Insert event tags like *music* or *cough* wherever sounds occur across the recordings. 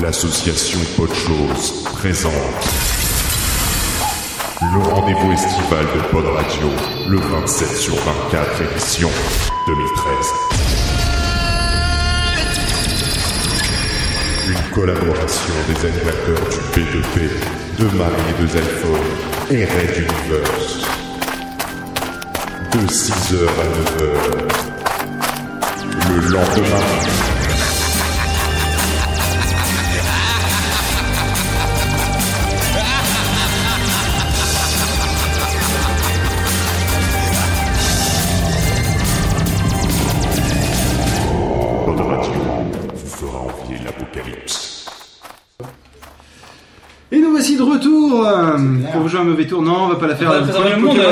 L'association Podchose présente le rendez-vous estival de Pod Radio, le 27 sur 24 édition 2013. Une collaboration des animateurs du P2P, de Marie et de Zenphone et Red Universe. De 6h à 9h. Le lendemain. Pour vous jouer un mauvais tour. Non, on va pas la faire. On va le monde. *laughs*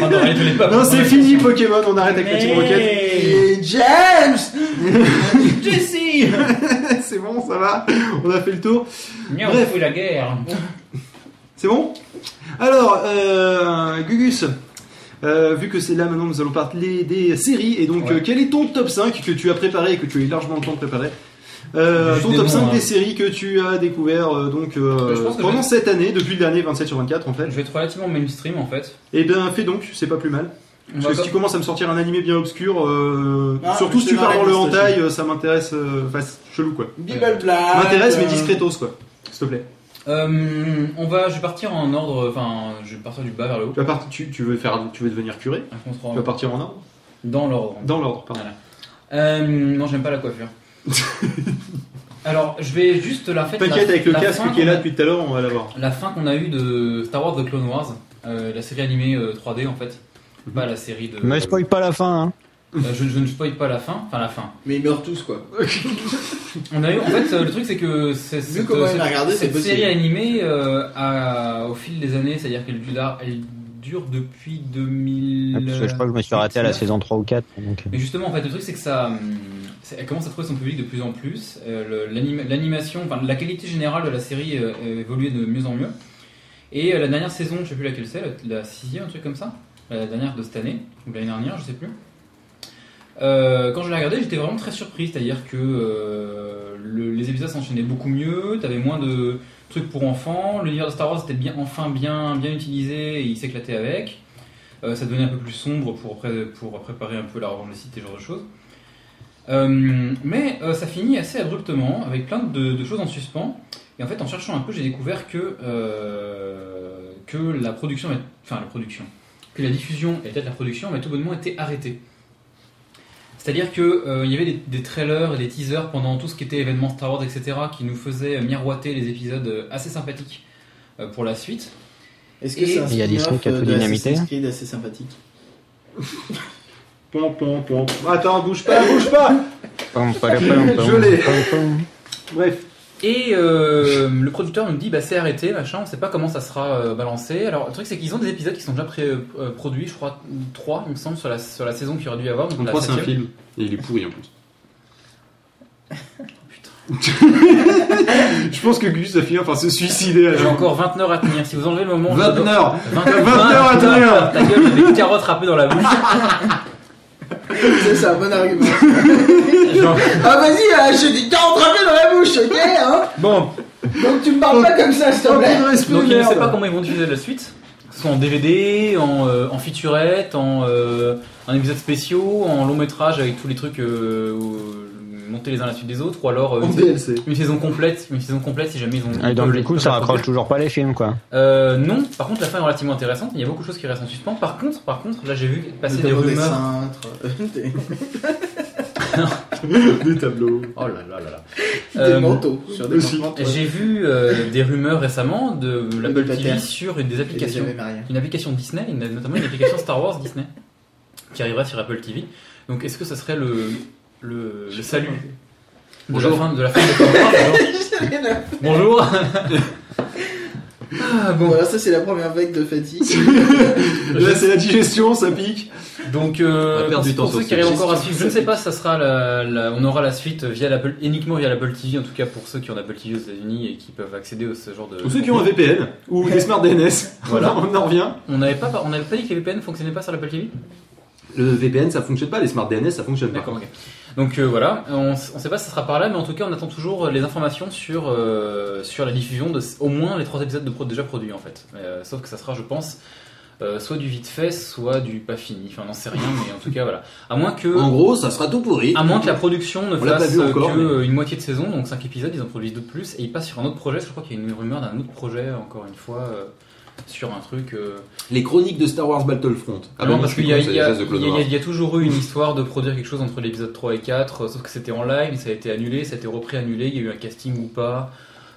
Non, c'est fini Pokémon, on arrête avec la Team Rocket. James *laughs* Jessie *laughs* C'est bon, ça va On a fait le tour. Bref. la guerre. C'est bon? Alors, euh, Gugus, euh, vu que c'est là maintenant, nous allons parler des séries. Et donc, Ouais. euh, quel est ton top 5 que tu as préparé et que tu as eu largement le temps de préparer? Euh, ton des top noms, 5 hein. des séries que tu as découvert euh, donc euh, Je pense que pendant je- cette année, depuis le dernier 27 sur 24 en fait. Je vais être relativement mainstream en fait. Et bien fais donc, c'est pas plus mal. On Parce va que si tu commences à me sortir un animé bien obscur, euh, Ah, surtout si tu pars dans le hentai, euh, ça m'intéresse, euh, enfin chelou quoi. M'intéresse mais euh, discretos quoi, s'il te plaît. Euh, on va, je vais partir en ordre, enfin, je vais partir du bas vers le haut. Tu, vas partir- tu, tu veux faire, tu veux devenir curé Un contre Tu vas partir en ordre Dans l'ordre. Dans l'ordre, pardon. Euh, non, j'aime pas la coiffure. *laughs* Alors, je vais juste la fête. T'inquiète la- avec le casque qui est là depuis tout à l'heure, on va l'avoir. La fin qu'on a eue de Star Wars The Clone Wars, euh, la série animée euh, 3D en fait, pas la série de. Me spoil pas la fin, hein. Euh, je, je ne spoil pas la fin, enfin la fin. Mais ils meurent tous quoi. *laughs* On a eu, en fait, euh, le truc c'est que c'est- cette, cette- regardé, cette possible. série animée euh, a- au fil des années, c'est-à-dire qu'elle dure, depuis 2000. Ah, Parce que je crois que je me suis arrêté à la saison 3 ou 4. Donc... Mais justement, en fait, le truc c'est que ça, elle commence à trouver son public de plus en plus. Euh, L'animation, enfin la qualité générale de la série euh, évolué de mieux en mieux. Et euh, la dernière saison, je sais plus laquelle c'est, la, la sixième, un truc comme ça, la dernière de cette année ou l'année dernière, je sais plus. Euh, quand je l'ai regardé, j'étais vraiment très surpris, c'est-à-dire que euh, le- les épisodes s'enchaînaient beaucoup mieux, t'avais moins de trucs pour enfants, l'univers de Star Wars était bien, enfin bien, bien utilisé et il s'éclatait avec. Euh, ça devenait un peu plus sombre pour, pré- pour préparer un peu la et ce genre de choses. Euh, mais euh, ça finit assez abruptement avec plein de, choses en suspens. Et en fait, en cherchant un peu, j'ai découvert que, que la production, enfin la production, que la diffusion et peut-être la production avait tout bonnement été arrêtée. C'est-à-dire qu'il il y avait des, des trailers et des teasers pendant tout ce qui était événement Star Wars, etc., qui nous faisaient miroiter les épisodes euh, assez sympathiques euh, pour la suite. Est-ce que c'est un il y a a tout de dynamité. Assassin's Creed assez sympathique *laughs* Pom, pom, pom. Attends, bouge pas, bouge pas *laughs* Je l'ai. Bref. Et euh, le producteur nous dit bah c'est arrêté, machin, on sait pas comment ça sera euh, balancé. Alors le truc c'est qu'ils ont des épisodes qui sont déjà pré- euh, produits, je crois 3 il me semble sur la, sur la saison qu'il aurait dû y avoir. Donc En la 3 c'est un film, et il est pourri en plus. *laughs* *laughs* Je pense que Gus a fini par se suicider J'ai encore 20 heures à tenir. Si vous enlevez le moment. où je 20 dois- heures 20 20 heures à tenir. Ta gueule, j'ai des carottes râpées dans la bouche. *laughs* C'est un bon argument. Genre- ah, vas-y, euh, j'ai des carottes râpées dans la bouche, ok hein Bon, Donc tu me parles pas comme ça, s'il te plaît. donc je ne sais merde. pas comment ils vont diffuser la suite. Que ce soit en DVD, en, euh, en featurette, en, euh, en épisodes spéciaux, en long métrage avec tous les trucs euh, où- montés les uns à la suite des autres, ou alors euh, une, saison complète, une saison complète si jamais ils ont. Ah, donc du coup, ça raccroche toujours pas les films, quoi. Euh, non, par contre la fin est relativement intéressante. Il y a beaucoup de choses qui restent en suspens. Par contre, par contre, là j'ai vu passer des rumeurs. cintres, *laughs* des, *laughs* Des tableaux. Oh là là là là. des Euh, manteaux sur des. J'ai vu euh, des rumeurs récemment de l'Apple TV sur une des applications. Une application Disney, notamment une application Star Wars Disney, qui arrivera sur Apple TV. Donc est-ce que ça serait le, le, le salut de la Bonjour. fin de la fin de Wars *laughs* Bonjour *laughs* Ah, bon. Voilà, ça c'est la première vague de fatigue. *laughs* Là c'est la digestion, ça pique. Donc euh, pour ceux qui arrivent encore à suivre, je ne sais pas, ça sera la, la- on aura la suite via l'Apple, uniquement via l'Apple TV, en tout cas pour ceux qui ont l'Apple TV aux États-Unis et qui peuvent accéder à ce genre de. Ou ceux qui ont un VPN, ou des smart DNS. Voilà. On en revient. On n'avait pas, on n'avait pas dit que les VPN ne fonctionnaient pas sur l'Apple TV Le VPN ça fonctionne pas, les smart DNS ça fonctionne pas. D'accord, ok. Donc euh, voilà, on, on sait pas si ça sera par là, mais en tout cas on attend toujours les informations sur, euh, sur la diffusion de au moins les trois épisodes de pro- déjà produits en fait. Euh, sauf que ça sera, je pense, euh, soit du vite fait, soit du pas fini. Enfin, on n'en sait rien, mais en tout cas voilà. À moins que, En gros, ça sera tout pourri. à moins que la production ne On fasse vu euh, encore, que mais- euh, une moitié de saison, donc 5 épisodes, ils en produisent deux de plus, et ils passent sur un autre projet. Je crois qu'il y a une rumeur d'un autre projet, encore une fois, euh, sur un truc. euh, Les chroniques de Star Wars Battlefront. Ah non, parce qu'il y, y a toujours eu une histoire de produire quelque chose entre l'épisode 3 et 4, euh, sauf que c'était en live, ça a été annulé, ça a été repris annulé, il y a eu un casting ou pas.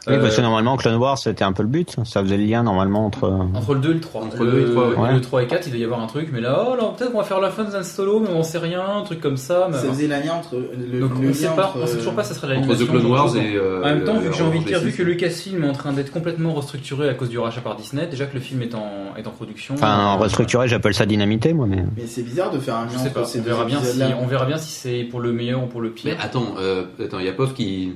Oui, parce que Euh, normalement, Clone Wars, c'était un peu le but. Ça faisait le lien, normalement, entre. entre le 2 et le 3. Entre le deux et le trois, ouais. le 3 et 4, il doit y avoir un truc, mais là, oh, là peut-être qu'on va faire la fin de Solo, mais on sait rien, un truc comme ça. Mais Ça faisait la lien entre le, Donc le on sait pas, entre, on sait toujours pas, ça sera Entre l'animation. The Clone Wars et. euh, En même temps, vu que j'ai envie de dire, vu que Lucasfilm est en train d'être complètement restructuré à cause du rachat par Disney, déjà que le film est en, est en production. Enfin, euh, restructuré, j'appelle ça dynamité, moi, mais. Mais c'est bizarre de faire un lien entre pas, ces on deux verra, bien si, épisodes-là. on verra bien si c'est pour le meilleur ou pour le pire. Mais attends, euh, attends, il y a Pov qui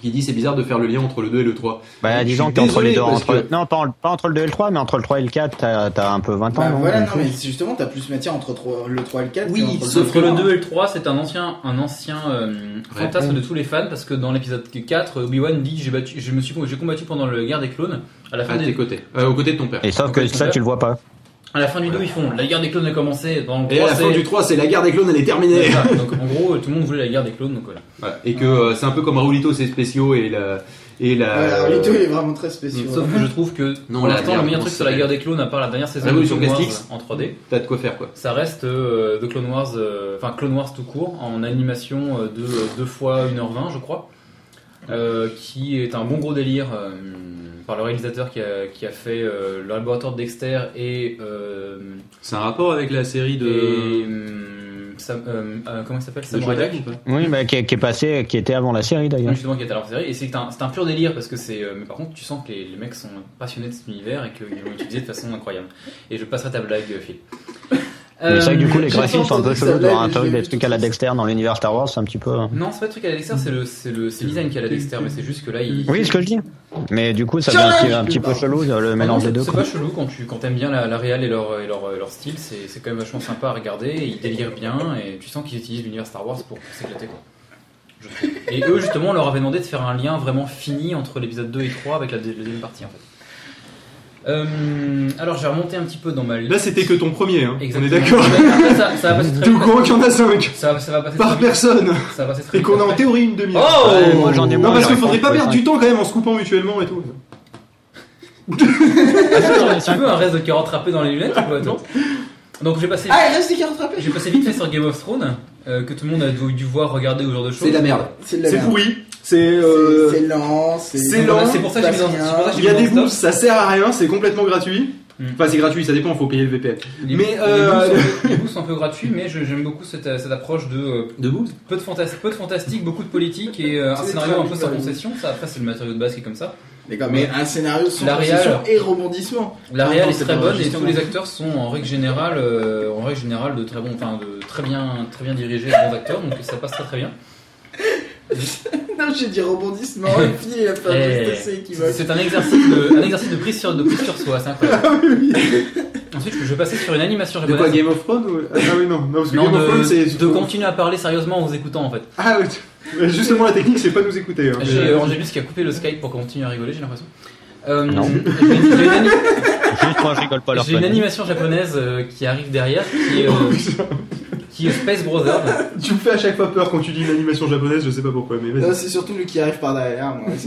qui dit c'est bizarre de faire le lien entre le 2 et le 3. Bah, disons que entre les deux, entre, que- non, pas, en- pas entre le 2 et le 3, mais entre le 3 et le 4, t'as, t'as un peu 20 ans, Bah non voilà, non, mais c'est justement, t'as plus matière entre trois- le 3 et le 4. Oui, que entre sauf Entre le que- 2 et le 3, c'est un ancien, un ancien euh, Ouais. fantasme de tous les fans parce que dans l'épisode 4, Obi-Wan dit j'ai battu, je me suis j'ai combattu pendant la guerre des clones. À la fin, À des- tes côtés. Euh, aux côtés de ton père. Et sauf que ça, tu le vois pas. À la fin du 2, ils font la guerre des clones a commencé. Dans le 3, Et à la fin c'est- du 3, c'est la guerre des clones, elle est terminée. Donc en gros, tout le monde voulait la guerre des clones. Donc voilà. Et que euh, c'est un peu comme Raoulito, ses spéciaux et la. Et la il est vraiment très spécial. Sauf que je trouve que Non, pour l'instant, le meilleur truc sur la guerre des clones, à part la dernière saison de Révolution Clone Wars en 3D, T'as de quoi faire quoi. ça reste euh, The Clone Wars, euh, enfin Clone Wars tout court, en animation euh, de 2 fois 1h20, je crois, euh, qui est un bon gros délire euh, par le réalisateur qui a, qui a fait euh, le laboratoire de Dexter et. euh, C'est un rapport avec la série et, de. euh, Sam- euh, euh, comment il s'appelle? Samurai Jack Oui, bah, qui, est- qui est passé, qui était avant la série, d'ailleurs. justement qui était à la série et c'est un, c'est un pur délire parce que c'est euh, mais par contre tu sens que les, les mecs sont passionnés de cet univers et qu'ils l'ont utilisé de façon incroyable et je passerai ta blague Phil C'est vrai que du coup, les j'ai graphismes sont un peu chelous, de voir un truc, des trucs à la. Dexter dans l'univers Star Wars, c'est un petit peu. non c'est pas le truc à la Dexter c'est le c'est le c'est le design qui a la Dexter mais c'est juste que là il Oui, ce que je dis. Mais du coup, ça devient un petit, un petit peu chelou, le Ah non, mélange des deux, c'est pas chelou quand tu quand aimes bien la, la réal et leur et leur, leur style c'est c'est quand même vachement sympa à regarder et ils délirent bien et tu sens qu'ils utilisent l'univers Star Wars pour, pour s'éclater quoi. Et eux justement on leur avait demandé de faire un lien vraiment fini entre l'épisode 2 et 3 avec la deuxième partie en fait. Euh, alors j'ai remonté un petit peu dans ma liste. Là, c'était que ton premier, hein. on est d'accord. Après, ça, ça va passer très *laughs* Tout vite. grand qu'il y en a 5 Ça, ça va passer par très vite. personne. Ça va passer très Et vite qu'on a en après. théorie une demi-heure. Oh Ouais, moi, j'en ai Non, moins, parce qu'il faudrait pas perdre du temps quand même en se coupant mutuellement et tout. Ah, tu veux- un reste de carottes râpées dans les lunettes ou quoi, toi? Donc j'ai passé, Ah, il reste des cartes rattrapées j'ai passé vite fait sur Game of Thrones, euh, que tout le monde a dû, dû voir, regarder ou ce genre de choses. C'est de la merde. C'est de la C'est merde. pourri. C'est. Euh, c'est lent, c'est lent, c'est pour ça que j'ai Il y a des boosts, ça sert à rien, c'est complètement gratuit. Mm. Enfin, c'est gratuit, ça dépend, faut payer le VPN. Les, Mais, les euh, boosts sont un peu- les boosts sont un peu gratuits, mais j'aime beaucoup cette, cette approche de euh, De boobs peu de, fantas- peu de fantastique, beaucoup de politique et un scénario très un peu sans concession. Ça, après, c'est le matériau de base qui est comme ça. D'accord, mais un scénario sans concession et rebondissement. La réal est très bonne et tous les acteurs sont en règle générale, euh, en règle générale de très bons, enfin de très bien, très bien dirigés, bons acteurs, donc ça passe très très bien. *laughs* Non, j'ai dit rebondissement et puis il a fait un Eh, c'est- va. C'est un exercice de, un exercice de prise sur, de prise sur soi, c'est incroyable. Ensuite, je vais passer sur une animation De quoi, japonaise. Game of Thrones ou- Ah oui, non, non parce que Non, Game of Thrones, c'est. de, de continuer à parler sérieusement en vous écoutant en fait. Ah oui, Justement, la technique, c'est pas nous écouter. hein. J'ai euh, Angélus qui a coupé le Skype pour continuer à rigoler, j'ai l'impression. Euh, Non. J'ai une, *laughs* animation japonaise euh, qui arrive derrière, qui est, euh, qui est Space Brothers. *laughs* Tu me fais à chaque fois peur quand tu dis une animation japonaise, je sais pas pourquoi, mais vas-y. c'est surtout lui qui arrive par derrière. Moi. *laughs*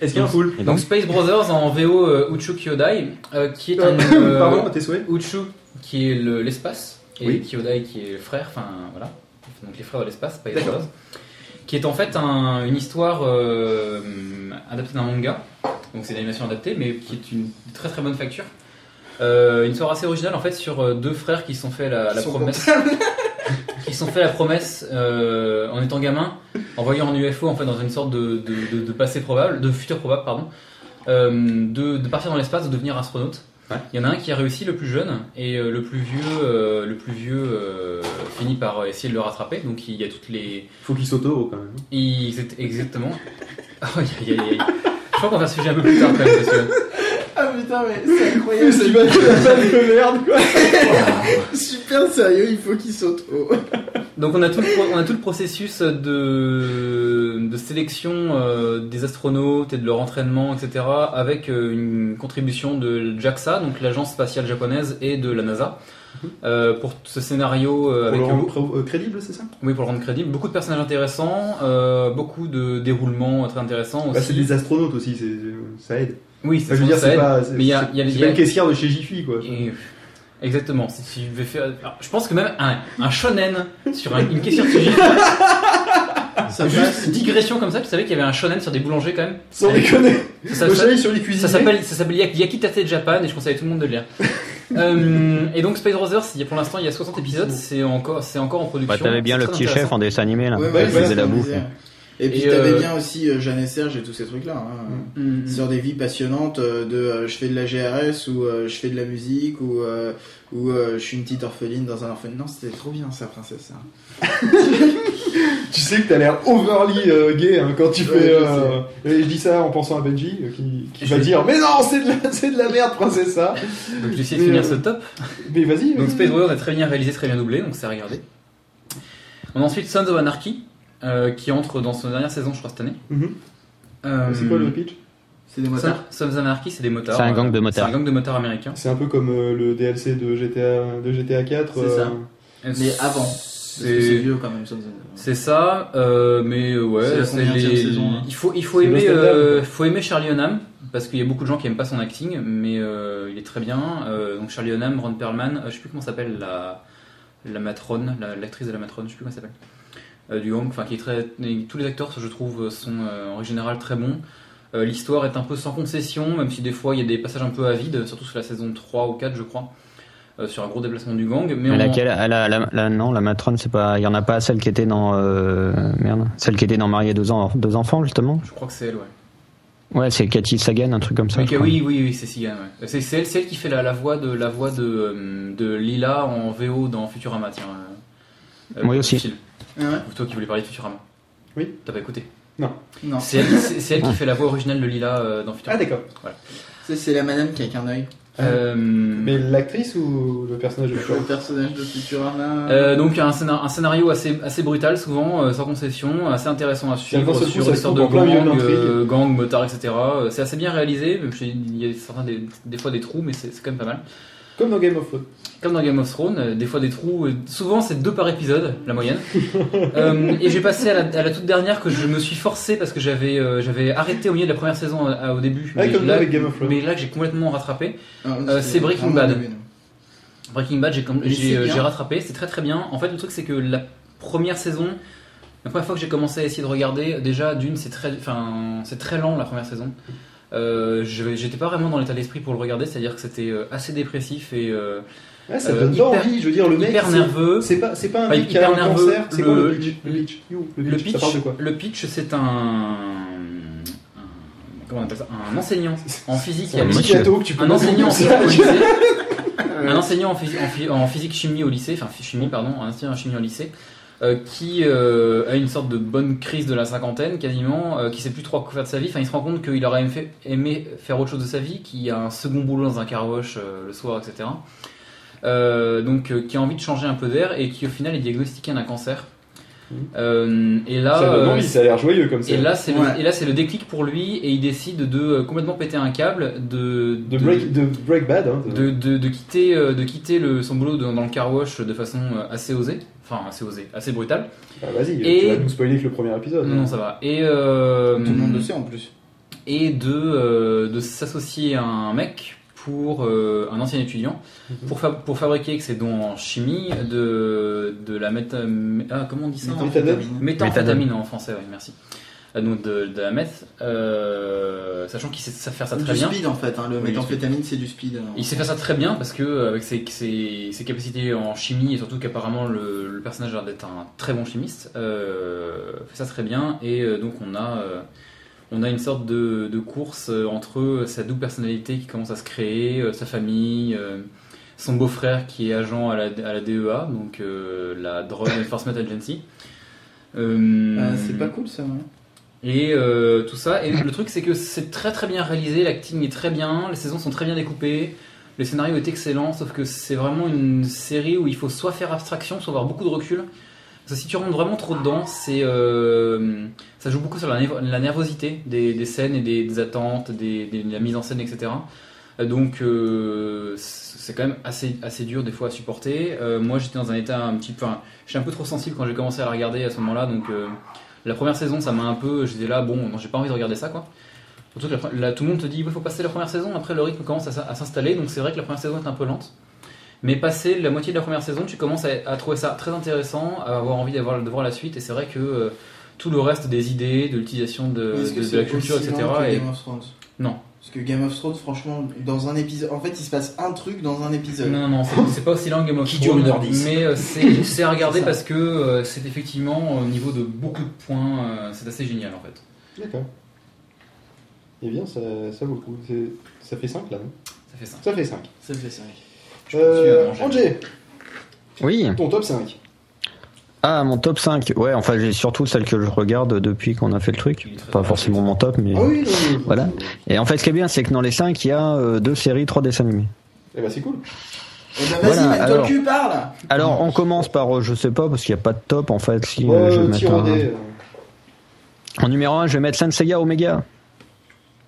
Est-ce qu'il y a un full Et Donc donc, Space Brothers en VO euh, Uchu Kyodai, euh, qui est un *coughs* euh, Pardon, à tes souhaits Uchu qui est le- l'espace et Oui. Kyodai qui est le frère, enfin voilà, donc les frères de l'espace, Space D'accord. Brothers, qui est en fait un- une histoire euh, adaptée d'un manga, donc c'est une animation adaptée, mais qui est une très très bonne facture. Euh, une histoire assez originale en fait sur euh, deux frères qui se sont fait la, promesse, *laughs* qui se sont fait la promesse euh, en étant gamin, en voyant un UFO en fait dans une sorte de, de, de- de passé probable, de futur probable pardon, euh, de, de partir dans l'espace, de devenir astronaute. Ouais. Il y en a un qui a réussi, le plus jeune, et euh, le plus vieux, euh, le plus vieux euh, finit par essayer de le rattraper. Donc il y a toutes les, Faut qu'il s'auto quand même. il- exact- exactement. Oh, *laughs* aïe, aïe, aïe, aïe. Je crois qu'on va faire ce sujet un peu plus tard quand même parce que Ah putain, mais c'est *laughs* incroyable. la balle de merde, quoi. *laughs* Super sérieux, il faut qu'il saute haut. Donc on a tout le, pro- on a tout le processus de, de sélection euh, des astronautes et de leur entraînement, etc. avec euh, une contribution de JAXA, donc l'agence spatiale japonaise, et de la NASA. Euh, pour ce scénario euh, Pour avec le rendre euh, crédible, c'est ça? Oui, pour le rendre crédible. Beaucoup de personnages intéressants, euh, beaucoup de déroulements très intéressants bah. C'est des astronautes aussi, c'est- ça aide. Oui, Enfin, je veux dire, ça c'est aide. pas, c'est Mais il y a- y a- c'est y pas a- caissière de chez Jiffy, quoi. Et- Exactement. Si tu veux faire, alors, je pense que même un, un shonen sur un- une question de sujet, *laughs* Ça juste digression comme ça. Tu savais qu'il y avait un shonen sur des boulangers quand même. Sans déconner. Ça, ça- Le ça- sur les cuisiniers. ça s'appelle ça s'appelle Yak- Yakitate Japan et je conseille à tout le monde de le lire. *laughs* Euh, et donc Space Brothers, pour l'instant il y a 60 épisodes, c'est encore c'est encore en production. Bah, t'avais bien le petit chef en dessin animé là. Ouais, ouais, il voilà, faisait la bouffe. disait. Et puis Et, t'avais euh, bien aussi euh, Jeanne et Serge et tous ces trucs-là. hein. Mm. Sur des vies passionnantes euh, de euh, je fais de la GRS ou euh, je fais de la musique ou, ou euh, je suis une petite orpheline dans un orphelinat. Non, c'était trop bien ça, princesse. ça. *laughs* Tu sais que t'as l'air overly euh, gay hein, quand tu Ouais, fais. je euh, et je dis ça en pensant à Benji euh, qui, qui va dire Mais non, c'est de, la, *laughs* c'est de la merde, princessa Donc j'ai essayé de Mais, finir euh, ce top. Mais vas-y. Donc vas-y. Space Brothers est très bien réalisé, très bien doublé, donc c'est à regarder. On a ensuite Sons of Anarchy, euh, qui entre dans son dernière saison, je crois, cette année. Mhm. Euh, C'est quoi le pitch? C'est des Sons motards. Sons of Anarchy, c'est des motards. C'est un gang de euh, motards. C'est un gang de motards américains. C'est un peu comme euh, le DLC de GTA, de GTA 4. C'est ça. Mais avant. C'est vieux quand même. ça. c'est ça, euh, mais euh, ouais, C'est la les- saison, hein il faut il faut aimer euh, faut aimer Charlie Hunnam parce qu'il y a beaucoup de gens qui aiment pas son acting, mais euh, il est très bien. Euh, donc Charlie Hunnam, Ron Perlman, euh, je sais plus comment s'appelle la la matrone, la- l'actrice de la matrone, je sais plus comment elle s'appelle. Euh, du Hong, enfin qui est très tous les acteurs je trouve sont euh, en règle générale très bons. Euh, L'histoire est un peu sans concession, même si des fois il y a des passages un peu avides, surtout sur la saison 3 ou 4 je crois, euh, sur un gros déplacement du gang. Mais Mais on- laquelle? Ah, la, la- la- Non, la matrone, c'est pas. Il y en a pas celle qui était dans. euh, Merde. Celle qui était dans Marié deux, en- deux enfants, justement? je crois que c'est elle, ouais. Ouais, c'est Cathy Sagan, un truc comme ça. Crois. oui, oui, oui, c'est Sigan. Ouais. C'est c'est elle, c'est elle qui fait la, la voix de la voix de, euh, de Lila en VO dans Futurama. Tiens. euh, Oui, aussi. Ah ouais Ou toi qui voulais parler de Futurama. Oui. T'as pas écouté. Non. C'est elle, c'est- c'est elle qui fait la voix originale de Lila euh, dans Ah, Futurama. d'accord. Ça, C'est la madame qui a qu'un œil. Euh, Mais l'actrice ou le personnage de Le Futurama personnage de Futurama. euh, donc un scénario, un scénario assez, assez brutal souvent, euh, sans concession, assez intéressant à suivre sur sortes trouve de euh, gangs, motards, etc. C'est assez bien réalisé, même si il y a certains des, des fois des trous, mais c'est c'est quand même pas mal. Comme dans Game of Thrones. Comme dans Game of Thrones, euh, des fois des trous, euh, souvent c'est deux par épisode, la moyenne. *laughs* Euh, et j'ai passé à la, à la toute dernière que je me suis forcé parce que j'avais euh, j'avais arrêté au milieu de la première saison au début. Ouais, mais, comme là, avec Game of Thrones. mais là que j'ai complètement rattrapé. Ah, euh, c'est Breaking Bad. début. Breaking Bad, j'ai rattrapé, c'est très très bien. En fait, le truc c'est que la première saison, la première fois que j'ai commencé à essayer de regarder, déjà d'une c'est très, enfin c'est très lent la première saison. Euh, J'étais pas vraiment dans l'état d'esprit pour le regarder, c'est-à-dire que c'était euh, assez dépressif et euh, Ouais, ça Euh, donne hyper- pas envie, je veux dire, le mec. hyper nerveux. C'est pas, c'est pas un Enfin, mec qui a hyper un nerveux, cancer. C'est quoi le le- pitch Le pitch, le pitch, pitch, le c'est un, comment on appelle ça? Un enseignant en physique. Un à petit musique. gâteau que tu peux *laughs* Un enseignant en physique ça. au lycée. un enseignant en physique chimie au lycée, enfin chimie pardon, un enseignant en chimie au lycée, euh, qui euh, a une sorte de bonne crise de la cinquantaine quasiment, euh, qui sait plus trop quoi faire de sa vie. Enfin, il se rend compte qu'il aurait aimé, faire autre chose de sa vie, qui a un second boulot dans un car wash euh, le soir, etc. Donc, qui a envie de changer un peu d'air et qui au final est diagnostiqué d'un cancer. Euh, et là, Ça donne euh, envie, ça a l'air joyeux comme ça. et là, c'est Ouais. le, et là, c'est le déclic pour lui, et il décide de euh, complètement péter un câble, de De break, de break bad. Hein, de, de, de quitter, euh, de quitter le, son boulot dans, dans le car wash de façon assez osée, enfin assez osée, assez brutale. Bah, Vas-y, Et- tu vas nous spoiler que le premier épisode. Non, non, ça va. Et euh, Tout le monde le sait en plus. et de, euh, de s'associer à un mec pour euh, un ancien étudiant Mhm. pour, fa- pour fabriquer avec ses dons en chimie de, de la méta, ah, comment on dit ça en Méthamphétamine. Méthamphétamine en français, oui, merci. Euh, Donc de, de la meth, euh, sachant qu'il sait ça- faire ça très du bien. speed en fait. Hein. Le Oui, méthamphétamine, c'est du speed. hein. Il sait faire ça très bien parce que avec ses, ses- ses capacités en chimie et surtout qu'apparemment le, le personnage a l'air d'être un très bon chimiste, euh, fait ça très bien et euh, donc on a euh, on a une sorte de, de course euh, entre sa double personnalité qui commence à se créer, euh, sa famille, euh, son beau-frère qui est agent à la, à la DEA, donc euh, la Drug Enforcement Agency. Euh, Ah, c'est pas cool ça. Et euh, tout ça. Et le truc, c'est que c'est très très bien réalisé, l'acting est très bien, les saisons sont très bien découpées, le scénario est excellent, sauf que c'est vraiment une série où il faut soit faire abstraction, soit avoir beaucoup de recul. Si tu rentres vraiment trop dedans, euh, ça joue beaucoup sur la, nervo- la nervosité des, scènes et des, attentes, de la mise en scène, etc. Euh, Donc euh, c'est quand même assez, dur des fois à supporter. Moi j'étais dans un état un petit peu... Enfin, j'étais un peu trop sensible quand j'ai commencé à la regarder à ce moment-là, donc la première saison ça m'a un peu... J'étais là, bon, j'ai pas envie de regarder ça quoi. Surtout que tout le monde te dit il faut passer la première saison, après le rythme commence à s'installer, donc c'est vrai que la première saison est un peu lente. Mais passé la moitié de la première saison, tu commences à, à trouver ça très intéressant, à avoir envie d'avoir, de voir la suite, et c'est vrai que euh, tout le reste des idées, de l'utilisation de, la culture, etc. est- Game of Thrones? Non. Parce que Game of Thrones, franchement, dans un épisode. En fait, il se passe un truc dans un épisode. Non, non, c'est c'est pas aussi lent que Game of Qui Thrones, dure 1h10. mais euh, c'est *laughs* c'est à regarder parce que euh, c'est effectivement au niveau de beaucoup de points, euh, c'est assez génial en fait. D'accord. Eh bien, ça, ça vaut le coup. Ça fait 5 là, non? Ça fait ça. Ça fait 5. Ça fait ça. Euh, Angé, Oui. ton top 5. Ah, mon top 5. Ouais, enfin, j'ai surtout celle que je regarde depuis qu'on a fait le truc. Pas forcément mon top, mais. Ah oui, non, non, non. Voilà. Et en fait, ce qui est bien, c'est que dans les 5, il y a euh, deux séries, trois dessins animés. Eh ben, c'est cool. Eh ben, vas-y, Voilà, mets-toi alors. le cul, parle Alors, on commence par, euh, je sais pas, parce qu'il n'y a pas de top en fait. Si, euh, Ouais, je vais mettre un-. En numéro 1, je vais mettre Senseiya Omega.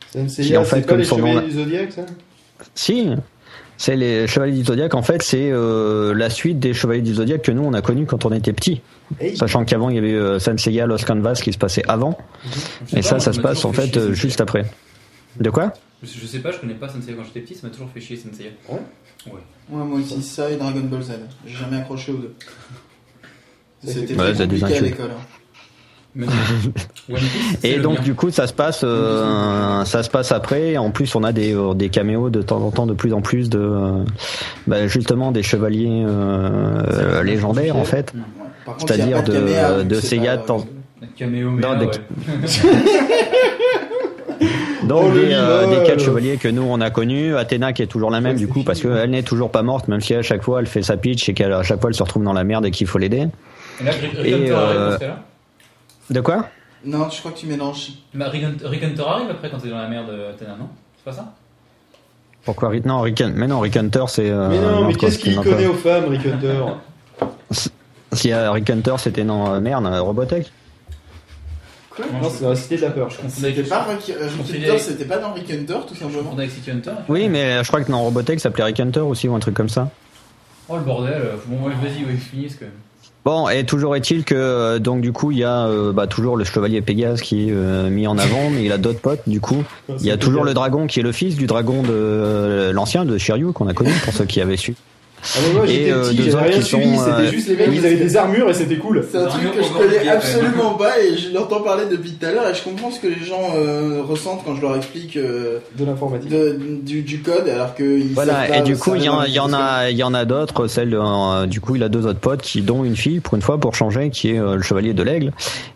C'est une Qui, en fait, c'est pas comme les son nom du Zodiac, ça? Si, c'est les Chevaliers du Zodiac. En fait, c'est euh, la suite des Chevaliers du Zodiac que nous on a connus quand on était petits. Hey. Sachant qu'avant il y avait euh, Senseiya Lost Canvas qui se passait avant, sais et pas, ça, moi, ça se passe en fait euh, juste après. De quoi? Je, je sais pas, je connais pas Senseiya quand j'étais petit, ça m'a toujours fait chier Senseiya. Ouais? Ouais. Ouais, moi aussi, ça et Dragon Ball Z. J'ai jamais accroché aux deux. C'était ça compliqué à l'école. hein. *laughs* Et donc du coup ça se passe, euh, ça se passe après. En plus on a des, euh, des caméos de temps en temps de plus en plus de, euh, bah, justement des chevaliers euh, légendaires en fait. C'est-à-dire de, de- caméa, vu de que c'est Seiya pas- de temps- Caméo, mais Non, là, des- ouais. *laughs* Donc Oh, des, euh, des quatre chevaliers que nous on a connus, Athéna qui est toujours la même Ouais, du coup parce qu'elle n'est toujours pas morte même si à chaque fois elle fait sa pitch et qu'à chaque fois elle se retrouve dans la merde et qu'il faut l'aider. Et là, Et, euh, De quoi? Non, je crois que tu mélanges. Bah, Rick Hunter- Rick Hunter arrive après quand t'es dans la merde, euh, Athéna, non? C'est pas ça? Pourquoi Rick? Non, Rick, mais non, Rick Hunter c'est. euh, Mais non, mais qu'est-ce qu'il connaît pas- aux femmes, Rick Hunter? *laughs* Si euh, Rick Hunter c'était dans euh, merde, Robotech. Quoi? Non, c'est dans la cité de la peur. Je C'était pas Rick, Rick considère- Hunter, c'était pas dans Rick Hunter, tout simplement. avec City Hunter. Oui, mais je crois que dans Robotech ça s'appelait Rick Hunter aussi ou un truc comme ça. Oh le bordel, bon, ouais, vas-y, ouais, finisse quand même. Bon, et toujours est-il que euh, donc du coup il y a euh, bah, toujours le chevalier Pégase qui est euh, mis en avant, mais il a d'autres potes du coup. Il y a toujours le dragon qui est le fils du dragon de l'ancien de Shiryu qu'on a connu pour ceux qui avaient su. Ah, moi Et, j'étais euh, petit, deux j'avais autres rien qui suivi, sont, c'était euh, juste les mecs, ils avaient des armures et c'était cool. C'est un truc que je connais absolument pas et je l'entends parler depuis tout à l'heure et je comprends ce que les gens euh, ressentent quand je leur explique euh, De l'informatique. du, du code alors que Voilà, pas et du coup, il y, en- y a, il y en a d'autres. Celle, euh, du coup, il a deux autres potes, qui, dont une fille, pour une fois, pour changer, qui est euh, le chevalier de l'aigle,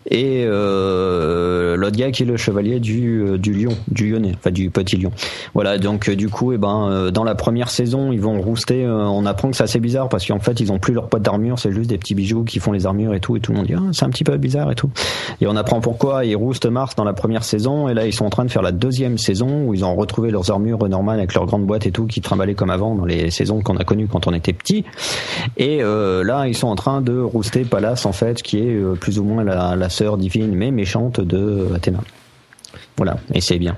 et euh, l'autre gars qui est le chevalier du, du lion, du lyonnais, enfin du petit lion. Voilà, donc du coup, et ben, euh, dans la première saison, ils vont rouster. euh, on apprend que c'est assez bizarre parce qu'en fait, ils ont plus leur pote d'armure, c'est juste des petits bijoux qui font les armures et tout, et tout le monde dit ah, c'est un petit peu bizarre et tout. Et on apprend pourquoi ils roustent Mars dans la première saison, et là, ils sont en train de faire la deuxième saison où ils ont retrouvé leurs armures normales avec leurs grandes boîtes et tout qui trimballaient comme avant dans les saisons qu'on a connues quand on était petit. Et euh, là, ils sont en train de rouster Pallas en fait, qui est euh, plus ou moins la, la sœur divine mais méchante de Athéna. Voilà, et c'est bien.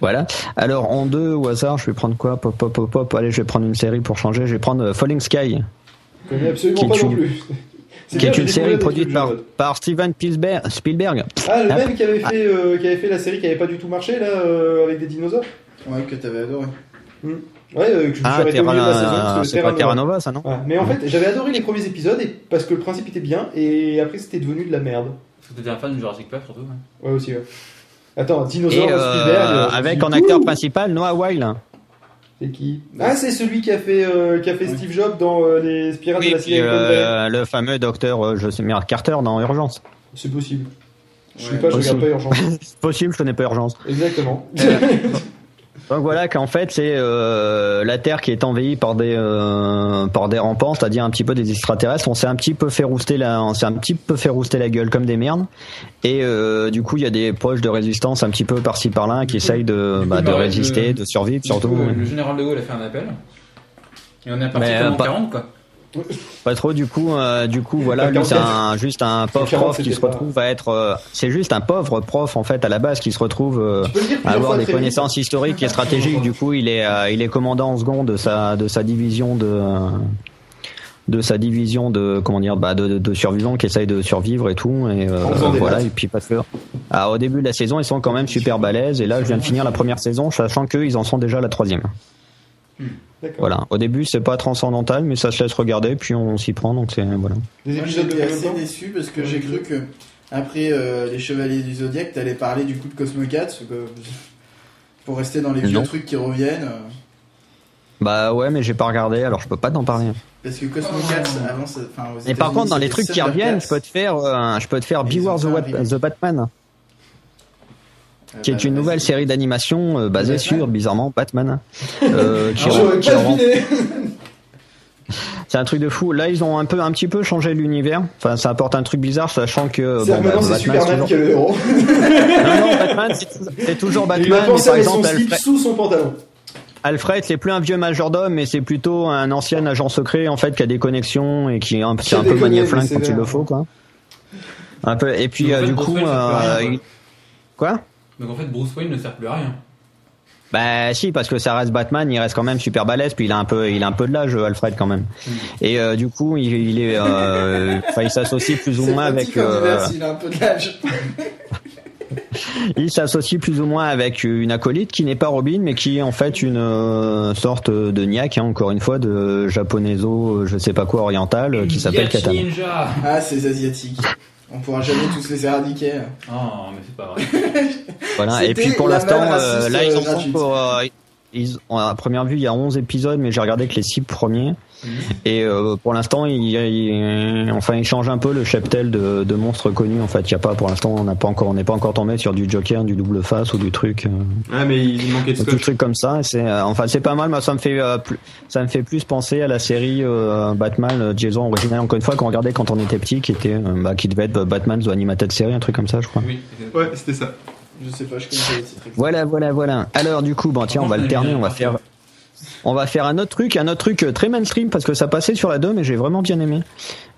Voilà. Alors en deux au hasard, je vais prendre quoi? Pop, pop, pop, pop. Allez, je vais prendre une série pour changer. Je vais prendre euh, Falling Sky, Je connais absolument Qui est pas non *laughs* une- plus. Qui bien, est une série produite par, Steven Spielberg. Spielberg. Ah, le Ah. même qui avait fait, euh, qui avait fait la série qui avait pas du tout marché là, euh, avec des dinosaures. Ouais, que t'avais adoré. Ouais, euh, que je me suis Ah, la saison Terra, que c'est pas Terra Nova, ça non? Ouais, mais en fait, j'avais adoré les premiers épisodes et, parce que le principe était bien et après c'était devenu de la merde. Parce que t'étais un fan de Jurassic Park surtout. ouais. Ouais, aussi, ouais. Attends, Et dinosaures, euh, Spielberg. je avec en acteur principal Noah Weil. C'est qui? Ah, c'est celui qui a fait, euh, qui a fait. Steve Jobs dans euh, Les Pirates de la Silicon Valley. euh, le fameux docteur, euh, je sais, merde, Carter dans Urgence. C'est possible. Je sais Ouais, pas, je aussi. regarde pas Urgence. C'est *laughs* possible, je connais pas Urgence. Exactement. *laughs* Donc voilà qu'en fait c'est euh, la Terre qui est envahie par des euh, par des rampants, c'est-à-dire un petit peu des extraterrestres. On s'est un petit peu fait rouster la, on s'est un petit peu fait rouster la gueule comme des merdes. Et euh, du coup il y a des proches de résistance un petit peu par-ci par-là qui essayent de bah, de bah résister, de survivre surtout. le général de Gaulle a fait un appel. Et on est parti comme euh, en pas- 40, quoi. Pas trop du coup euh, du coup voilà Pas lui c'est 44. un, juste un pauvre 40, prof qui se pas- retrouve à être euh, c'est juste un pauvre prof en fait à la base qui se retrouve euh, à avoir des vite. connaissances historiques et stratégiques. Du coup, il est, il est commandant en second de sa, de sa division de, de sa division de, comment dire, bah, de, de, de survivants qui essayent de survivre et tout. Et voilà. Et puis parce que, ah, au début de la saison, ils sont quand même super balèzes. Et là, je viens de finir la première saison, sachant qu'ils en sont déjà à la troisième. D'accord. Voilà. Au début, c'est pas transcendantal, mais ça se laisse regarder, puis on s'y prend. Donc c'est voilà. Moi j'étais assez déçu parce que j'ai cru que après euh, les Chevaliers du Zodiac, t'allais parler du coup de Cosmo 4 que- pour rester dans les vieux Non. trucs qui reviennent. euh, Bah ouais, mais j'ai pas regardé, alors je peux pas t'en parler. Parce que Cosmo 4 avant, ça- enfin aux Et par contre, dans les trucs qui reviennent, je peux te faire, euh, je peux te faire Beware the, the Batman. Euh, qui est bah, une nouvelle série d'animation euh, basée Batman sur, bizarrement, Batman. *laughs* Euh, qui Ah, c'est un truc de fou. Là, ils ont un peu, un petit peu changé l'univers. Enfin, ça apporte un truc bizarre, sachant que C'est bon, bah, c'est Batman, Superman c'est qui est le héros. toujours... non, non, Batman, c'est toujours- c'est toujours Il a Batman. Mais par son exemple, slip Alfred, sous son pantalon. Alfred, c'est plus un vieux majordome, mais c'est plutôt un ancien agent secret en fait qui a des connexions et qui est un, peu déconne, manier mais flingue c'est quand il le faut, quoi. Un peu. Et puis euh, du coup, euh, quoi? Donc en fait, Bruce Wayne ne sert plus à rien. Bah si parce que ça reste Batman, il reste quand même super balèze puis il a un peu il a un peu de l'âge Alfred quand même. Et euh, du coup, il, il est euh, *laughs* il s'associe plus ou C'est moins avec euh, il a un peu de l'âge. *laughs* il s'associe plus ou moins avec une acolyte qui n'est pas Robin mais qui est en fait une euh, sorte de niaque hein, encore une fois de japonaiso je sais pas quoi oriental qui s'appelle Katana. Ninja Ah, ces asiatiques. On pourra jamais tous les éradiquer. Oh, mais c'est pas vrai. *laughs* Voilà. Et puis pour la l'instant, euh, là, ils euh, en sont gratuite. pour. euh, ils, à première vue, il y a 11 épisodes, mais j'ai regardé que les 6 premiers. Et euh, pour l'instant, il, il- enfin, il change un peu le cheptel de, de monstres connus. En fait, il y a pas, pour l'instant, on n'a pas encore, on n'est pas encore tombé sur du Joker, du double face ou du truc, euh, Ah, mais il manquait de truc comme ça. C'est, euh, enfin, c'est pas mal. Moi, ça me fait, euh, plus, ça me fait plus penser à la série euh, Batman Jason originale. Encore une fois, qu'on regardait quand on était petit, qui était, euh, bah, qui devait être Batman The Animated Series, un truc comme ça, je crois. Oui. Ouais, c'était ça. Je sais pas, je connais pas les titres. Voilà, voilà, voilà. Alors du coup, bon, tiens, on va alterner, on va faire, on va faire un autre truc, un autre truc euh, très mainstream parce que ça passait sur la 2 mais j'ai vraiment bien aimé.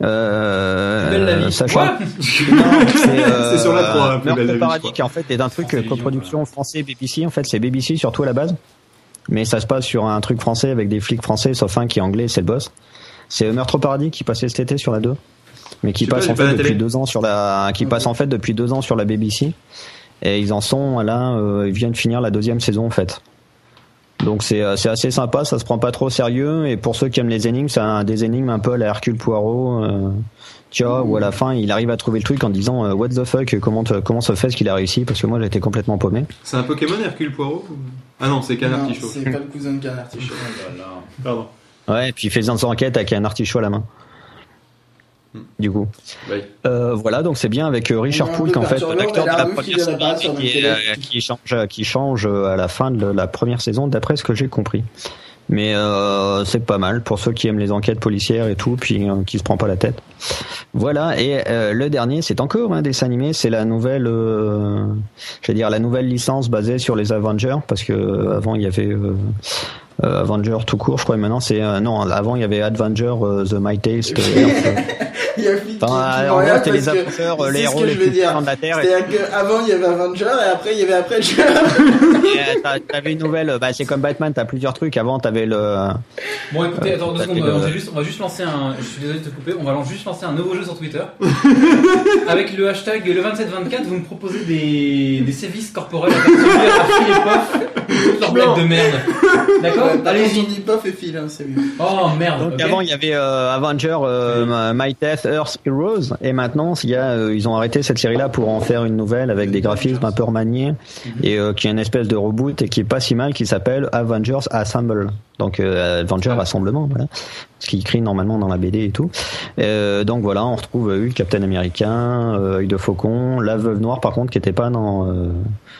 Euh, Belle la vie. *laughs* c'est euh, C'est sur la 3, Plus Meurtre belle la vie, paradis qui en fait est un truc Ah, euh, coproduction français BBC. En fait, c'est BBC surtout à la base, mais ça se passe sur un truc français avec des flics français, sauf un qui est anglais, c'est le boss. C'est euh, Meurtre au paradis qui passait cet été sur la 2 mais qui pas, passe en fait depuis deux ans sur la, qui passe en fait depuis deux ans sur la BBC. Et ils en sont là, euh, ils viennent finir la deuxième saison en fait. Donc c'est euh, c'est assez sympa, ça se prend pas trop au sérieux et pour ceux qui aiment les énigmes, c'est un des énigmes un peu à la Hercule Poirot, euh, tu vois, où à la fin il arrive à trouver le truc en disant euh, what the fuck, comment te- comment se fait ce qu'il a réussi? Parce que moi j'étais complètement paumé. C'est un Pokémon Hercule Poirot ou- Ah non, c'est Canard. C'est pas le cousin de Canard. *laughs* Pardon. Ouais, et puis il fait des enquêtes avec un artichaut à la main. Du coup. Euh, voilà, donc c'est bien avec euh, Richard Poulk en fait, l'acteur de la première qui, euh, qui change, qui change à la fin de la première saison, d'après ce que j'ai compris. Mais euh, c'est pas mal pour ceux qui aiment les enquêtes policières et tout, puis euh, qui se prend pas la tête. Voilà, et euh, le dernier, c'est encore un dessin animé, c'est la nouvelle, euh, je vais dire la nouvelle licence basée sur les Avengers, parce que euh, avant il y avait euh, euh, Avengers tout court, je crois, et maintenant c'est euh, non, avant il y avait Avenger euh, the Mightiest. *laughs* Earth. Il y a Philippe qui, Enfin, qui en c'était les Avengers, les héros les plus puissants de la Terre. Et, C'est-à-dire qu'avant il y avait Avenger et après il y avait *laughs* euh, t'as- t'avais une nouvelle, bah, c'est comme Batman, t'as plusieurs trucs. Avant, t'avais le, Bon, écoutez, attends, deux secondes, fait on, va juste, on va juste lancer un. Je suis désolé de te couper, on va juste lancer un nouveau jeu sur Twitter. *laughs* Avec le hashtag le 2724, vous me proposez des, des sévices corporels à faire subir à Phil et Poff toutes leurs blagues de merde. D'accord Allez-y. Allez-y. On dit Puff et Phil, hein, c'est mieux. Oh merde. Donc avant il y avait euh, Avenger, euh, My Death, Earth Heroes, et maintenant il y a, euh, ils ont arrêté cette série-là pour en faire une nouvelle avec des graphismes un peu remaniés et euh, qui est une espèce de reboot et qui est pas si mal, qui s'appelle Avengers Assemble. Donc euh, Avenger Rassemblement, voilà. Ce qui écrit normalement dans la BD et tout. Euh, donc voilà, on retrouve Hulk, Captain Américain, euh, Œil de Faucon, la Veuve Noire par contre qui était pas dans, euh,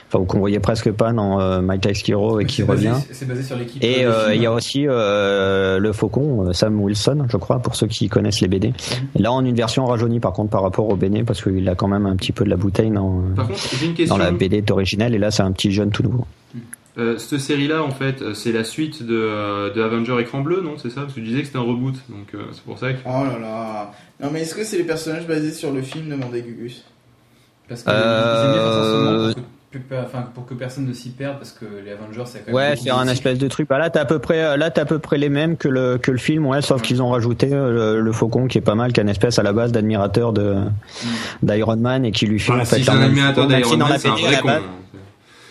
enfin ou qu'on voyait presque pas dans euh, My Tax Hero et qui revient. C'est basé sur l'équipe. Et euh, euh, il y a aussi euh, le Faucon, euh, Sam Wilson, je crois, pour ceux qui connaissent les BD. Et là, en une version rajeunie par contre par rapport au BD parce qu'il a quand même un petit peu de la bouteille dans, Par contre, j'ai une question. dans la BD originelle et là c'est un petit jeune tout nouveau. Euh, cette série-là, en fait, euh, c'est la suite de, euh, de Avenger Écran Bleu, non C'est ça? Parce que tu disais que c'était un reboot, donc euh, c'est pour ça que. Oh là là. Non, mais est-ce que c'est les personnages basés sur le film demandait Gugus Parce que Euh, pour que, enfin, pour que personne ne s'y perde, parce que les Avengers, c'est quand même. Ouais, c'est un espèce de truc. Bah, là, t'as à peu près, là, t'as à peu près les mêmes que le que le film, ouais, sauf qu'ils ont rajouté le, le Faucon qui est pas mal, qui est une espèce à la base d'admirateur de d'Iron Man et qui lui fait Enfin, en fait si un un admirateur d'Iron dans Man, la c'est un vrai la con.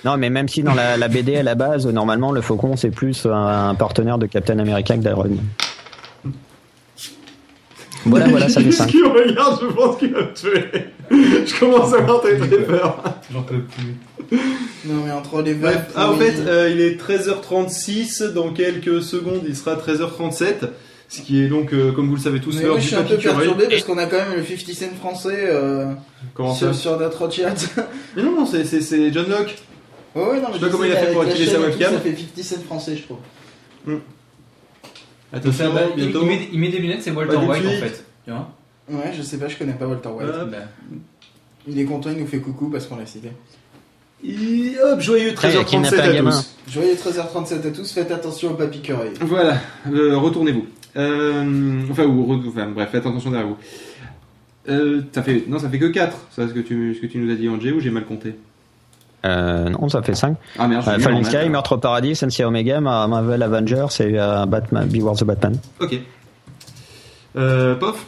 Non, mais même si dans la, la BD à la base, normalement, le Faucon c'est plus un, un partenaire de Captain America que d'Iron Man. Voilà, voilà, ça fait Qu'est-ce 5. qu'il regarde Je pense qu'il va me tuer. Je commence à avoir très très peur. J'en peux plus. Non, mais entre les Bref, ah, en oui. fait, euh, il est 13h36. Dans quelques secondes, il sera 13h37. Ce qui est donc, euh, comme vous le savez tous, Mais l'heure moi, je suis un peu perturbé parce qu'on a quand même le 50 Cent français euh, Comment ça? sur, sur notre chat. Mais non, non, c'est John Locke. Ouais, ouais, non, Je sais mais pas comment il a fait pour activer sa webcam. Ça fait 50 Cent français, je trouve. Attention, Bah, il, bientôt. il met, il met des lunettes, c'est Walter de White en fait. Tu vois Ouais, je sais pas, je connais pas Walter White. Bah, Il est content, il nous fait coucou parce qu'on l'a cité. Et hop, joyeux Après, il 13h37 kidnappe un à gamin. tous. Joyeux 13h37 à tous, faites attention au papy curé. Voilà, euh, retournez-vous. Euh, enfin, ou, re- enfin, bref, faites attention derrière vous. Euh, ça fait, non, ça fait que 4, ça, ce que tu, ce que tu nous as dit, Angé, ou j'ai mal compté? Euh, non, ça fait 5. Ah merde, Euh, Fallen Sky. Meurtre au Paradis, Sensei Omega, Ma- Marvel Avengers et euh, Batman, Beware the Batman. Ok. Euh, Pof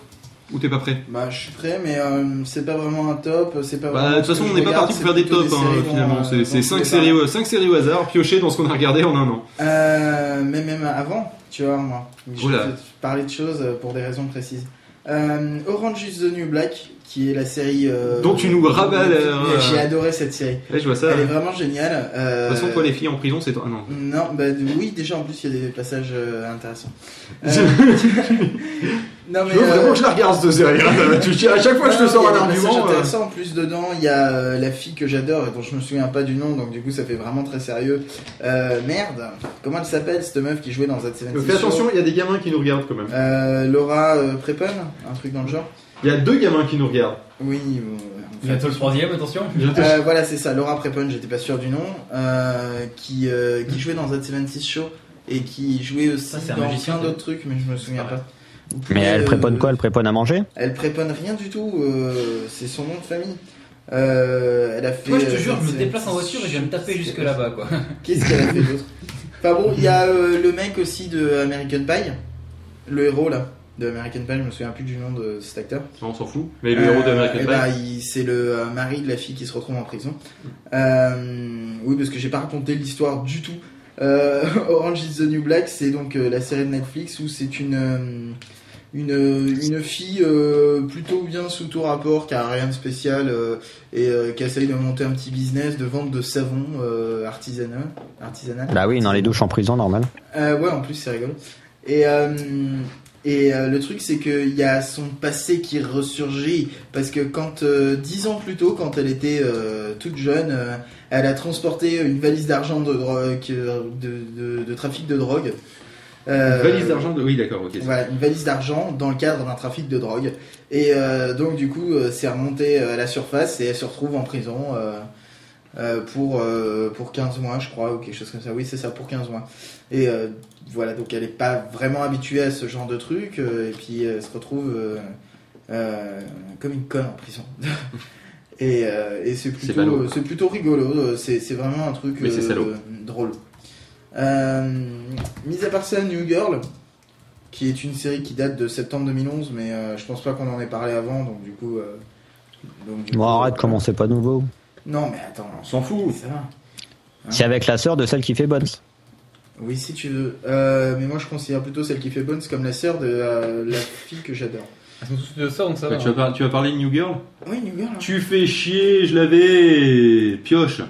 Ou t'es pas prêt? Bah, je suis prêt, mais euh, c'est pas vraiment un top. C'est pas Bah, de toute façon, on n'est pas parti pour faire des tops, hein, séries finalement. euh, C'est dont c'est je 5 voulais séries, séries au hasard, piochées dans ce qu'on a regardé en un an. Euh, mais même avant, tu vois, moi. Je Oula. vais te parler de choses pour des raisons précises. Euh, Orange is the New Black, qui est la série. euh, Dont tu nous mais la- J'ai adoré cette série. Ouais, je vois ça. Elle est De vraiment géniale. euh, toute façon, toi, les filles en prison, c'est toi. Ah non. Non, bah oui, déjà en plus il y a des passages euh, intéressants. Euh, *laughs* non mais. Je veux euh, vraiment que je la regarde, cette série. hein. *laughs* Tu- À chaque fois que je te non, sors un argument. euh, intéressants. En plus dedans, il y a euh, la fille que j'adore et dont je me souviens pas du nom, donc du coup ça fait vraiment très sérieux. Euh, merde, comment elle s'appelle cette meuf qui jouait dans Z euh, Fais attention, il y a des gamins qui nous regardent quand même. Euh, Laura euh, Prepon, un truc dans le genre. Il y a deux gamins qui nous regardent. Oui. bon, en fait. bientôt le troisième, attention. Euh, voilà, c'est ça, Laura Prepon, j'étais pas sûr du nom, euh, qui, euh, qui jouait dans Z76 Show et qui jouait aussi Ça, c'est un dans magicien, plein d'autres trucs, mais je me souviens pas. Mais elle euh, préponne quoi? Elle préponne à manger? Elle préponne rien du tout, euh, c'est son nom de famille. Euh, elle a fait. Moi, je te jure, je me Z76 déplace en voiture et je viens me taper jusque là-bas, quoi. *laughs* Qu'est-ce qu'elle a fait d'autre? Enfin bon, il y a euh, le mec aussi de American Pie, le héros là, de American Pie, je me souviens plus du nom de cet acteur. On s'en fout. Mais le héros d'American Euh, eh Pie. il- c'est le euh, mari de la fille qui se retrouve en prison. Euh, oui, parce que j'ai pas raconté l'histoire du tout. Euh, *laughs* Orange is the New Black, c'est donc euh, la série de Netflix où c'est une euh, une, une fille euh, plutôt bien sous tout rapport, qui a rien de spécial euh, et euh, qui essaye de monter un petit business de vente de savon euh, artisanal. artisanal. Bah oui, dans les douches en prison, normal. Euh, ouais, en plus, c'est rigolo. Et, euh, et euh, le truc, c'est qu'il y a son passé qui ressurgit. Parce que quand, euh, dix ans plus tôt, quand elle était euh, toute jeune, euh, elle a transporté une valise d'argent de, drogue, euh, de, de, de trafic de drogue. Euh, Valise d'argent de... Oui, d'accord, ok. voilà, une valise d'argent dans le cadre d'un trafic de drogue. Et euh, donc, du coup, euh, c'est remonté à la surface et elle se retrouve en prison euh, euh, pour, euh, pour 15 mois, je crois, ou quelque chose comme ça. Oui, c'est ça, pour 15 mois. Et euh, voilà, donc elle n'est pas vraiment habituée à ce genre de truc. euh, et puis, elle se retrouve euh, euh, comme une conne en prison. *laughs* et euh, et c'est plutôt, c'est plutôt rigolo. euh, C'est vraiment un truc euh, drôle. Euh, mis à part ça, New Girl, qui est une série qui date de septembre 2011, mais euh, je pense pas qu'on en ait parlé avant, donc du coup. euh, donc, du Bon, coup, arrête, euh, comment c'est pas nouveau Non, mais attends, On s'en fout. ça va. C'est avec la sœur de celle qui fait Bones. Oui, si tu veux. Euh, mais moi, je considère plutôt celle qui fait Bones comme la sœur de euh, la fille que j'adore. Elles sont tous de ça, donc ça Bah, va. tu, vas par- tu vas parler de New Girl Oui, New Girl. hein. Tu fais chier, je l'avais. Pioche.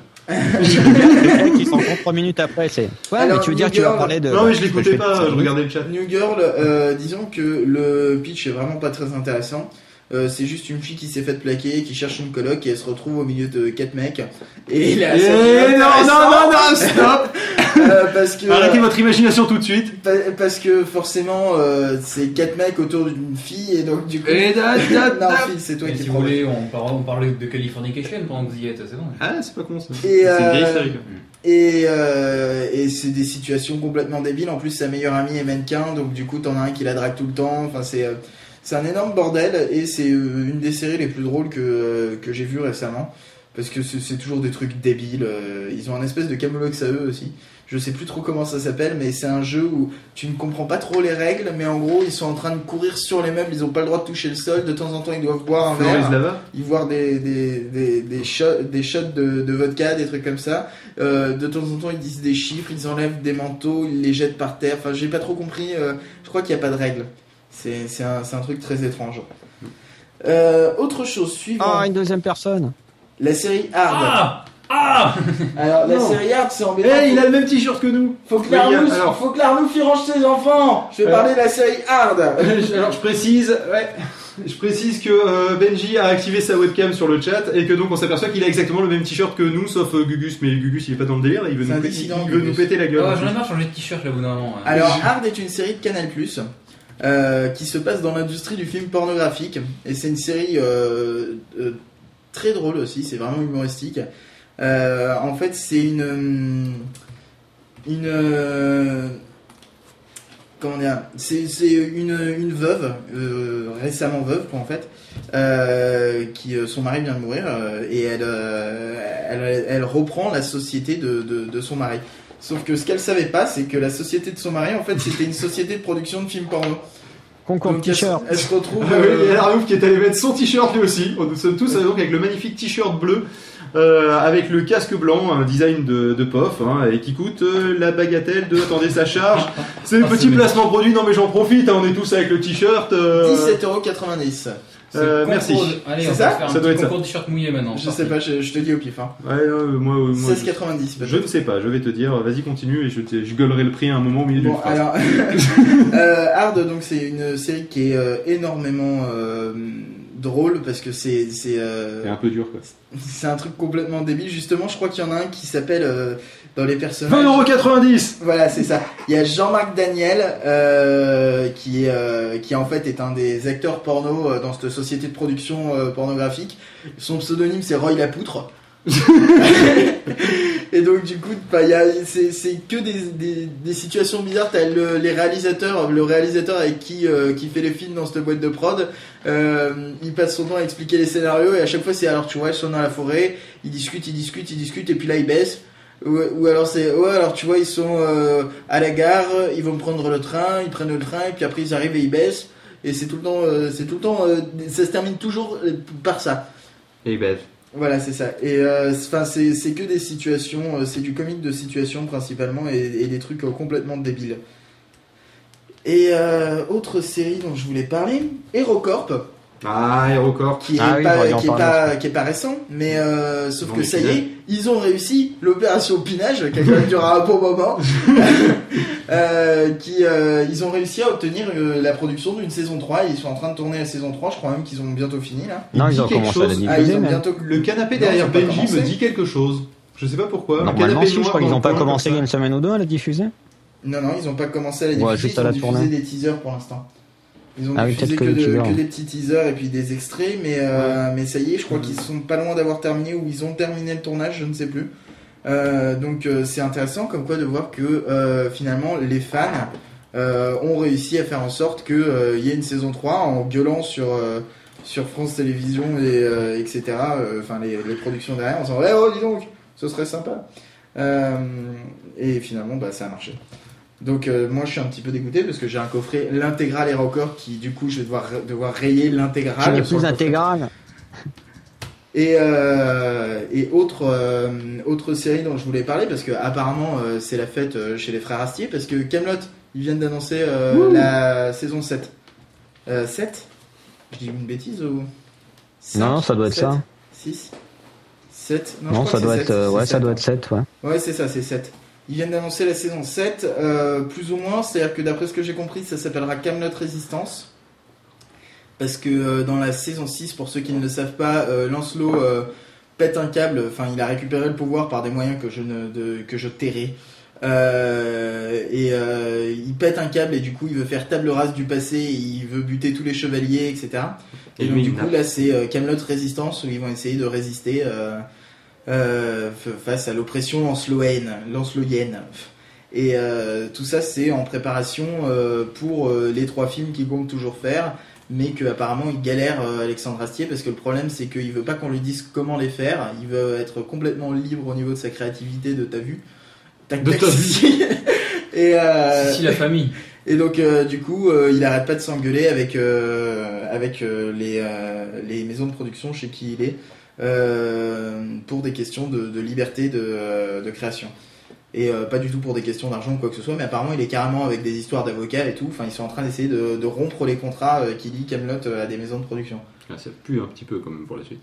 Qui s'en compte 3 minutes après, c'est. Ouais, Alors, mais tu veux dire que tu vas Girl- parler de. Non, mais je l'écoutais pas, je regardais le chat. New Girl, euh, disons que le pitch est vraiment pas très intéressant. Euh, c'est juste une fille qui s'est faite plaquer, qui cherche une coloc et elle se retrouve au milieu de quatre mecs. Et là, ça devient non, non, non, non, stop *laughs* Euh, parce que Arrêtez votre imagination tout de suite. pa- parce que forcément euh, c'est quatre mecs autour d'une fille et donc du coup Et da, da, *laughs* non da. fille c'est toi Et qui si te vous voulez, on, par- on parlait de Californication pendant que vous y êtes, c'est bon. Ah, c'est pas con ça. Et, C'est une vieille euh, série. quoi. Et, euh, et c'est des situations complètement débiles. En plus, sa meilleure amie est mannequin, donc du coup, t'en as un qui la drague tout le temps. Enfin, c'est euh, c'est un énorme bordel et c'est euh, une des séries les plus drôles que, euh, que j'ai vues récemment. Parce que c'est toujours des trucs débiles. euh, Ils ont un espèce de camoulox à eux aussi. Je sais plus trop comment ça s'appelle, mais c'est un jeu où tu ne comprends pas trop les règles, mais en gros, ils sont en train de courir sur les meubles, ils ont pas le droit de toucher le sol. De temps en temps, ils doivent boire un verre ils voient des, des, des, des, shots, des shots de, de vodka, des trucs comme ça. Euh, de temps en temps, ils disent des chiffres, ils enlèvent des manteaux, ils les jettent par terre. Enfin, j'ai pas trop compris. euh, je crois qu'il n'y a pas de règle. C'est c'est un, c'est un truc très étrange. Euh, autre chose suivante, Ah, une deuxième personne. la série Hard. Ah Ah *laughs* Alors, la Non. série Hard, c'est embêtant. Eh, il a le même t-shirt que nous Faut que Oui, l'Arnouf alors. faut que l'Arnouf, il range ses enfants. Je vais Alors. parler de la série Hard. *laughs* Alors je précise, ouais, je précise que euh, Benji a activé sa webcam sur le chat et que donc on s'aperçoit qu'il a exactement le même t-shirt que nous, sauf euh, Gugus, mais Gugus il est pas dans le délire, il veut, nous, un pé- dissident, il veut nous péter la gueule. Oh, J'en ai marre de changer de t-shirt là au bout d'un moment. hein. Alors, Hard est une série de Canal+, euh, qui se passe dans l'industrie du film pornographique. Et c'est une série euh, euh, très drôle aussi, c'est vraiment humoristique. En fait, c'est une... Comment dire C'est une, veuve, récemment veuve, en fait, qui son mari vient de mourir et elle, reprend la société de son mari. Sauf que ce qu'elle savait pas, c'est que la société de son mari, en fait, c'était une société de production de films porno. Concours de Donc elle, se- t-shirt. elle se retrouve. Ah oui, il y euh, a Arnouf qui est allé mettre son t-shirt lui aussi. Nous sommes tous euh, donc avec le magnifique t-shirt bleu. euh, avec le casque blanc, un design de, de POF, hein, et qui coûte euh, la bagatelle de attendez sa charge. *laughs* C'est le Ah, petit placement produit, non mais j'en profite, hein, on est tous avec le t-shirt. euh, 17,90€. Euh, merci. de- Allez, on ça va faire Ça un doit petit être ça. concours de t-shirt mouillé maintenant. Je sais pas, je, je te dis au pif. Hein. Ouais, euh, moi, euh, moi, 16,90 je ne sais pas, je vais te dire, vas-y continue et je, te- je gueulerai le prix à un moment au milieu Bon, d'une alors, *laughs* euh, Hard, donc c'est une série qui est euh, énormément euh, drôle parce que c'est c'est euh, un peu dur quoi. c'est un truc complètement débile. Justement, je crois qu'il y en a un qui s'appelle euh, dans les personnages. 20,90€ Voilà, c'est ça. Il y a Jean-Marc Daniel euh, qui, euh, qui en fait est un des acteurs porno euh, dans cette société de production euh, pornographique. Son pseudonyme c'est Roy Lapoutre. *laughs* Et donc du coup, bah, c'est c'est que des, des, des situations bizarres. T'as le, les réalisateurs, le réalisateur avec qui euh, qui fait les films dans cette boîte de prod. Euh, il passe son temps à expliquer les scénarios et à chaque fois c'est alors tu vois ils sont dans la forêt, ils discutent, ils discutent, ils discutent et puis là ils baissent. Ou, ou alors c'est ouais alors tu vois ils sont euh, à la gare, ils vont prendre le train, ils prennent le train et puis après ils arrivent et ils baissent et c'est tout le temps euh, c'est tout le temps euh, ça se termine toujours par ça. Et ben, Voilà, c'est ça. Et c'est- enfin, c'est que des situations, c'est du comique de situation principalement et, et des trucs complètement débiles. Et autre série dont je voulais parler, HeroCorp, Ah, Aérocorp. qui est, Ah oui, pas, qui, est pas, qui est pas récent, mais euh, sauf que ça y est, ils ont réussi l'opération Pinage, qui a quand même duré un bon moment, *laughs* euh, qui, euh, ils ont réussi à obtenir euh, la production d'une saison 3, ils sont en train de tourner la saison 3, je crois même qu'ils ont bientôt fini là. Non, Il ils ont commencé à la. Ah, ils ont bientôt... Le canapé Non, derrière Benji me dit quelque chose. Je sais pas pourquoi. Normalement, canapé si, je crois qu'ils dans ont le pas commencé il comme y a une semaine ou deux à la diffuser. Non, non, ils ont pas commencé à la Ouais, diffuser, juste à ils la ont diffusé des teasers pour l'instant. Ils ont Ah diffusé que, que les de- teasers. que des petits teasers et puis des extraits, mais, euh, mais ça y est, je crois qu'ils sont pas loin d'avoir terminé ou ils ont terminé le tournage, je ne sais plus. Euh, donc euh, c'est intéressant comme quoi de voir que finalement les fans ont réussi à faire en sorte qu'il y ait une saison 3 en gueulant sur, sur France Télévisions et etc. Enfin les, les productions derrière en disant ouais, oh dis donc, ce serait sympa. Et finalement bah, ça a marché. Donc euh, moi je suis un petit peu dégoûté parce que j'ai un coffret l'intégral et record qui du coup je vais devoir, devoir rayer Je l'intégral. n'ai sur plus le coffret. intégral. Et, euh, et autre, euh, autre série dont je voulais parler, parce que apparemment euh, c'est la fête euh, chez les frères Astier, parce que Camelot, ils viennent d'annoncer euh, la saison 7. Euh, 7 Je dis une bêtise ou? Non, ça doit être ça. 6 7 Non, je crois ça doit c'est être, sept, c'est ouais, ça sept, doit être 7, ouais. Ouais, c'est ça, c'est 7. Ils viennent d'annoncer la saison 7, euh, plus ou moins, c'est-à-dire que d'après ce que j'ai compris, ça s'appellera Camelot Résistance. Parce que euh, dans la saison 6, pour ceux qui ne le savent pas, euh, Lancelot pète un câble, enfin il a récupéré le pouvoir par des moyens que je, ne, de, que je tairai. Et il pète un câble et du coup il veut faire table rase du passé, il veut buter tous les chevaliers, etc. Et, Et donc lui, du coup là c'est Camelot Résistance où ils vont essayer de résister face à l'oppression lanceloienne, lanceloienne. Et euh, tout ça c'est en préparation euh, pour euh, les trois films qu'il compte toujours faire, mais que apparemment il galère euh, Alexandre Astier parce que le problème c'est qu'il veut pas qu'on lui dise comment les faire, il veut être complètement libre au niveau de sa créativité, de ta vue. Tac, De ta si. *laughs* Et euh, Si, si, la famille. et donc euh, du coup, euh, il arrête pas de s'engueuler avec euh, avec euh, les euh, les maisons de production chez qui il est euh, pour des questions de, de liberté de, euh, de création. Et euh, pas du tout pour des questions d'argent ou quoi que ce soit, mais apparemment il est carrément avec des histoires d'avocats et tout. Enfin, ils sont en train d'essayer de, de rompre les contrats euh, qui lient Camelot à des maisons de production. Ah, ça pue un petit peu quand même pour la suite.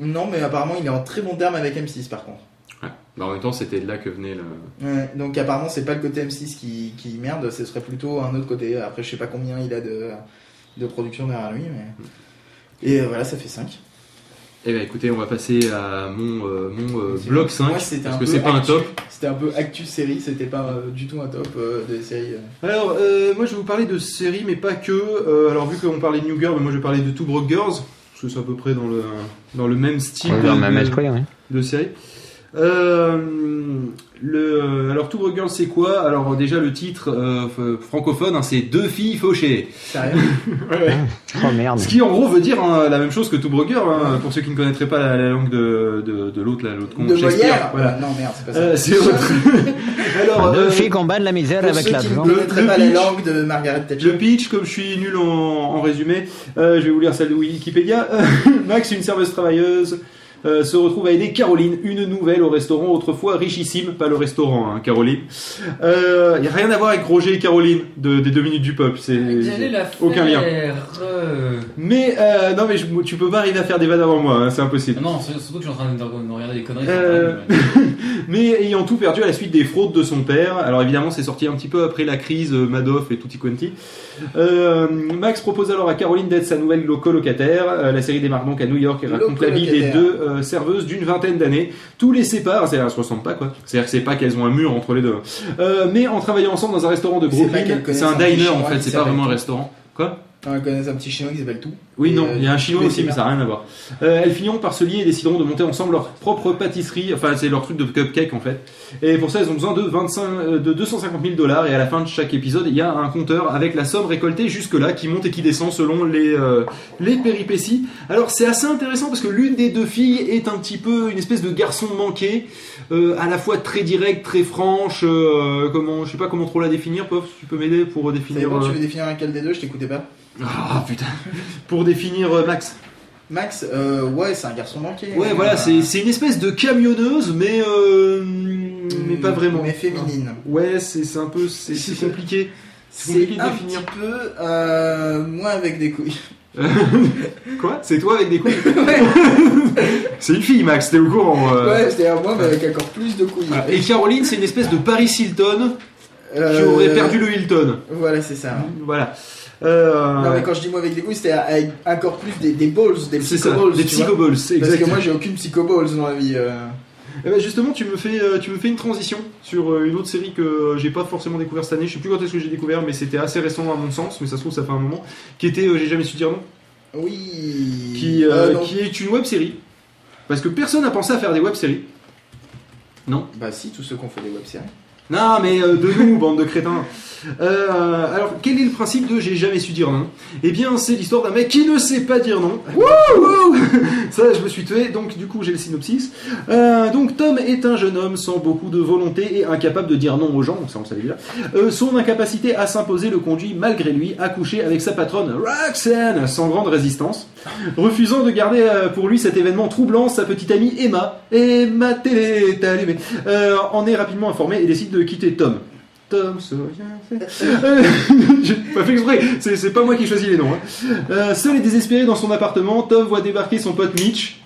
Non, mais apparemment il est en très bon terme avec M6 par contre. Ouais. Bah, en même temps, c'était de là que venait le. Ouais, donc apparemment c'est pas le côté M6 qui, qui merde, ce serait plutôt un autre côté. Après je sais pas combien il a de, de production derrière lui, mais... Et euh, voilà, ça fait 5. Eh ben écoutez, on va passer à mon, euh, mon euh, bloc 5. Moi, c'était parce un que peu c'est pas un actu. top. C'était un peu actu série, c'était pas euh, du tout un top euh, des séries. euh. Alors, euh, moi je vais vous parler de séries, mais pas que. Euh, alors, vu qu'on parlait de New Girl, moi je vais parler de Two Broke Girls, parce que c'est à peu près dans le, dans le même style Ouais, de, même esprit, de série. Euh, le, alors, Two Broke Girls, c'est quoi? Alors, déjà, le titre euh, francophone, hein, c'est Deux filles fauchées. Sérieux? *laughs* Oh merde. Ce qui, en gros, veut dire hein, la même chose que Two Broke Girl, hein, pour ceux qui ne connaîtraient pas la, la langue de, de, de l'autre, l'autre con, De Shakespeare. Molière Voilà. Euh, Non, merde, c'est pas ça. Euh, c'est autre. *laughs* alors, Deux euh, filles combattent la misère avec la qui ne connaîtraient Le pas la pitch. langue de Margaret Thatcher. Le pitch, comme je suis nul en, en résumé, euh, je vais vous lire celle de Wikipédia. *laughs* Max, une serveuse travailleuse, euh, se retrouve à aider Caroline, une nouvelle au restaurant autrefois richissime, pas le restaurant, hein, Caroline. Il n'y a rien à voir avec Roger et Caroline de, des deux minutes du peuple. C'est aucun lien. euh. Mais euh, non, mais je- tu peux pas arriver à faire des vannes avant moi, hein, c'est impossible. Non, surtout que je suis en train de, de regarder des conneries. *laughs* Mais ayant tout perdu à la suite des fraudes de son père, alors évidemment c'est sorti un petit peu après la crise euh, Madoff et tutti quanti, euh, Max propose alors à Caroline d'être sa nouvelle lo- colocataire. Euh, la série démarre donc à New York et raconte la vie des deux euh, serveuses d'une vingtaine d'années. Tous les séparent, c'est-à-dire elles se ressemblent pas quoi. C'est-à-dire que c'est pas qu'elles ont un mur entre les deux. Mais en travaillant ensemble dans un restaurant de Brooklyn, c'est un diner en fait, c'est pas vraiment un restaurant. Quoi? On connaît un petit chinois qui s'appelle tout. oui, non, euh, il y a un chinois aussi, mais ça n'a rien à voir. Euh, elles finiront par se lier et décideront de monter ensemble leur propre pâtisserie. Enfin, c'est leur truc de cupcake en fait. Et pour ça, elles ont besoin de 25, euh, de 250 000 dollars. Et à la fin de chaque épisode, il y a un compteur avec la somme récoltée jusque-là qui monte et qui descend selon les, euh, les péripéties. Alors, c'est assez intéressant parce que l'une des deux filles est un petit peu une espèce de garçon manqué, euh, à la fois très direct, très franche. euh, comment, je sais pas comment trop la définir, Pof. Tu peux m'aider pour définir. bon, tu euh, veux définir laquelle des deux Je t'écoutais pas. Ah putain. Pour définir euh, Max. Max, euh, ouais, c'est un garçon manqué. Ouais, voilà, c'est c'est une espèce de camionneuse, mais euh, mais pas vraiment. Mais féminine. Ouais, c'est c'est un peu c'est compliqué. C'est C'est compliqué de un définir. petit peu moi avec des couilles. *laughs* Quoi? C'est toi avec des couilles? *laughs* *laughs* C'est une fille, Max. T'es au courant euh. Ouais, c'est-à-dire moi mais avec encore plus de couilles. Ah, Et Caroline, c'est une espèce de Paris Hilton qui Euh, aurait perdu le Hilton. Voilà, c'est ça. Voilà. Euh, Non mais quand je dis moi avec des couilles, c'était avec encore plus des, des balls, des c'est ça, psychoballs. des psychoballs, Parce que moi j'ai aucune psychoballs dans la vie. euh. Eh ben, justement, tu me fais, euh, tu me fais une transition sur euh, une autre série que euh, j'ai pas forcément découvert cette année. Je sais plus quand est-ce que j'ai découvert, mais c'était assez récent à mon sens, mais ça se trouve ça fait un moment. Qui était, j'ai jamais su dire non, Oui. qui, euh, non. qui est une web série. Parce que personne n'a pensé à faire des web séries. Non. Bah si, tous ceux qui ont fait des web-séries. Non, mais euh, de nous, bande de crétins. Euh, alors, quel est le principe de j'ai jamais su dire non? Eh bien, c'est l'histoire d'un mec qui ne sait pas dire non. Wouh *laughs* Ça, je me suis tué. Donc, du coup, j'ai le synopsis. Euh, donc, Tom est un jeune homme sans beaucoup de volonté et incapable de dire non aux gens. Ça, on le savait déjà. Euh, son incapacité à s'imposer le conduit, malgré lui, à coucher avec sa patronne Roxanne, sans grande résistance. Refusant de garder euh, pour lui cet événement troublant, sa petite amie Emma, Emma télé est allumée, euh, en est rapidement informée et décide de quitter Tom. Tom fait. *laughs* Euh, J'ai *laughs* pas fait exprès, c'est pas moi qui choisis les noms. hein. Euh, seul et désespéré dans son appartement, Tom voit débarquer son pote Mitch.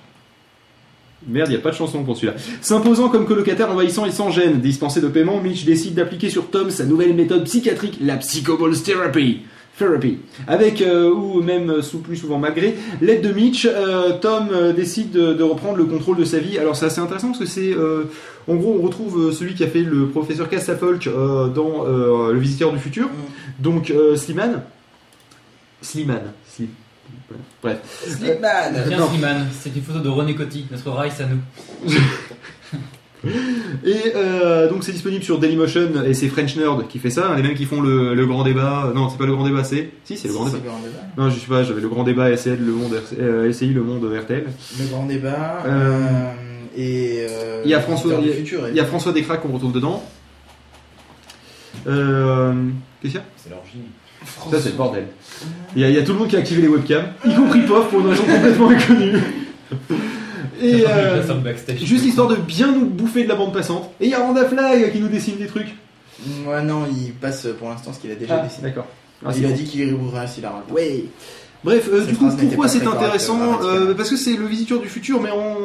Merde, il a pas de chanson pour celui-là. S'imposant comme colocataire envahissant et sans gêne, dispensé de paiement, Mitch décide d'appliquer sur Tom sa nouvelle méthode psychiatrique, la Psychoballs Therapy. Therapy. Avec, euh, ou même sous plus souvent malgré, l'aide de Mitch, euh, Tom euh, décide de, de reprendre le contrôle de sa vie. Alors c'est assez intéressant parce que c'est, euh, en gros, on retrouve celui qui a fait le professeur Cassafolk euh, dans euh, Le Visiteur du Futur. Donc euh, Slimane. Slimane. Slim- Bref. Slipman Tiens. Slimane, c'est une photo de René Coty, notre Rice à nous. *laughs* Et euh, donc c'est disponible sur Dailymotion et c'est French Nerd qui fait ça, les mêmes qui font le, le grand débat. Non, c'est pas le grand débat, c'est. Si, c'est le grand Si, débat. c'est le grand débat. Non, je sais pas, j'avais le grand débat SL, le monde, euh, SCI, le monde RTL. Le grand débat. Euh, et. euh, il y a François- il y a- futur. Il y a François Descraques qu'on retrouve dedans. Euh, Qu'est-ce qu'il y a? C'est l'origine. Ça, c'est le bordel. Il y, a, il y a tout le monde qui a activé les webcams, y compris POF pour une raison complètement inconnue. Et euh, juste histoire de bien nous bouffer de la bande passante. Et il y a Randa Fly qui nous dessine des trucs. Ouais, non, il passe pour l'instant ce qu'il a déjà dessiné. d'accord. Ah, il a bon. dit qu'il réouvrirait s'il a. Ouais. Bref, euh, du coup, pourquoi c'est intéressant. Euh, Parce que c'est le visiteur du futur, mais en,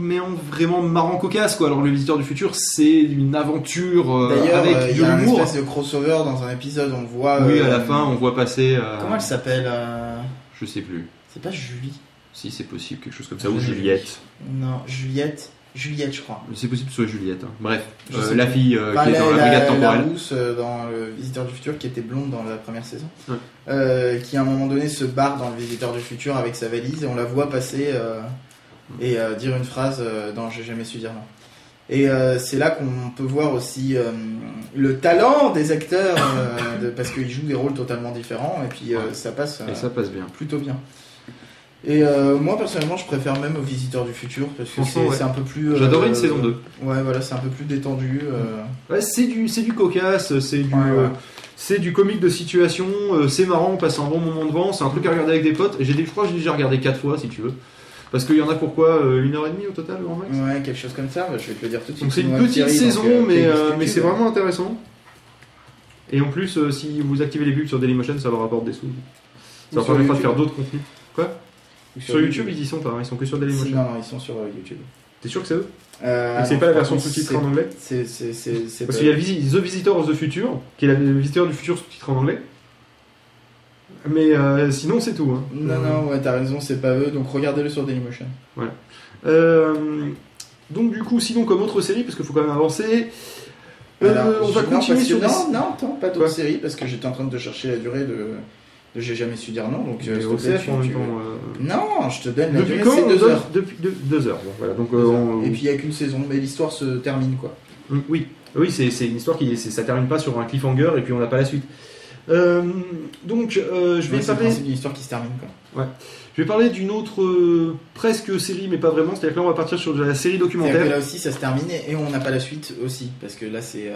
mais en vraiment marrant cocasse, quoi. Alors, le visiteur du futur, c'est une aventure euh, avec euh, il de y a l'humour. espèce de crossover dans un épisode, on voit. Oui, euh, à la fin, on voit passer. euh, Comment elle s'appelle euh, Je sais plus. C'est pas Julie Si c'est possible, quelque chose comme ça. Ou Julie. Juliette. Non, Juliette. Juliette, je crois. C'est possible sur Juliette. hein. Bref, euh, la fille euh, qui est dans la, la, brigade la temporelle. rousse euh, dans le Visiteur du Futur qui était blonde dans la première saison, Ouais. euh, qui à un moment donné se barre dans le Visiteur du Futur avec sa valise et on la voit passer et dire une phrase dont j'ai jamais su dire non. Et c'est là qu'on peut voir aussi le talent des acteurs de- parce qu'ils jouent des rôles totalement différents et puis ça passe Et ça passe bien. plutôt bien. Et euh, moi personnellement je préfère même au Visiteur du Futur parce que c'est ouais. un peu plus. euh, J'adorais une saison 2. Ouais voilà c'est un peu plus détendu. euh, Ouais, c'est du, c'est du cocasse, c'est du, Ouais, ouais. euh, c'est du comique de situation, euh, c'est marrant, on passe un bon moment devant, c'est un truc à regarder avec des potes. J'ai, des- je crois que j'ai déjà regardé quatre fois si tu veux. Parce qu'il y en a pourquoi une heure et demie au total, grand max? Ouais, quelque chose comme ça, bah, je vais te le dire tout de suite. Donc c'est une petite série, saison, donc, euh, mais, euh, mais c'est vraiment intéressant. Et en plus, euh, si vous activez les pubs sur Dailymotion, ça leur apporte des sous. Ça leur permettra de faire d'autres contenus. Ou Sur YouTube, ils y sont pas, hein, ils sont que sur Dailymotion. Non, non, ils sont sur euh, YouTube. T'es sûr que c'est eux? Euh, c'est non, pas la version sous-titrée en anglais? C'est Parce qu'il y a The Visitor of the Future, qui est le visiteur du futur sous-titré en anglais. Mais euh, sinon, c'est tout. hein. Non, non, ouais, t'as raison, c'est pas eux, donc regardez-le sur Dailymotion. Euh, donc du coup, sinon comme autre série, parce qu'il faut quand même avancer, euh, Alors, on va non, continuer sur des... Non, non, attends, pas d'autres séries, parce que j'étais en train de chercher la durée de J'ai jamais su dire non, donc euh, te plaît, tu- tu- temps, euh, Non, je te donne la Depuis durée, c'est deux heures. Depuis deux, deux heures. bon, voilà. Donc, Deux heures. on- Et puis il y a qu'une saison, mais l'histoire se termine quoi. Mm, Oui, oui, c'est une histoire qui ça termine pas sur un cliffhanger et puis on n'a pas la suite. Euh, donc, euh, je vais Ouais, parler. d'une histoire qui se termine quoi. Je vais parler d'une autre euh, presque série, mais pas vraiment. C'est-à-dire que là, on va partir sur de la série que documentaire. là aussi ça se termine et on n'a pas la suite aussi, parce que là c'est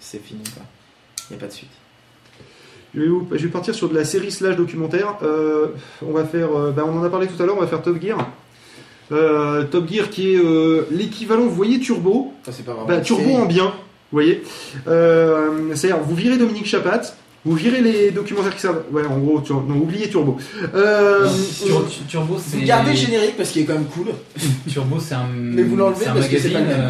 c'est fini quoi. Il n'y a pas de suite. Je vais, vous- je vais partir sur de la série slash documentaire. Euh, on va faire. euh, bah, on en a parlé tout à l'heure. On va faire Top Gear. Euh, Top Gear qui est euh, l'équivalent. Vous voyez Turbo Enfin, c'est pas vraiment Bah, Turbo série. en bien, vous voyez. Euh, C'est-à-dire, vous virez Dominique Chapat, vous virez les documentaires qui servent. Ouais, en gros, non, oubliez Turbo. Euh, Tur- tu- Turbo, c'est. Vous gardez le générique parce qu'il est quand même cool. Turbo, c'est un. Mais vous l'enlevez parce que c'est pas le même.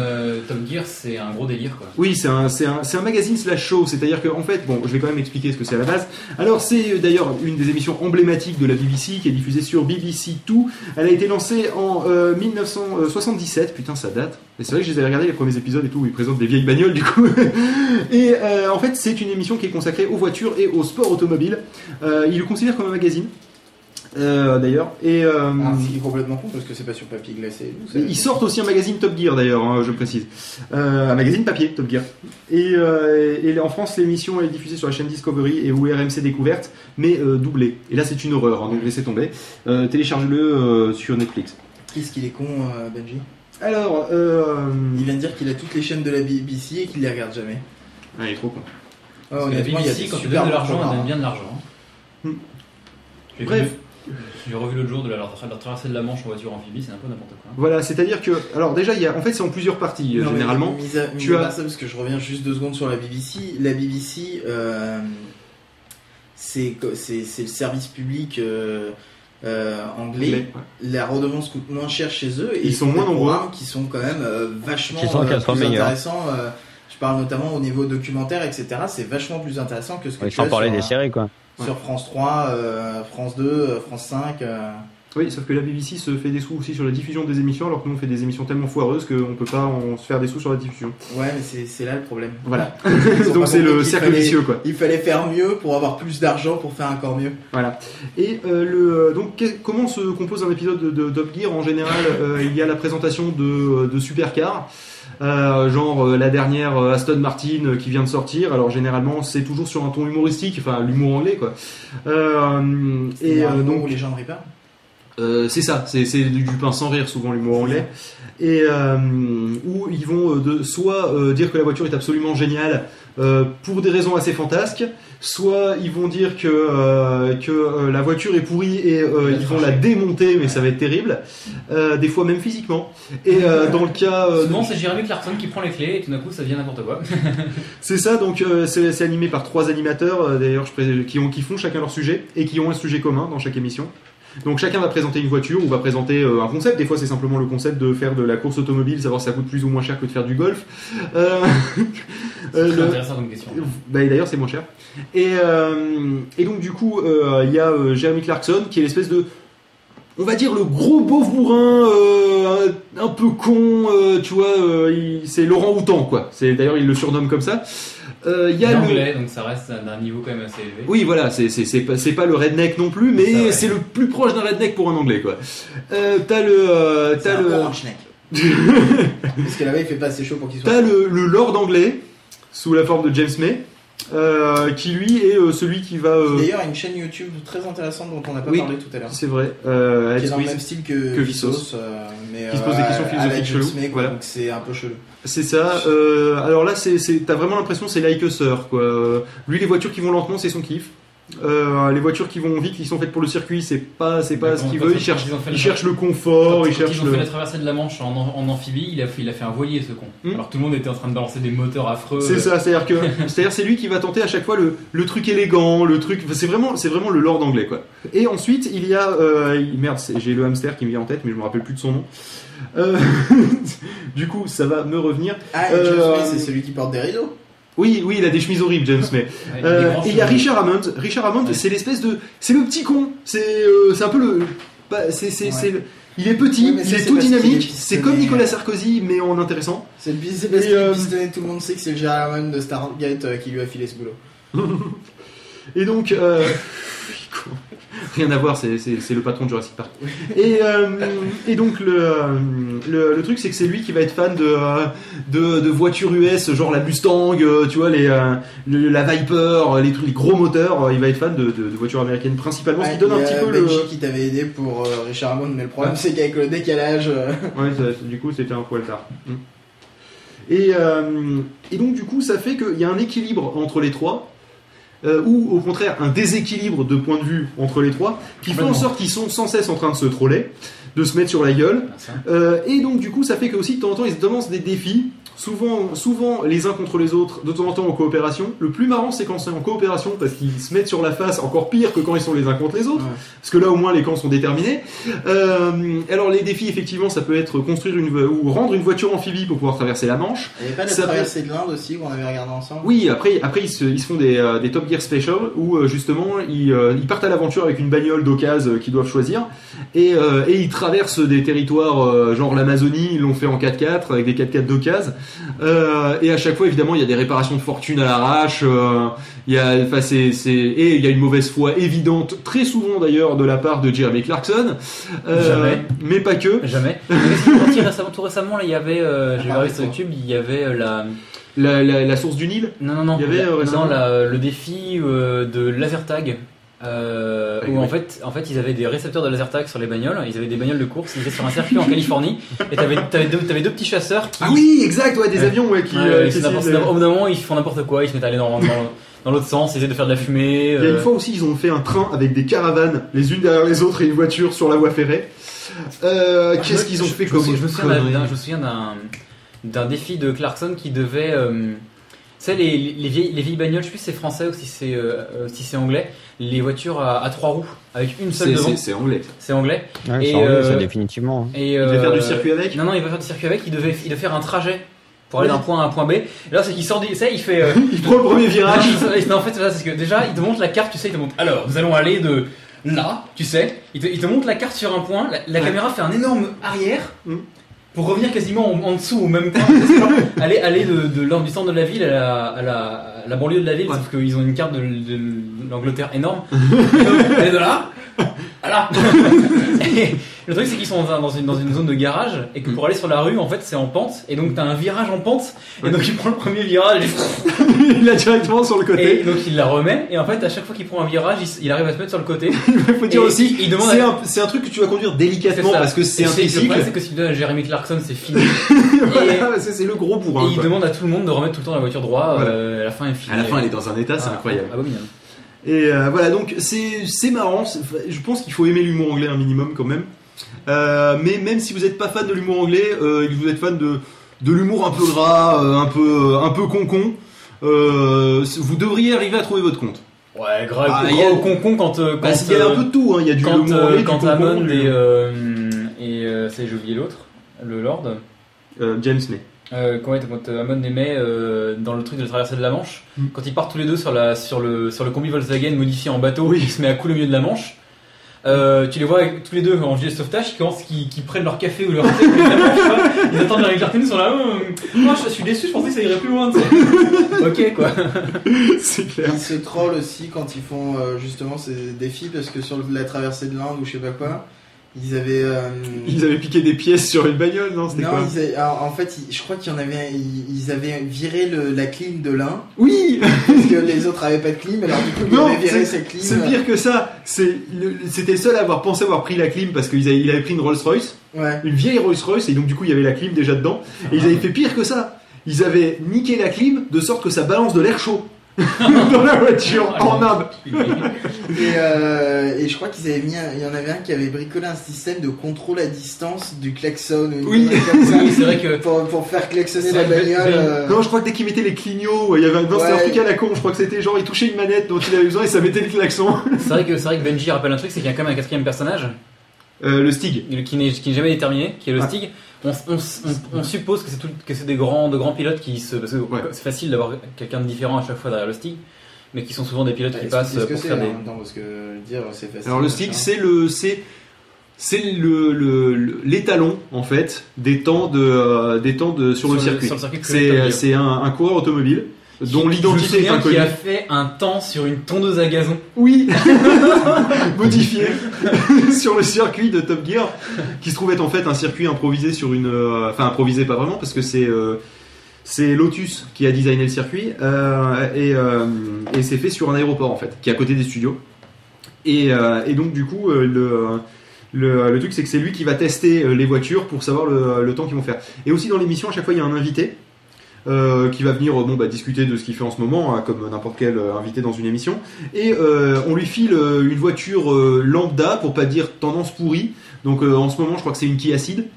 Euh, Top Gear, c'est un gros délire quoi. Oui, c'est un, c'est c'est un magazine slash show, c'est-à-dire qu'en fait, bon, je vais quand même expliquer ce que c'est à la base. Alors, c'est euh, d'ailleurs une des émissions emblématiques de la BBC qui est diffusée sur BBC Two. Elle a été lancée en euh, 1977, putain, ça date. C'est vrai que je les avais regardés les premiers épisodes et tout, où ils présentent des vieilles bagnoles du coup. *laughs* et euh, en fait, c'est une émission qui est consacrée aux voitures et au sport automobile. Euh, ils le considèrent comme un magazine, euh, d'ailleurs. Et. euh, Ah, ce qui est complètement con parce que c'est pas sur papier glacé. Ils sortent aussi un magazine Top Gear d'ailleurs, hein, je précise. Euh, un magazine papier Top Gear. Et, euh, et en France, l'émission est diffusée sur la chaîne Discovery et ou RMC Découverte, mais euh, doublée. Et là, c'est une horreur, hein, donc laissez tomber. Euh, Téléchargez-le euh, sur Netflix. Qu'est-ce qu'il est con, euh, Benji? Alors, euh... Il vient de dire qu'il a toutes les chaînes de la BBC et qu'il les regarde jamais. ah, il est trop con. Oh, la honnêtement, il y a BBC, quand tu donnes de l'argent, elle donne bien de l'argent. Hmm. Bref. vu- J'ai revu l'autre jour de la, leur, leur traversée de la Manche en voiture amphibie, c'est un peu n'importe quoi. Voilà, c'est-à-dire que, alors déjà, il y a, en fait, c'est en plusieurs parties euh, Non, mais généralement. mis à- mis tu as- ça, parce que je reviens juste deux secondes sur la BBC. La BBC, euh, c'est co- c'est c'est le service public euh, euh, anglais, Ouais. la redevance coûte moins cher chez eux et Ils sont moins nombreux. qui sont quand même euh, vachement Qui sont euh, plus intéressants. euh, je parle notamment au niveau documentaire, etc. C'est vachement plus intéressant que ce que Ouais, tu Sans as parler sur, des séries, quoi. Sur France 3, euh, France 2, euh, France 5. euh. Oui, sauf que la BBC se fait des sous aussi sur la diffusion des émissions, alors que nous on fait des émissions tellement foireuses qu'on peut pas en se faire des sous sur la diffusion. Ouais, mais c'est là le problème. Voilà. *laughs* *laughs* Donc c'est le cercle fallait- vicieux quoi. Il fallait faire mieux pour avoir plus d'argent pour faire encore mieux. Voilà. Et euh, le, donc que- comment se compose un épisode de, de Top Gear En général, il y a la présentation de, de supercars. Euh, genre euh, la dernière euh, Aston Martin qui vient de sortir. Alors généralement c'est toujours sur un ton humoristique, enfin l'humour anglais quoi. Et donc les gens Reaper. Euh, c'est ça, c'est du, du pain sans rire souvent l'humour anglais. Et où ils vont de, soit dire que la voiture est absolument géniale pour des raisons assez fantasques, soit ils vont dire que, euh, que euh, la voiture est pourrie et euh, ils vont la démonter, mais ça va être terrible, euh, des fois même physiquement. Et euh, dans le cas, euh, Souvent, c'est Jeremy Clarkson qui prend les clés et tout d'un coup, ça devient n'importe quoi. *laughs* c'est ça, donc euh, c'est animé par trois animateurs, euh, d'ailleurs, qui, ont, qui font chacun leur sujet et qui ont un sujet commun dans chaque émission. Donc chacun va présenter une voiture ou va présenter euh, un concept. Des fois, c'est simplement le concept de faire de la course automobile, savoir si ça coûte plus ou moins cher que de faire du golf. Euh, *laughs* C'est euh, très le- intéressant comme question. bah, d'ailleurs, c'est moins cher. Et, euh, et donc, du coup, il y a Jeremy Clarkson qui est l'espèce de. On va dire le gros beauf bourrin, euh, un, un peu con, euh, tu vois, euh, c'est Laurent Houtan, quoi. C'est D'ailleurs, il le surnomme comme ça. Euh, Il y a le- anglais, donc ça reste d'un niveau quand même assez élevé. oui, voilà, c'est c'est- c'est pas, c'est pas le redneck non plus, mais c'est le plus proche d'un redneck pour un anglais, quoi. Euh, t'as le, euh, C'est t'as le, orange neck. *laughs* Parce que là-bas il fait pas assez chaud pour qu'il soit. t'as le, le lord anglais sous la forme de James May, euh, qui lui est euh, celui qui va. euh, D'ailleurs, une chaîne YouTube très intéressante dont on n'a pas Oui. parlé tout à l'heure. c'est vrai. Euh, Qui est dans le même style que, que euh, mais Qui se pose des questions philosophiques cheloues, voilà. Donc c'est un peu chelou. C'est ça. Alors là, t'as vraiment l'impression c'est like a sir, quoi. Lui, les voitures qui vont lentement, c'est son kiff. Euh, les voitures qui vont vite, qui sont faites pour le circuit, c'est pas, c'est pas ce quand- qu'il quand veut. ils- Il cherche, quand ils le- cherche le Quand, confort, quand il cherche ils ont le. fait la traversée de la Manche en, en amphibie, il a, fait, il a fait un voilier ce con. Hmm. Alors tout le monde était en train de balancer des moteurs affreux. C'est ça, c'est-à-dire que, *laughs* c'est-à-dire c'est lui qui va tenter à chaque fois le, le truc élégant, le truc, c'est vraiment, c'est vraiment le lord anglais quoi. Et ensuite il y a, euh, merde, j'ai le hamster qui me vient en tête, mais je me rappelle plus de son nom. Euh, *laughs* du coup, ça va me revenir. Ah, Euh, c'est celui qui porte des rideaux. Oui, oui, il a des chemises horribles, James May. *laughs* Ouais, il y a des Euh, et il y a. Richard Hammond. Richard Hammond, Ouais. c'est l'espèce de, c'est le petit con. C'est, euh, c'est un peu le, pas- c'est, c'est, Ouais. c'est le- il est petit, Ouais, mais il ça, est c'est tout est dynamique. C'est comme Nicolas Sarkozy, mais en intéressant. C'est le bis- c'est parce Et, qu'il est euh, pistonné, tout le monde sait que c'est le Gérard Hammond de Stargate euh, qui lui a filé ce boulot. *laughs* Et donc, euh, *laughs* rien à voir, c'est, le patron de Jurassic Park. Et, euh, et donc, le, euh, le, le truc, c'est que c'est lui qui va être fan de, euh, de, de voitures US, genre la Mustang, tu vois, les, le- la Viper, les, trucs, les gros moteurs. Il va être fan de, de, de voitures américaines principalement, ce qui donne un petit peu le. Benji qui t'avait aidé pour Richard Hammond, mais le problème c'est qu'avec le décalage. Ouais, ça- du coup, c'était un poil tard. Mm. Et, euh, et donc, du coup, ça fait qu'il y a un équilibre entre les trois, euh, ou au contraire, un déséquilibre de point de vue entre les trois, qui fait en Complètement. sorte qu'ils sont sans cesse en train de se troller, de se mettre sur la gueule. Ah. Euh, et donc, du coup, ça fait que aussi de temps en temps, ils se lancent des défis, souvent, souvent les uns contre les autres, de temps en temps en coopération. Le plus marrant, c'est quand c'est en coopération, parce qu'ils se mettent sur la face encore pire que quand ils sont les uns contre les autres, Ouais. parce que là, au moins, les camps sont déterminés. Euh, alors, les défis, effectivement, ça peut être construire une ou rendre une voiture amphibie pour pouvoir traverser la Manche. Il n'y avait pas la traversée de l'Inde aussi qu'on avait regardé ensemble? Oui, après, après ils, se, ils se font des, euh, des Top Gear Special où euh, justement ils, euh, ils partent à l'aventure avec une bagnole d'occasion euh, qu'ils doivent choisir et, euh, et ils traversent des territoires euh, genre l'Amazonie, ils l'ont fait en 4x4 avec des 4x4 d'occasion Euh, et à chaque fois évidemment il y a des réparations de fortune à l'arrache, euh, il y a, enfin, c'est, c'est, et il y a une mauvaise foi évidente, très souvent d'ailleurs de la part de Jeremy Clarkson, Euh, Jamais. mais pas que. Jamais. *laughs* Récemment- tout récemment, là, il y avait, j'ai Ah, sur. YouTube, il y avait la. La, la, la source du Nil, Non, non, non. Il y avait, la- récemment non, la- le défi de laser tag. Euh, Ah, où oui. en fait, en fait, ils avaient des récepteurs de laser tag sur les bagnoles. Ils avaient des bagnoles de course. Ils étaient sur un circuit en Californie. *laughs* Et t'avais, t'avais deux, deux petits chasseurs qui. ah oui exact ouais des Ouais. avions ouais qui, Ouais, euh, qui de- Au bout d'un moment, ils font n'importe quoi. Ils se mettent à aller dans, dans, dans l'autre sens. Ils essaient de faire de la fumée. Il y a euh, une fois aussi, ils ont fait un train avec des caravanes, les unes derrière les autres, et une voiture sur la voie ferrée. Euh, Qu'est-ce qu'ils ont Je- fait je comme je me souviens d'un- d'un- défi de Clarkson qui devait. euh, sais, les, les, les vieilles, les vieilles bagnoles, je sais plus si c'est français ou si c'est euh, euh, si c'est anglais, les voitures à, à trois roues avec une seule C'est- devant, C'est anglais. ça. c'est anglais. Ouais, Et, ça, euh, ça, définitivement. Et, Il devait euh, faire du circuit avec Non, non, il va faire du circuit avec, il devait, il devait faire un trajet pour aller d'un point à un point B. Et là, c'est qu'il sort du. Tu sais, il fait. euh, *laughs* Il prend le premier virage. *laughs* non, en fait, c'est ça, c'est que déjà, il te montre la carte, tu sais, il te montre. Alors, nous allons aller de là, tu sais. Il te, il te montre la carte sur un point, la, la Ouais. caméra fait un énorme arrière Mm. Pour revenir quasiment en, en dessous au même point. Aller aller de, de l'ordre du centre de la ville à la, à la, à la banlieue de la ville, Ouais. sauf qu'ils ont une carte de, de l'Angleterre énorme. *laughs* Et de là à là. *laughs* Et le truc, c'est qu'ils sont dans, un- dans une, dans une zone de garage et que pour aller sur la rue, en fait, c'est en pente. Et donc, t'as un virage en pente. Et donc, il prend le premier virage et *laughs* il l'a directement sur le et côté. donc il la remet, et en fait à chaque fois qu'il prend un virage, il, il arrive à se mettre sur le côté. *laughs* Il faut dire Et aussi, il demande c'est à- un, truc que tu vas conduire délicatement parce que c'est Et un Le tricycle. problème c'est que si tu donnes à Jeremy Clarkson, c'est fini. et, Voilà, c'est le gros et bourrin. il quoi. demande à tout le monde de remettre tout le temps la voiture Voilà. euh, à la fin elle finit. À la fin, elle est dans un état, c'est Ah, incroyable. Abominable. Et euh, voilà, donc c'est c'est marrant. Je pense qu'il faut aimer l'humour anglais un minimum quand même. Euh, mais même si vous n'êtes pas fan de l'humour anglais, euh, et que vous êtes fan de, de l'humour un peu gras, euh, un peu un peu concon, euh, vous devriez arriver à trouver votre compte. Ouais, grave, Ah, y a- concon quand. Bah, quand, il y a un peu de tout. hein. Il y a du Quand, humour anglais, du quand concon, Hammond du- et. euh, et euh, c'est, j'ai oublié l'autre, le Lord. Euh, James May. Euh, quand, quand euh, et May, euh, dans le truc de la traversée de la Manche, Mm. quand ils partent tous les deux sur, la, sur, le, sur le combi Volkswagen modifié en bateau, Oui. qui se met à couler au milieu de la Manche, euh, tu les vois avec- tous les deux en gilet de sauvetage qui commencent, qui, qui prennent leur café ou leur thé au milieu de la Manche, quoi. ils attendent Jeremy Clarkson, ils sont là, Hum, moi je suis déçu, je pensais que ça irait plus loin, ok quoi. *laughs* c'est clair. Ils se trollent aussi quand ils font euh, justement ces défis parce que sur la traversée de l'Inde ou je sais pas quoi, ils avaient. euh, Ils avaient piqué des pièces sur une bagnole, non C'était quoi ils avaient- alors, en fait, je crois qu'il y en avait. Ils, avaient viré le- la clim de l'un Oui parce que les autres avaient pas de clim. Alors du coup, ils Non, avaient viré cette clim. C'est pire que ça. Le- C'était le seul à avoir pensé avoir pris la clim parce qu'il avait, il avait pris une Rolls Royce, Ouais. une vieille Rolls Royce, et donc du coup il y avait la clim déjà dedans. Et ils avaient fait pire que ça. Ils avaient niqué la clim de sorte que ça balance de l'air chaud dans la voiture en Inde. Et, euh, et je crois qu'ils avaient mis. Il y en avait un qui avait bricolé un système de contrôle à distance du klaxon. Oui. c'est vrai que. pour, pour faire klaxonner la bagnole. euh, Non, je crois que dès qu'ils mettaient les clignots, il y avait un, non, truc à la con. Je crois que c'était genre il touchait une manette dont il avait besoin et ça mettait le klaxon. C'est vrai que c'est vrai que Benji rappelle un truc, c'est qu'il y a quand même un quatrième personnage Euh, le Stig. qui n'est qui n'est jamais déterminé, qui est le Ah. Stig. On, on- on- on suppose que c'est tout- que c'est des grands de grands pilotes qui se parce que Ouais. c'est facile d'avoir quelqu'un de différent à chaque fois derrière le Stig, mais qui sont souvent des pilotes qui expliquez passent pour faire des. même temps, parce que dire c'est facile. Alors le. Stig, c'est le c'est le l'étalon en fait des temps de euh, des temps de sur, le circuit. sur le circuit que C'est un coureur automobile dont l'identité est inconnue. qui a fait un temps sur une tondeuse à gazon. Oui, *laughs* modifié *laughs* sur le circuit de Top Gear, qui se trouve être en fait un circuit improvisé sur une, euh, enfin improvisé pas vraiment parce que c'est euh, c'est Lotus qui a designé le circuit euh, et, et c'est fait sur un aéroport en fait, qui est à côté des studios. Et, et donc du coup le le, le truc c'est que c'est lui qui va tester les voitures pour savoir le, le temps qu'ils vont faire. Et aussi dans l'émission à chaque fois il y a un invité euh, qui va venir euh, bon, bah, discuter de ce qu'il fait en ce moment, hein, comme n'importe quel euh, invité dans une émission. Et on lui file une voiture lambda, pour pas dire tendance pourrie. Donc en ce moment, je crois que c'est une Kia Ceed.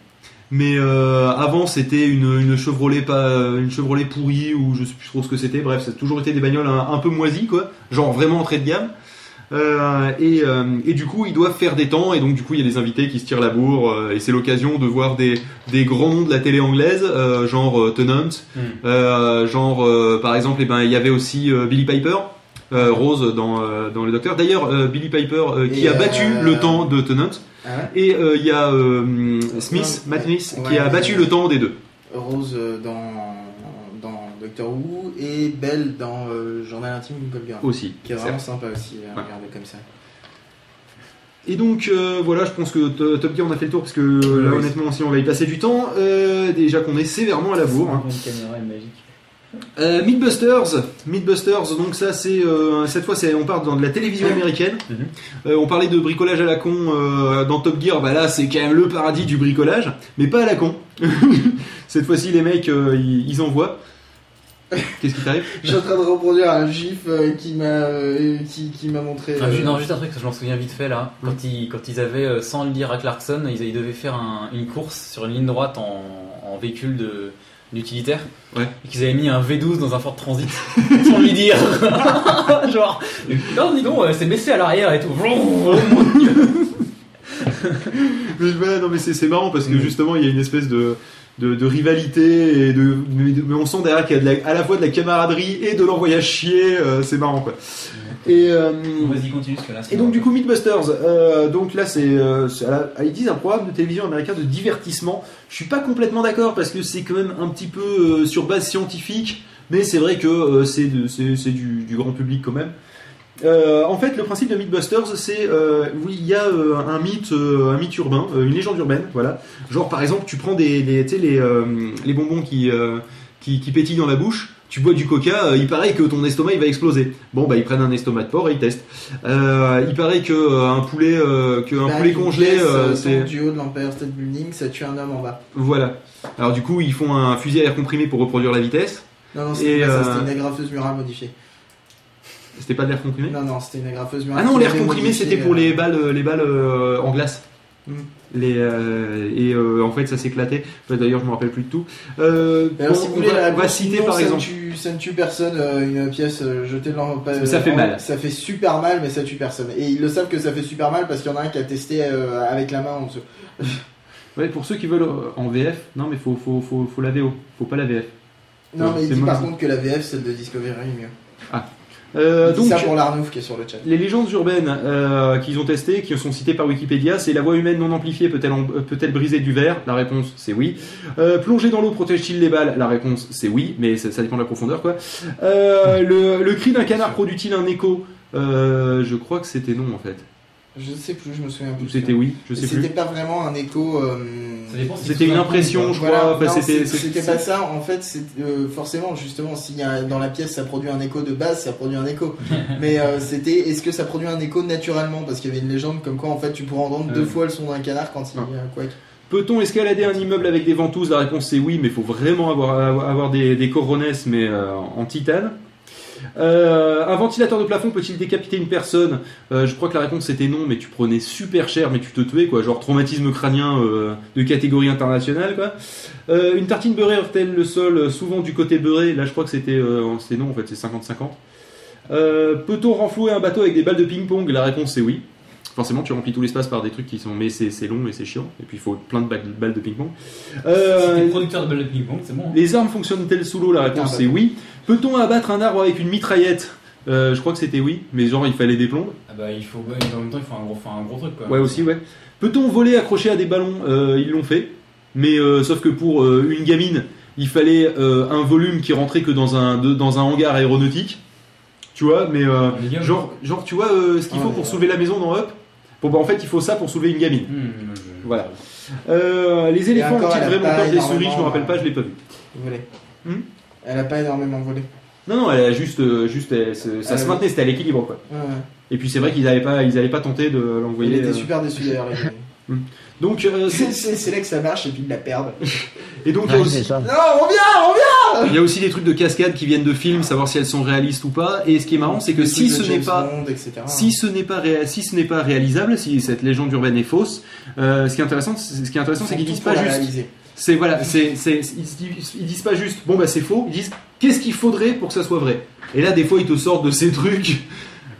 Mais avant, c'était une, Chevrolet pas une Chevrolet pourrie ou je sais plus trop ce que c'était. Bref, ça a toujours été des bagnoles un, un peu moisies, quoi. Genre vraiment entrée de gamme. Euh, et, euh, et du coup, ils doivent faire des temps, et donc du coup, il y a des invités qui se tirent la bourre, euh, et c'est l'occasion de voir des, des grands noms de la télé anglaise, euh, genre euh, Tennant, Hmm. euh, genre euh, par exemple, eh ben, il y avait aussi euh, Billy Piper, euh, Rose dans, euh, dans le Docteur. D'ailleurs, euh, Billy Piper euh, qui Et, a battu euh, le temps de Tennant, Ah ouais et euh, il y a euh, Smith, Matt Smith, qui a battu le temps des deux. Rose dans Doctor Who et Belle dans euh, Journal intime d'une Popgirl. Aussi. Qui est vraiment sympa aussi à Ouais. regarder comme ça. Et donc euh, voilà, je pense que Top Gear on a fait le tour parce que euh, là oui. honnêtement si on va y passer du temps, euh, déjà qu'on est sévèrement à la bourre. hein. Une caméra est magique. Euh, Mythbusters, Mythbusters, donc ça c'est euh, cette fois c'est on part dans de la télévision américaine. Mhm. Euh, on parlait de bricolage à la con euh, dans Top Gear, bah là c'est quand même le paradis du bricolage, mais pas à la con. *laughs* cette fois-ci les mecs euh, ils, ils envoient. *laughs* Qu'est-ce qui t'arrive Je suis en train de reproduire un gif euh, qui m'a euh, qui, qui m'a montré. Ah, euh, non, juste un truc, je m'en souviens vite fait là. Quand, ils, quand ils avaient, sans le dire à Clarkson, ils, ils devaient faire un- une course sur une ligne droite en, en véhicule de, d'utilitaire. Ouais. Et qu'ils avaient mis un V12 dans un Ford Transit *laughs* sans lui dire. *laughs* Genre, non, dis donc, c'est baissé à l'arrière et tout. Oh mon Dieu. Mais voilà, non mais c'est c'est marrant parce que Mm. justement il y a une espèce de, de, de rivalité et de, mais, mais on sent derrière qu'il y a de la- à la fois de la camaraderie et de l'envoyage chier, euh, c'est marrant quoi. Et, euh, Vas-y, continue parce que là. et donc du coup Mythbusters, euh, donc là c'est, ils disent un programme de télévision américain de divertissement. Je suis pas complètement d'accord parce que c'est quand même un petit peu sur base scientifique, mais c'est vrai que c'est du, du grand public quand même. Euh, en fait, le principe de Mythbusters, c'est euh, oui, il y a euh, un mythe, un mythe urbain, une légende urbaine, voilà. Genre par exemple, tu prends des, les, bonbons qui, qui, qui pétillent dans la bouche. Tu bois du coca, il paraît que ton estomac il va exploser. Bon bah ils prennent un estomac de porc et ils testent. Il paraît que un poulet, que un Bah, poulet congelé, c'est du haut de l'Empire State Building, ça tue un homme en bas. voilà. Alors du coup ils font un fusil à air comprimé pour reproduire la vitesse. Non, non, euh, c'était une agrafeuse murale modifiée. C'était pas de l'air comprimé. Non, non, c'était une agrafeuse. Ah non, l'air comprimé c'était pour euh, les balles, les balles euh, en glace. Hmm. Les, euh, et euh, en fait ça s'éclatait. Enfin, D'ailleurs je me rappelle plus de tout. Euh, Alors, bon, si vous on voulez, on va citer par ça exemple. Ne tue, ça ne tue personne, euh, une pièce euh, jetée dans Mais ça fait mal. Ça fait super mal, mais ça tue personne. Et ils le savent que ça fait super mal parce qu'il y en a un qui a testé euh, avec la main en dessous. *laughs* Ouais, pour ceux qui veulent euh, en VF, non mais faut, faut, faut, faut la VO, faut pas la VF. Non, Ouais, mais il dit par contre que la VF, celle de Discovery est mieux. Euh, donc ça pour l'Arnouf qui est sur le chat. les légendes urbaines euh, qu'ils ont testées, qui sont citées par Wikipédia, c'est la voix humaine non amplifiée peut-elle euh, briser du verre? La réponse c'est oui. Euh, plonger dans l'eau protège-t-il les balles? La réponse c'est oui, mais ça, ça dépend de la profondeur quoi. Le, le cri d'un canard produit-il un écho? Je crois que c'était non en fait. Je sais plus, je me souviens Ou plus. c'était oui, je sais C'était plus. pas vraiment un écho. euh, si C'était une impression, je crois. Voilà, enfin, c'était- c'était pas ça. En fait, c'est euh, forcément justement a dans la pièce ça produit un écho de base, ça produit un écho. *laughs* Mais euh, c'était est-ce que ça produit un écho naturellement? Parce qu'il y avait une légende comme quoi en fait tu pourrais entendre deux fois le son d'un canard quand il Ah. y a un quake. Peut-on escalader un immeuble avec des ventouses? La réponse c'est oui, mais il faut vraiment avoir, avoir des, des coronesses, mais euh, en titane. Euh, un ventilateur de plafond peut-il décapiter une personne Euh, Je crois que la réponse c'était non, mais tu prenais super cher, mais tu te tuais, quoi. Genre traumatisme crânien euh, de catégorie internationale, quoi. Une tartine beurrée heurte-t-elle le sol Souvent du côté beurré? Là, je crois que c'était non, en fait, c'est 50-50. Euh, Peut-on renflouer un bateau avec des balles de ping-pong? La réponse c'est oui. Forcément, tu remplis tout l'espace par des trucs qui sont. Mais c'est c'est long et c'est chiant. Et puis il faut plein de balles, de ping-pong. Si Euh, t'es producteur de balles de ping-pong, c'est bon. hein. les armes fonctionnent-elles sous l'eau? La réponse Ah, c'est bah. oui. Peut-on abattre un arbre avec une mitraillette? Euh, Je crois que c'était oui, mais genre il fallait des plombes. Ah bah il faut, ouais, en même temps il faut un gros, faut un gros truc quoi. Ouais, aussi, ouais. Peut-on voler accroché à des ballons? Euh, Ils l'ont fait. Mais euh, sauf que pour euh, une gamine, il fallait euh, un volume qui rentrait que dans un, de- dans un hangar aéronautique. Tu vois, mais euh, genre, genre, tu vois euh, ce qu'il Ah, faut pour ouais. soulever la maison dans Up? Bon, bah en fait, il faut ça pour soulever une gamine. Hmm, Voilà. Euh, les éléphants ont-ils vraiment peur des souris Je me énormément, rappelle pas, euh, je l'ai pas vu. Volé. Hmm Elle a pas énormément volé. Non, non, elle a juste, euh, juste elle ça Elle se maintenait, c'était à l'équilibre, quoi. Ouais. Et puis c'est vrai qu'ils n'avaient pas, ils pas tenté de Il l'envoyer. était euh, super déçu d'ailleurs. *laughs* gamine. Donc, euh, C'est là que ça marche et puis ils la perdent. *laughs* et donc il y a Ouais, aussi. Non, on vient, on vient il y a aussi des trucs de cascade qui viennent de films, savoir si elles sont réalistes ou pas. Et ce qui est marrant, c'est que si ce de n'est pas, si ce n'est pas, réa- si ce n'est pas réalisable, si cette légende urbaine est fausse, euh, ce qui est intéressant, c'est- ce qui est intéressant, c'est qu'ils disent pas juste. C'est voilà, c'est, c'est, ils, ils disent pas juste bon bah c'est faux, ils disent qu'est-ce qu'il faudrait pour que ça soit vrai? Et là des fois ils te sortent de ces trucs,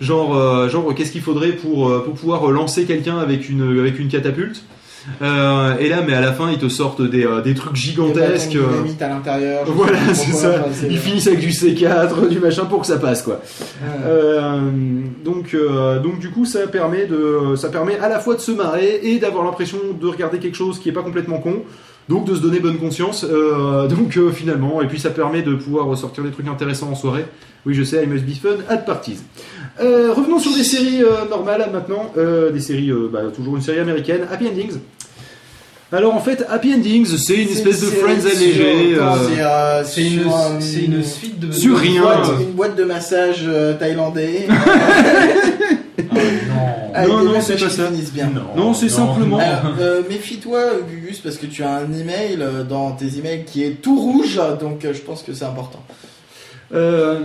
genre euh, genre qu'est-ce qu'il faudrait pour euh, pour pouvoir lancer quelqu'un avec une avec une catapulte. Euh, et là mais à la fin ils te sortent des, euh, des trucs gigantesques. euh, Dynamite à l'intérieur. voilà c'est ça. enfin, Ils finissent avec du C4, du machin pour que ça passe quoi. Donc, donc du coup, ça permet de, ça permet à la fois de se marrer et d'avoir l'impression de regarder quelque chose qui est pas complètement con. Donc de se donner bonne conscience. Donc finalement, et puis ça permet de pouvoir ressortir des trucs intéressants en soirée. Oui, je sais, I must be fun at parties. Euh, revenons sur des séries euh, normales maintenant. Euh, des séries, euh, bah, toujours une série américaine, Happy Endings. Alors en fait, Happy Endings, c'est une espèce de Friends c'est- allégé. comment euh, dire, euh, C'est une, une suite de. Sur de- rien. boîte- une boîte de massage euh, thaïlandais *laughs* Ah, non. avec Non, non, c'est pas ça. bien. Non, c'est simplement- euh, méfie-toi, Gugus, parce que tu as un email dans tes emails qui est tout rouge, donc euh, je pense que c'est important. Euh,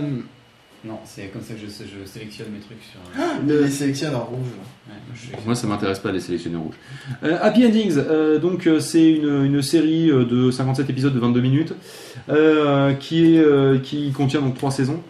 Non, c'est comme ça que je, je sélectionne mes trucs sur. Il les sélectionne en rouge. Ouais, moi. Moi, ça m'intéresse pas les sélectionneurs rouges. Euh, Happy Endings, euh, donc euh, c'est une, une série euh, de 57 épisodes de 22 minutes euh, qui, est, euh, qui contient donc trois saisons.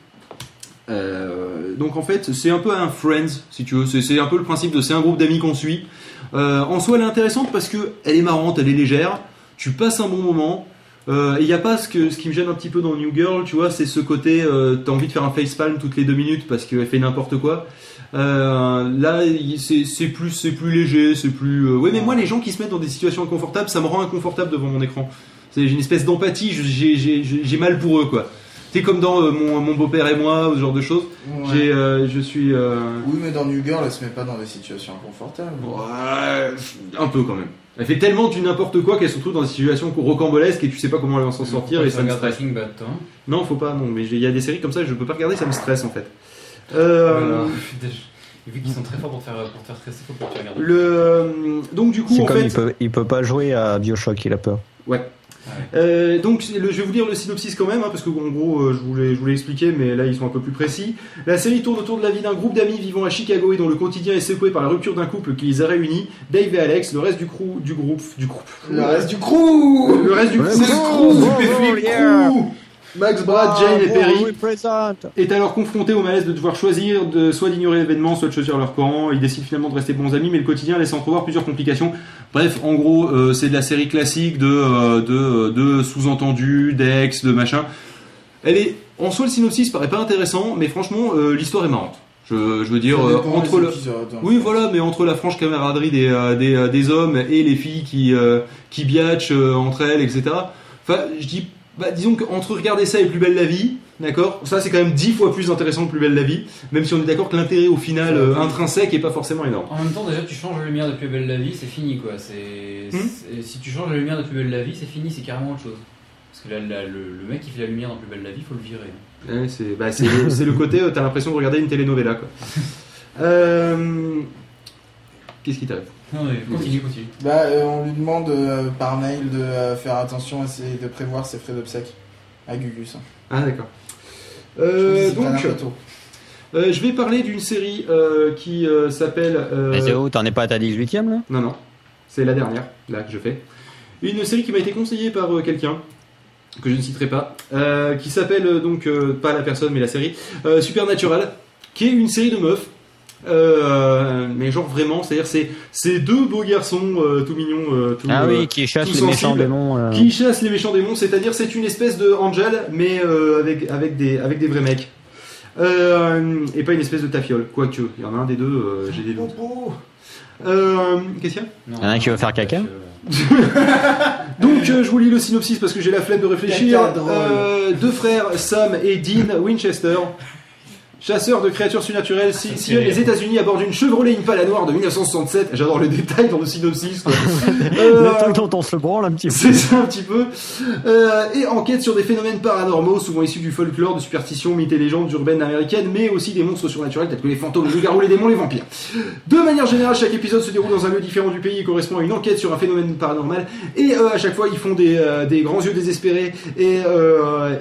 Euh, donc en fait c'est un peu un Friends si tu veux, c'est c'est un peu le principe de c'est un groupe d'amis qu'on suit. Euh, en soi elle est intéressante parce que elle est marrante, elle est légère, tu passes un bon moment. Euh, et il n'y a pas ce, que, ce qui me gêne un petit peu dans New Girl, tu vois, c'est ce côté, euh, t'as envie de faire un facepalm toutes les deux minutes parce qu'elle fait n'importe quoi. Euh, là, c'est plus, c'est plus léger, c'est plus. euh, Ouais, mais moi, les gens qui se mettent dans des situations inconfortables, ça me rend inconfortable devant mon écran. J'ai une espèce d'empathie, j'ai- mal pour eux, quoi. C'est comme dans euh, mon, mon beau-père et moi, ou ce genre de choses. Ouais. J'ai, euh, je suis. euh, Oui, mais dans New Girl, elle se met pas dans des situations inconfortables. Ouais, un peu quand même. Elle fait tellement du n'importe quoi qu'elle se retrouve dans des situations rocambolesques et tu sais pas comment elle va s'en sortir et ça me stresse. Breaking Bad, toi Non, faut pas, non, mais il y a des séries comme ça, je peux pas regarder, ça me stresse en fait. Euh, Voilà. *laughs* Déjà, Vu qu'ils sont très forts pour te faire, pour te faire stresser, faut pas que tu regardes. le, euh, donc du coup, en comme fait, il peut, il peut pas jouer à Bioshock, il a peur. Ouais. Euh, donc le- je vais vous lire le synopsis quand même, hein, parce que en gros euh, je voulais, je voulais expliquer, mais là ils sont un peu plus précis. La série tourne autour de la vie d'un groupe d'amis vivant à Chicago et dont le quotidien est secoué par la rupture d'un couple qui les a réunis. Dave et Alex, le reste du crew, du groupe, du groupe. Le reste du crew Le reste du crew, Le c'est le crew, Max, Brad, Jane et Perry est alors confronté au malaise de devoir choisir de soit d'ignorer l'événement, soit de choisir leur camp. Ils décident finalement de rester bons amis, mais le quotidien laisse entrevoir plusieurs complications. Bref, en gros, euh, c'est de la série classique de, euh, de, de sous-entendus, d'ex, de machin. Elle est, en soi, le synopsis paraît pas intéressant, mais franchement, euh, l'histoire est marrante. Je, je veux dire, euh, entre le, oui, voilà, mais entre la franche camaraderie des, euh, des, euh, des hommes et les filles qui, euh, qui biatchent euh, entre elles, etc. Enfin, je dis, bah, disons qu'entre regarder ça et Plus belle la vie, d'accord Ça, c'est quand même dix fois plus intéressant que Plus belle la vie, même si on est d'accord que l'intérêt au final euh, intrinsèque est pas forcément énorme. En même temps, déjà, tu changes la lumière de plus belle la vie, c'est fini quoi. C'est Hmm. si tu changes la lumière de plus belle la vie, c'est fini, c'est carrément autre chose. Parce que là, là, le, le mec qui fait la lumière dans plus belle la vie, faut le virer. Ouais, c'est bah, c'est le, c'est le côté, euh, t'as l'impression de regarder une telenovela, quoi. *laughs* Euh, Qu'est-ce qui t'arrive? Non, mais continue, continue. Bah, euh, on lui demande euh, par mail de euh, faire attention à ses, de prévoir ses frais d'obsèques à Gugus. hein. Ah, d'accord. Je vous Euh, dis, c'est pas donc, n'importe où. euh, je vais parler d'une série euh, qui euh, s'appelle. euh, Mais Théo, t'en es pas à ta 18ème là? Non, non. C'est la dernière, là, que je fais. Une série qui m'a été conseillée par euh, quelqu'un, que je ne citerai pas, euh, qui s'appelle, euh, donc, euh, pas la personne, mais la série, euh, Supernatural, qui est une série de meufs. Euh, mais genre vraiment, c'est-à-dire c'est c'est deux beaux garçons euh, tout mignons, euh, tout, Ah euh, oui, qui chasse tout les méchants démons. euh. qui chassent les méchants démons, c'est-à-dire c'est une espèce de Angel, mais euh, avec, avec, des, avec des vrais mecs. Euh, et pas une espèce de tafiole, quoique, il y en a un des deux, euh, j'ai des doutes. Euh, Qu'est-ce qu'il y a? Non, Y en a un qui veut faire caca? *laughs* Donc euh, je vous lis le synopsis parce que j'ai la flemme de réfléchir. Euh, deux frères, Sam et Dean Winchester, chasseurs de créatures surnaturelles, si- les États-Unis à bord d'une Chevrolet Impala noire de 1967. J'adore le détail dans le synopsis. quoi. *laughs* Euh, Le truc dont on se branle un petit peu. C'est ça un petit peu. Euh, et enquête sur des phénomènes paranormaux, souvent issus du folklore, de superstitions, mythes et légendes urbaines américaines, mais aussi des monstres surnaturels tels que les fantômes, les loups-garous, les démons, les vampires. De manière générale, chaque épisode se déroule dans un lieu différent du pays et correspond à une enquête sur un phénomène paranormal. Et euh, à chaque fois, ils font des, euh, des grands yeux désespérés et,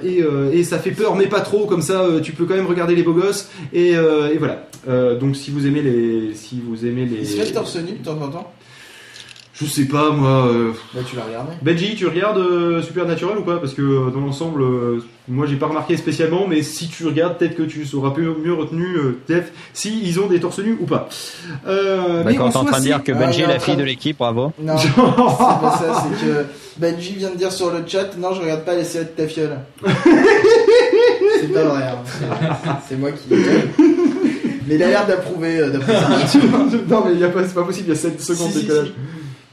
et, et ça fait peur, mais pas trop. Comme ça, tu peux quand même regarder les beaux gosses. Et, euh, et voilà. Euh, donc si vous aimez les, si vous aimez les, Il se fait torse nu de temps en temps je sais pas moi. euh, Bah, tu l'as regardé. Benji, tu regardes euh, Supernatural ou pas? Parce que euh, dans l'ensemble, euh, moi j'ai pas remarqué spécialement, mais si tu regardes, peut-être que tu sauras mieux, mieux retenu euh, peut-être si ils ont des torse nus ou pas. Euh, Bah, mais quand en t'es en train de dire que Benji est la fille de- de l'équipe, bravo. Non, *laughs* c'est pas ça, c'est que Benji vient de dire sur le chat Non, je regarde pas les séries de ta fiole. *laughs* c'est pas vrai, hein. C'est- moi qui. Mais il a l'air d'approuver euh, d'après *laughs* non mais y a pas, c'est pas possible, il y a 7 secondes Si, de si, décalage.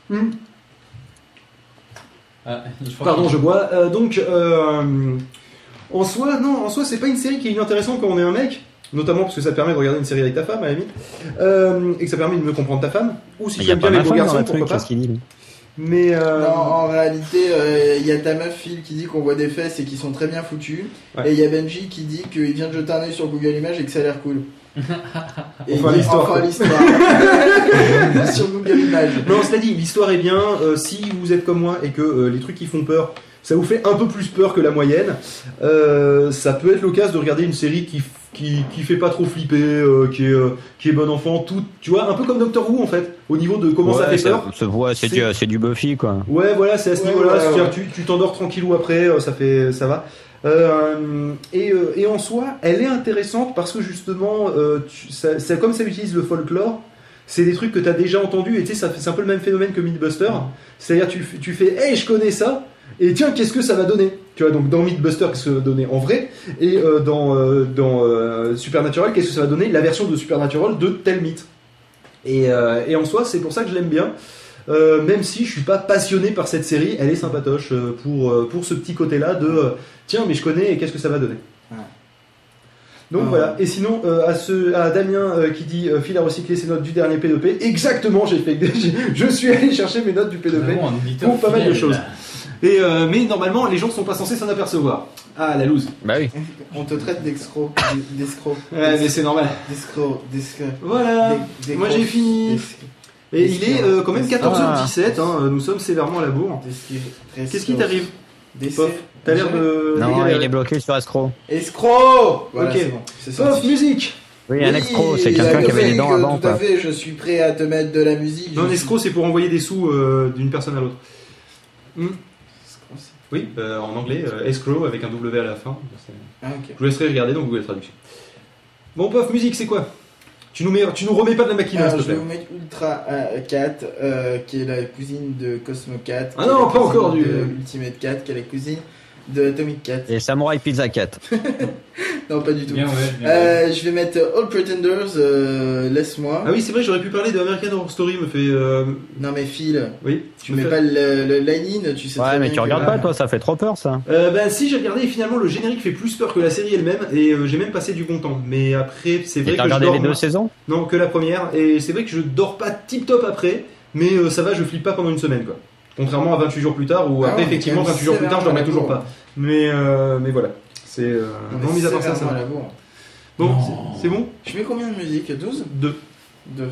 si. Hmm. Ah, je crois Pardon, je bois. Euh, donc, euh, en soi, non, en soi, c'est pas une série qui est inintéressante quand on est un mec. Notamment parce que ça te permet de regarder une série avec ta femme, à la limite. Euh, et que ça permet de mieux comprendre ta femme. Ou si Il tu y a aimes pas bien les ma beaux femme dans garçons, le truc, pourquoi qu'est-ce pas. qu'il dit lui Mais. euh, Non, en réalité, euh, il y a ta meuf Phil qui dit qu'on voit des fesses et qui sont très bien foutues. Ouais. Et il y a Benji qui dit qu'il vient de jeter un œil sur Google Images et que ça a l'air cool. *laughs* Et Enfin, l'histoire. *laughs* sur Google Images. Non, cela dit, l'histoire est bien. euh, si vous êtes comme moi et que euh, les trucs qui font peur, ça vous fait un peu plus peur que la moyenne, euh, ça peut être l'occasion de regarder une série qui, qui, qui fait pas trop flipper, euh, qui, est, euh, qui est bon enfant, tout, tu vois, un peu comme Doctor Who en fait, au niveau de comment ça fait peur. se voit, c'est C'est- du, c'est du Buffy quoi. Ouais, voilà, c'est à ce Ouais, niveau-là. ouais, c'est-à-dire ouais. Tu tu t'endors tranquillou après, euh, ça fait, ça va. Euh, et, euh, et en soi, elle est intéressante parce que justement, euh, tu- ça, ça- comme ça utilise le folklore, c'est des trucs que tu as déjà entendus et tu sais, ça fait- c'est un peu le même phénomène que Mythbuster. C'est-à-dire, tu, tu fais, hey, je connais ça, et tiens, qu'est-ce que ça va donner Tu vois, donc dans Mythbuster, qu'est-ce que ça va donner en vrai Et euh, dans, euh, dans euh, Supernatural, qu'est-ce que ça va donner La version de Supernatural de tel mythe. Et, et en soi, c'est pour ça que je l'aime bien. Même si je suis pas passionné par cette série, elle est sympatoche pour, pour ce petit côté-là de tiens, mais je connais et qu'est-ce que ça va donner. Ouais. Donc Ah. voilà. Et sinon, euh, à, ce, à Damien euh, qui dit euh, Phil a recyclé ses notes du dernier P2P, exactement, j'ai fait, *laughs* je suis allé chercher mes notes du P2P. Vraiment un éditeur pour pas mal de choses. Et, euh, mais normalement, les gens sont pas censés s'en apercevoir. Ah, la loose. Bah oui. On te traite d'escroc, d'escroc, Ouais, mais c'est normal. d'escroc, d'escroc. Voilà. d'es- Moi j'ai fini. Et il est euh, quand même 14h17, Ah. hein, nous sommes sévèrement à la bourre. Qu'est-ce qui t'arrive t'as l'air de. Non, dégaler. il est bloqué sur Escroc. Escroc Voilà, Ok. c'est bon, sorti. musique Oui, un Oui, escroc, c'est quelqu'un qui avait des dents avant Tout à fait, je suis prêt à te mettre de la musique. Non, je escroc, c'est pour envoyer des sous euh, d'une personne à l'autre. Hmm. Oui, euh, en anglais, euh, escrow avec un W à la fin. Ah. Je vous laisserai regarder dans Google Traduction. Bon, Pof, musique, c'est quoi? Tu nous, mets, tu nous remets pas de la maquina, je te vais vous mettre Ultra Cat, euh, qui est la cousine de Cosmo Cat. Ah non, pas encore du- de Ultimate Cat, qui est la cousine de Atomic Cat. Et Samurai Pizza 4. *laughs* Non, pas du tout. Bien, ouais. bien. Euh, je vais mettre All Pretenders, euh, laisse-moi. Ah oui, c'est vrai, j'aurais pu parler de American Horror Story, me fait. euh, Non, mais Phil, Oui, tu me mets fais- pas le, le line-in, tu sais Ouais, très mais bien tu que- regardes pas toi, ça fait trop peur ça. Euh, bah si j'ai regardé et finalement le générique fait plus peur que la série elle-même et euh, j'ai même passé du bon temps mais après c'est vrai Et t'as que je regardé dors les deux saisons? Non que la première et c'est vrai que je dors pas tip top après mais euh, ça va je flippe pas pendant une semaine quoi contrairement à 28 jours plus tard où Ah après effectivement quand même 28 jours plus tard je dormais toujours pas mais euh, mais voilà c'est euh, On non mis à part ça va bon c'est- bon Je mets combien de musique? 12 deux 2.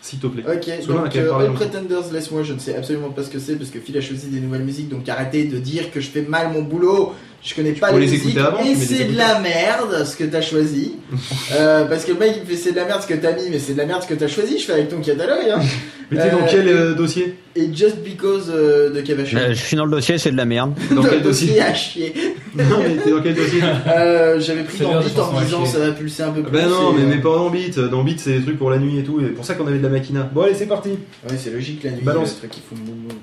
s'il te plaît Ok, Selon donc euh, All. Pretenders, laisse-moi, je ne sais absolument pas ce que c'est parce que Phil a choisi des nouvelles musiques, donc arrêtez de dire que je fais mal mon boulot. Je connais pas peux les, les musiques avant, tu et c'est de la merde ce que t'as choisi. *laughs* Euh, parce que le mec il me fait c'est de la merde ce que t'as mis, mais c'est de la merde ce que t'as choisi. Je fais avec ton catalogue. Hein. *laughs* mais t'es dans Euh, quel euh, dossier? Et Just Because euh, de Cavachon. Euh, Je suis dans le dossier, c'est de la merde. dans quel dossier? à chier. *laughs* non mais t'es dans quel dossier Euh, J'avais pris dans Beat en disant chier. ça va pulser un peu plus. bah non mais, euh, mais pas dans Beat dans Beat c'est des trucs pour la nuit et tout et c'est pour ça qu'on avait de la machina bon allez c'est parti Ouais, c'est logique la nuit. Balance. Le truc qui fout le boum boum.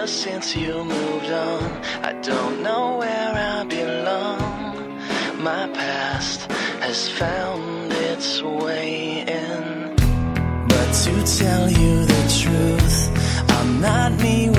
Ever since you moved on. I don't know where I belong. My past has found its way in. But to tell you the truth, I'm not me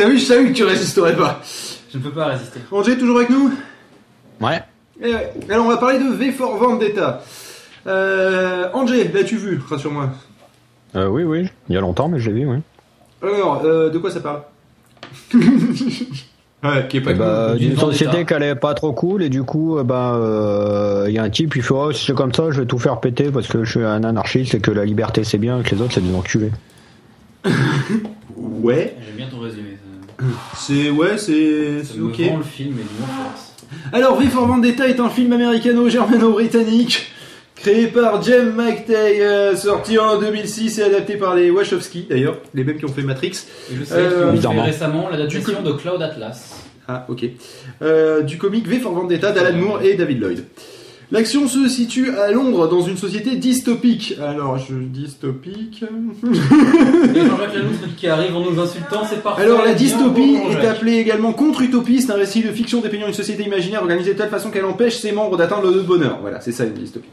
t'as vu, je savais que tu résisterais pas. je ne peux pas résister. Angers, toujours avec nous? Ouais. Eh ouais. Alors, on va parler de V for Vendetta. Euh, Angers, l'as-tu vu? Rassure-moi. Euh, oui, oui. Il y a longtemps, mais je l'ai vu, oui. Alors, euh, de quoi ça parle? *laughs* Ouais, qui est pas Eh bah, d'une D'une vendetta. société qui allait pas trop cool, et du coup, euh, bah, euh, il y a un type, il fait, oh, si c'est comme ça, je vais tout faire péter parce que je suis un anarchiste et que la liberté c'est bien, et que les autres c'est des enculés. *laughs* Ouais, J'aime bien ton résumé. C'est ouais, c'est ça c'est me ok. vend le film et nous force. Alors, V for Vendetta est un film américano-germano-britannique créé par Jem McTay, euh, sorti en 2006 et adapté par les Wachowski d'ailleurs, les mêmes qui ont fait Matrix. Et je sais Euh, qu'ils ont fait bizarrement. récemment l'adaptation de Cloud Atlas. Ah, ok. Euh, du comic V for Vendetta d'Alan Moore et David Lloyd. L'action se situe à Londres dans une société dystopique. Alors, je dystopique. *laughs* Qui arrive en nous insultant, c'est parfait. Alors, la dystopie est appelée également contre-utopie. C'est un récit de fiction dépeignant une société imaginaire organisée de telle façon qu'elle empêche ses membres d'atteindre le bonheur. Voilà, c'est ça une dystopie.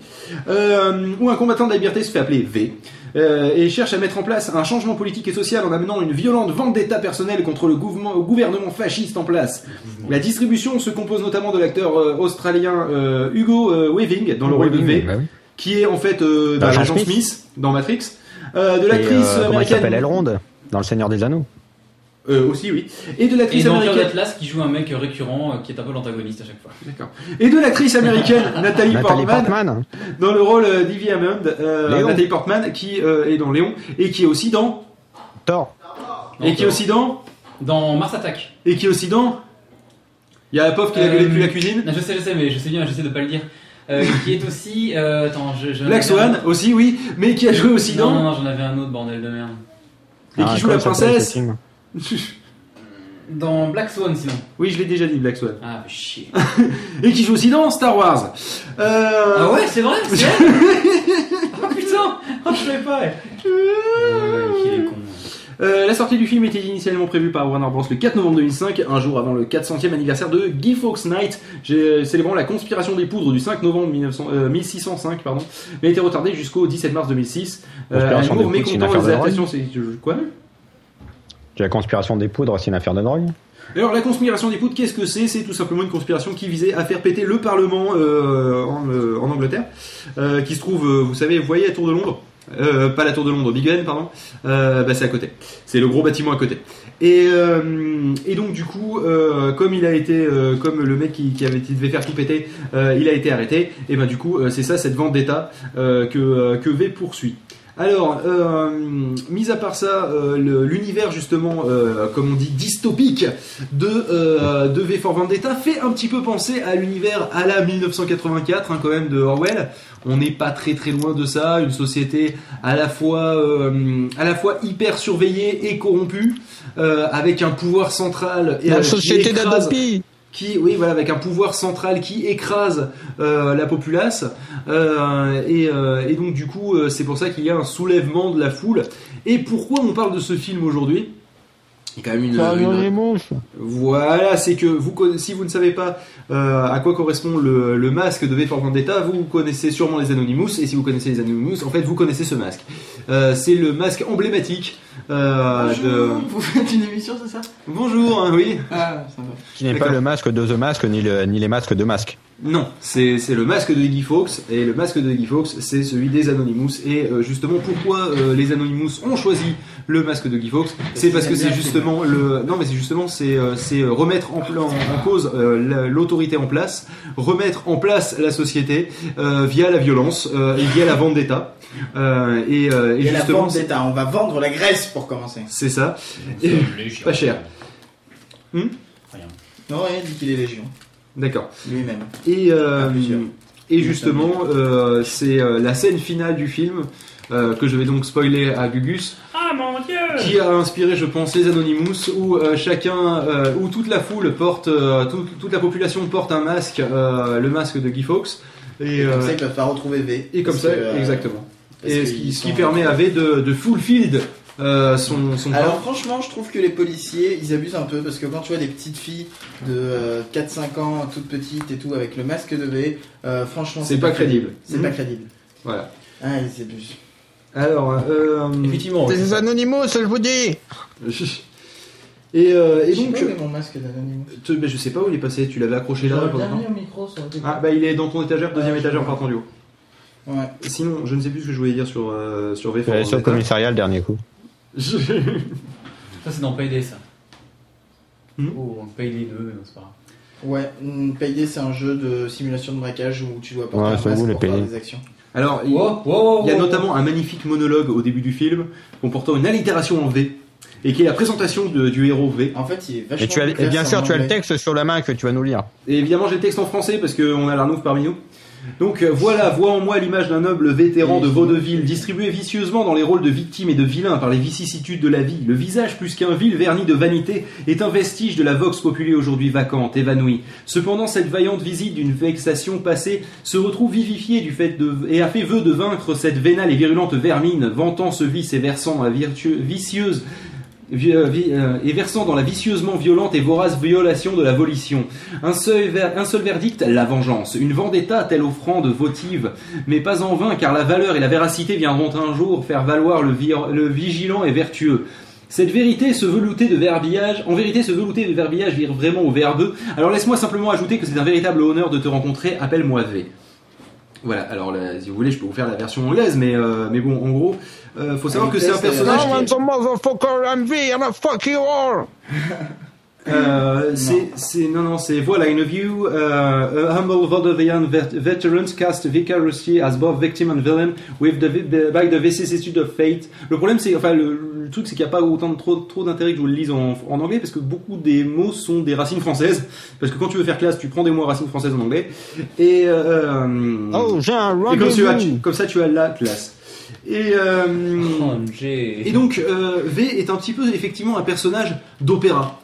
Euh, où un combattant de la liberté se fait appeler V. euh, et cherche à mettre en place un changement politique et social en amenant une violente vendetta personnelle contre le gouvernement, fasciste en place. La distribution se compose notamment de l'acteur euh, australien euh, Hugo euh, Weaving dans le rôle de V, Bah oui. qui est en fait L'agent Smith. Smith. dans Matrix, euh, de l'actrice euh, comment américaine s'appelle Elrond dans Le Seigneur des Anneaux. Euh, aussi oui, et de l'actrice dans américaine d'Atlas qui joue un mec récurrent euh, qui est un peu l'antagoniste à chaque fois. D'accord. Et de l'actrice américaine *laughs* Nathalie, Nathalie Portman, Portman. dans le rôle euh, d'Ivy Hammond, euh. Nathalie Portman qui euh, est dans Léon et qui est aussi dans Thor. et qui est aussi dans Dans Mars Attack. et qui est aussi dans il y a la pauvre qui l'a gueulé depuis la cuisine. Non, je sais, je sais, mais je sais bien, j'essaie de pas le dire. Euh, *laughs* qui est aussi. Euh, attends, je. je- Black Swan aussi oui, mais qui a joué aussi Non, non, dans non, j'en avais un autre, bordel de merde. et qui Ah, joue la princesse. *laughs* Dans Black Swan, sinon. oui, je l'ai déjà dit Black Swan. Ah, mais chier. *laughs* Et qui joue aussi dans Star Wars. Euh, Ah ouais, c'est vrai, c'est *laughs* elle Oh putain Oh, je savais pas. Ouais, qu'il est con. Euh, la sortie du film était initialement prévue par Warner Bros. le 4 novembre 2005, un jour avant le 400e anniversaire de Guy Fawkes Night, j'ai- célébrant la conspiration des poudres du 5 novembre 1900 euh, 1605, pardon, mais a été retardée jusqu'au 17 mars 2006. Euh, un des une mécontent affaire les de adaptations, c'est quoi? La conspiration des poudres, c'est une affaire de drogue. Alors la conspiration des poudres, qu'est-ce que c'est? C'est tout simplement une conspiration qui visait à faire péter le Parlement euh, en, euh, en Angleterre, euh, qui se trouve, vous savez, vous voyez la Tour de Londres pas la Tour de Londres, Big Ben, pardon. Bah, c'est à côté. C'est le gros bâtiment à côté. Et, donc du coup, comme il a été, comme le mec qui, avait qui devait faire tout péter, il a été arrêté. Et ben du coup, c'est ça cette vente d'État que que V poursuit. Alors, euh, mis à part ça, euh, l'univers justement, euh, comme on dit, dystopique de, euh, de V for Vendetta fait un petit peu penser à l'univers à la 1984, hein, quand même, de Orwell. On n'est pas très très loin de ça, une société à la fois, euh, à la fois hyper surveillée et corrompue, euh, avec un pouvoir central et La société d'Adopi qui, oui, voilà, avec un pouvoir central qui écrase euh, la populace. Euh, et, euh, et donc, du coup, c'est pour ça qu'il y a un soulèvement de la foule. Et pourquoi on parle de ce film aujourd'hui? Il y a quand même une. une- Voilà, c'est que vous, si vous ne savez pas à quoi correspond le, le masque de V for Vendetta, vous connaissez sûrement les Anonymous. Et si vous connaissez les Anonymous, en fait, vous connaissez ce masque. C'est le masque emblématique euh, de. *laughs* Vous faites une émission, c'est ça? Bonjour, hein, oui. Ah. Qui n'est pas le masque de The Mask ni, le- ni les masques de masque. Non, c'est le masque de Iggy Fox et le masque de Iggy Fox c'est celui des Anonymous et euh, justement pourquoi euh, les Anonymous ont choisi le masque de Iggy Fox? C'est parce que c'est justement le non mais c'est justement c'est remettre en, plan- en cause euh, la- l'autorité en place remettre en place la société euh, via la violence euh, et via la vente d'État Euh, et, euh, et Et la justement d'État, on va vendre la Grèce pour commencer. c'est ça. Et- pas cher. Hmm Non, il dit qu'il est Légion, d'accord. Lui-même. Et, euh, et justement, euh, c'est euh, la scène finale du film euh, que je vais donc spoiler à Gugus, Ah mon dieu! Qui a inspiré, je pense, les Anonymous, où euh, chacun, euh, où toute la foule porte, euh, tout- toute la population porte un masque, euh, le masque de Guy Fawkes, et, Et comme euh, ça, ils peuvent pas retrouver V. et comme ça, que, euh, exactement. Et ce qui, ce qui sont- permet à V de, de fulfill euh, son, son Alors franchement, je trouve que les policiers, ils abusent un peu parce que quand tu vois des petites filles de euh, 4-5 ans, toutes petites et tout, avec le masque de V, euh, franchement, C'est pas crédible. C'est pas crédible. Voilà. Ah, ils abusent. Alors, euh, Effectivement. C'est des Anonymous, je vous dis *laughs* et, euh, et donc, où est mon masque d'Anonymous te- ben, je sais pas où il est passé, tu l'avais accroché là bien mis au micro, ça Ah bah il est dans ton étagère, deuxième Ah, étagère je en partant du haut. Ouais. Sinon, je ne sais plus ce que je voulais dire sur, euh, sur V for J'allais sur le commissariat le dernier coup. Ça, c'est dans Payday, ça. Hmm. Oh, Payday 2, non, c'est pas grave. Ouais, mm, Payday, c'est un jeu de simulation de braquage où tu dois porter Ouais, un c'est masque vous, les pour faire Payday. des actions. Alors, il, Wow, wow, wow, il y a wow. notamment un magnifique monologue au début du film comportant une allitération en V et qui est la présentation de- du héros V. En fait, il est vachement Et, tu as, plus et classe bien en sûr, tu as le texte sur la main que tu vas nous lire. Et évidemment, j'ai le texte en français parce qu'on a l'Arnouf parmi nous. Donc euh, voilà, vois en moi l'image d'un noble vétéran de vaudeville, distribué vicieusement dans les rôles de victime et de vilain par les vicissitudes de la vie. Le visage, plus qu'un vil vernis de vanité, est un vestige de la vox populi aujourd'hui vacante, évanouie. Cependant, cette vaillante visite d'une vexation passée se retrouve vivifiée du fait de, et a fait vœu de vaincre cette vénale et virulente vermine, vantant ce vice et versant dans la euh, euh, et versant dans la vicieusement violente et vorace violation de la volition. Un seul, verdict, la vengeance. Une vendetta telle offrande votive, mais pas en vain, car la valeur et la véracité viendront un jour faire valoir le, vi- le vigilant et vertueux. Cette vérité se velouter de verbillage, en vérité se velouter de verbillage vire vraiment au verbeux. Alors laisse-moi simplement ajouter que c'est un véritable honneur de te rencontrer, appelle-moi V. Voilà, alors si vous voulez, je peux vous faire la version anglaise, mais, euh, mais bon, en gros, euh, faut savoir que c'est un euh, personnage Non, qui... Euh, c'est, non, non, c'est, voilà, in a view, uh, a humble Valdovian vet- veterans cast vicariously as both victim and villain with the, vi- by the vicissitude of fate. Le problème, c'est, enfin, le, le truc, c'est qu'il n'y a pas autant de, trop, trop d'intérêt que je vous le lise en, en anglais, parce que beaucoup des mots sont des racines françaises. Parce que quand tu veux faire classe, tu prends des mots à racines françaises en anglais. Et, euh, Oh, j'ai un et comme, tu as, rendez-vous. tu- comme ça, tu as la classe. Et, euh, j'ai. et donc, euh, V est un petit peu effectivement un personnage d'opéra.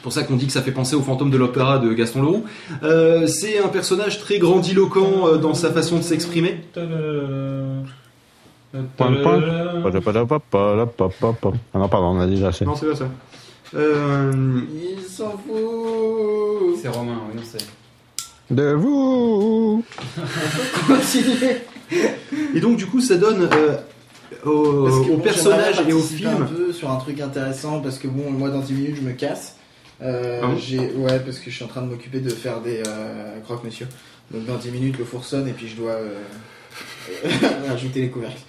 C'est pour ça qu'on dit que ça fait penser au fantôme de l'opéra de Gaston Leroux. Euh, c'est un personnage très grandiloquent euh, dans sa façon de s'exprimer. Ah non, pardon, on a déjà assez. Non, c'est pas ça. Euh, Il s'en fout. C'est Romain, oui, on sait. De vous. *laughs* Continuez. Et donc, du coup, ça donne euh, au, bon, personnage et au film. un peu sur un truc intéressant parce que bon, moi dans 10 minutes je me casse. Euh, Ah j'ai ouais parce que je suis en train de m'occuper de faire des euh, croque-monsieur. Donc dans 10 minutes le four sonne et puis je dois euh, *laughs* rajouter les couvercles.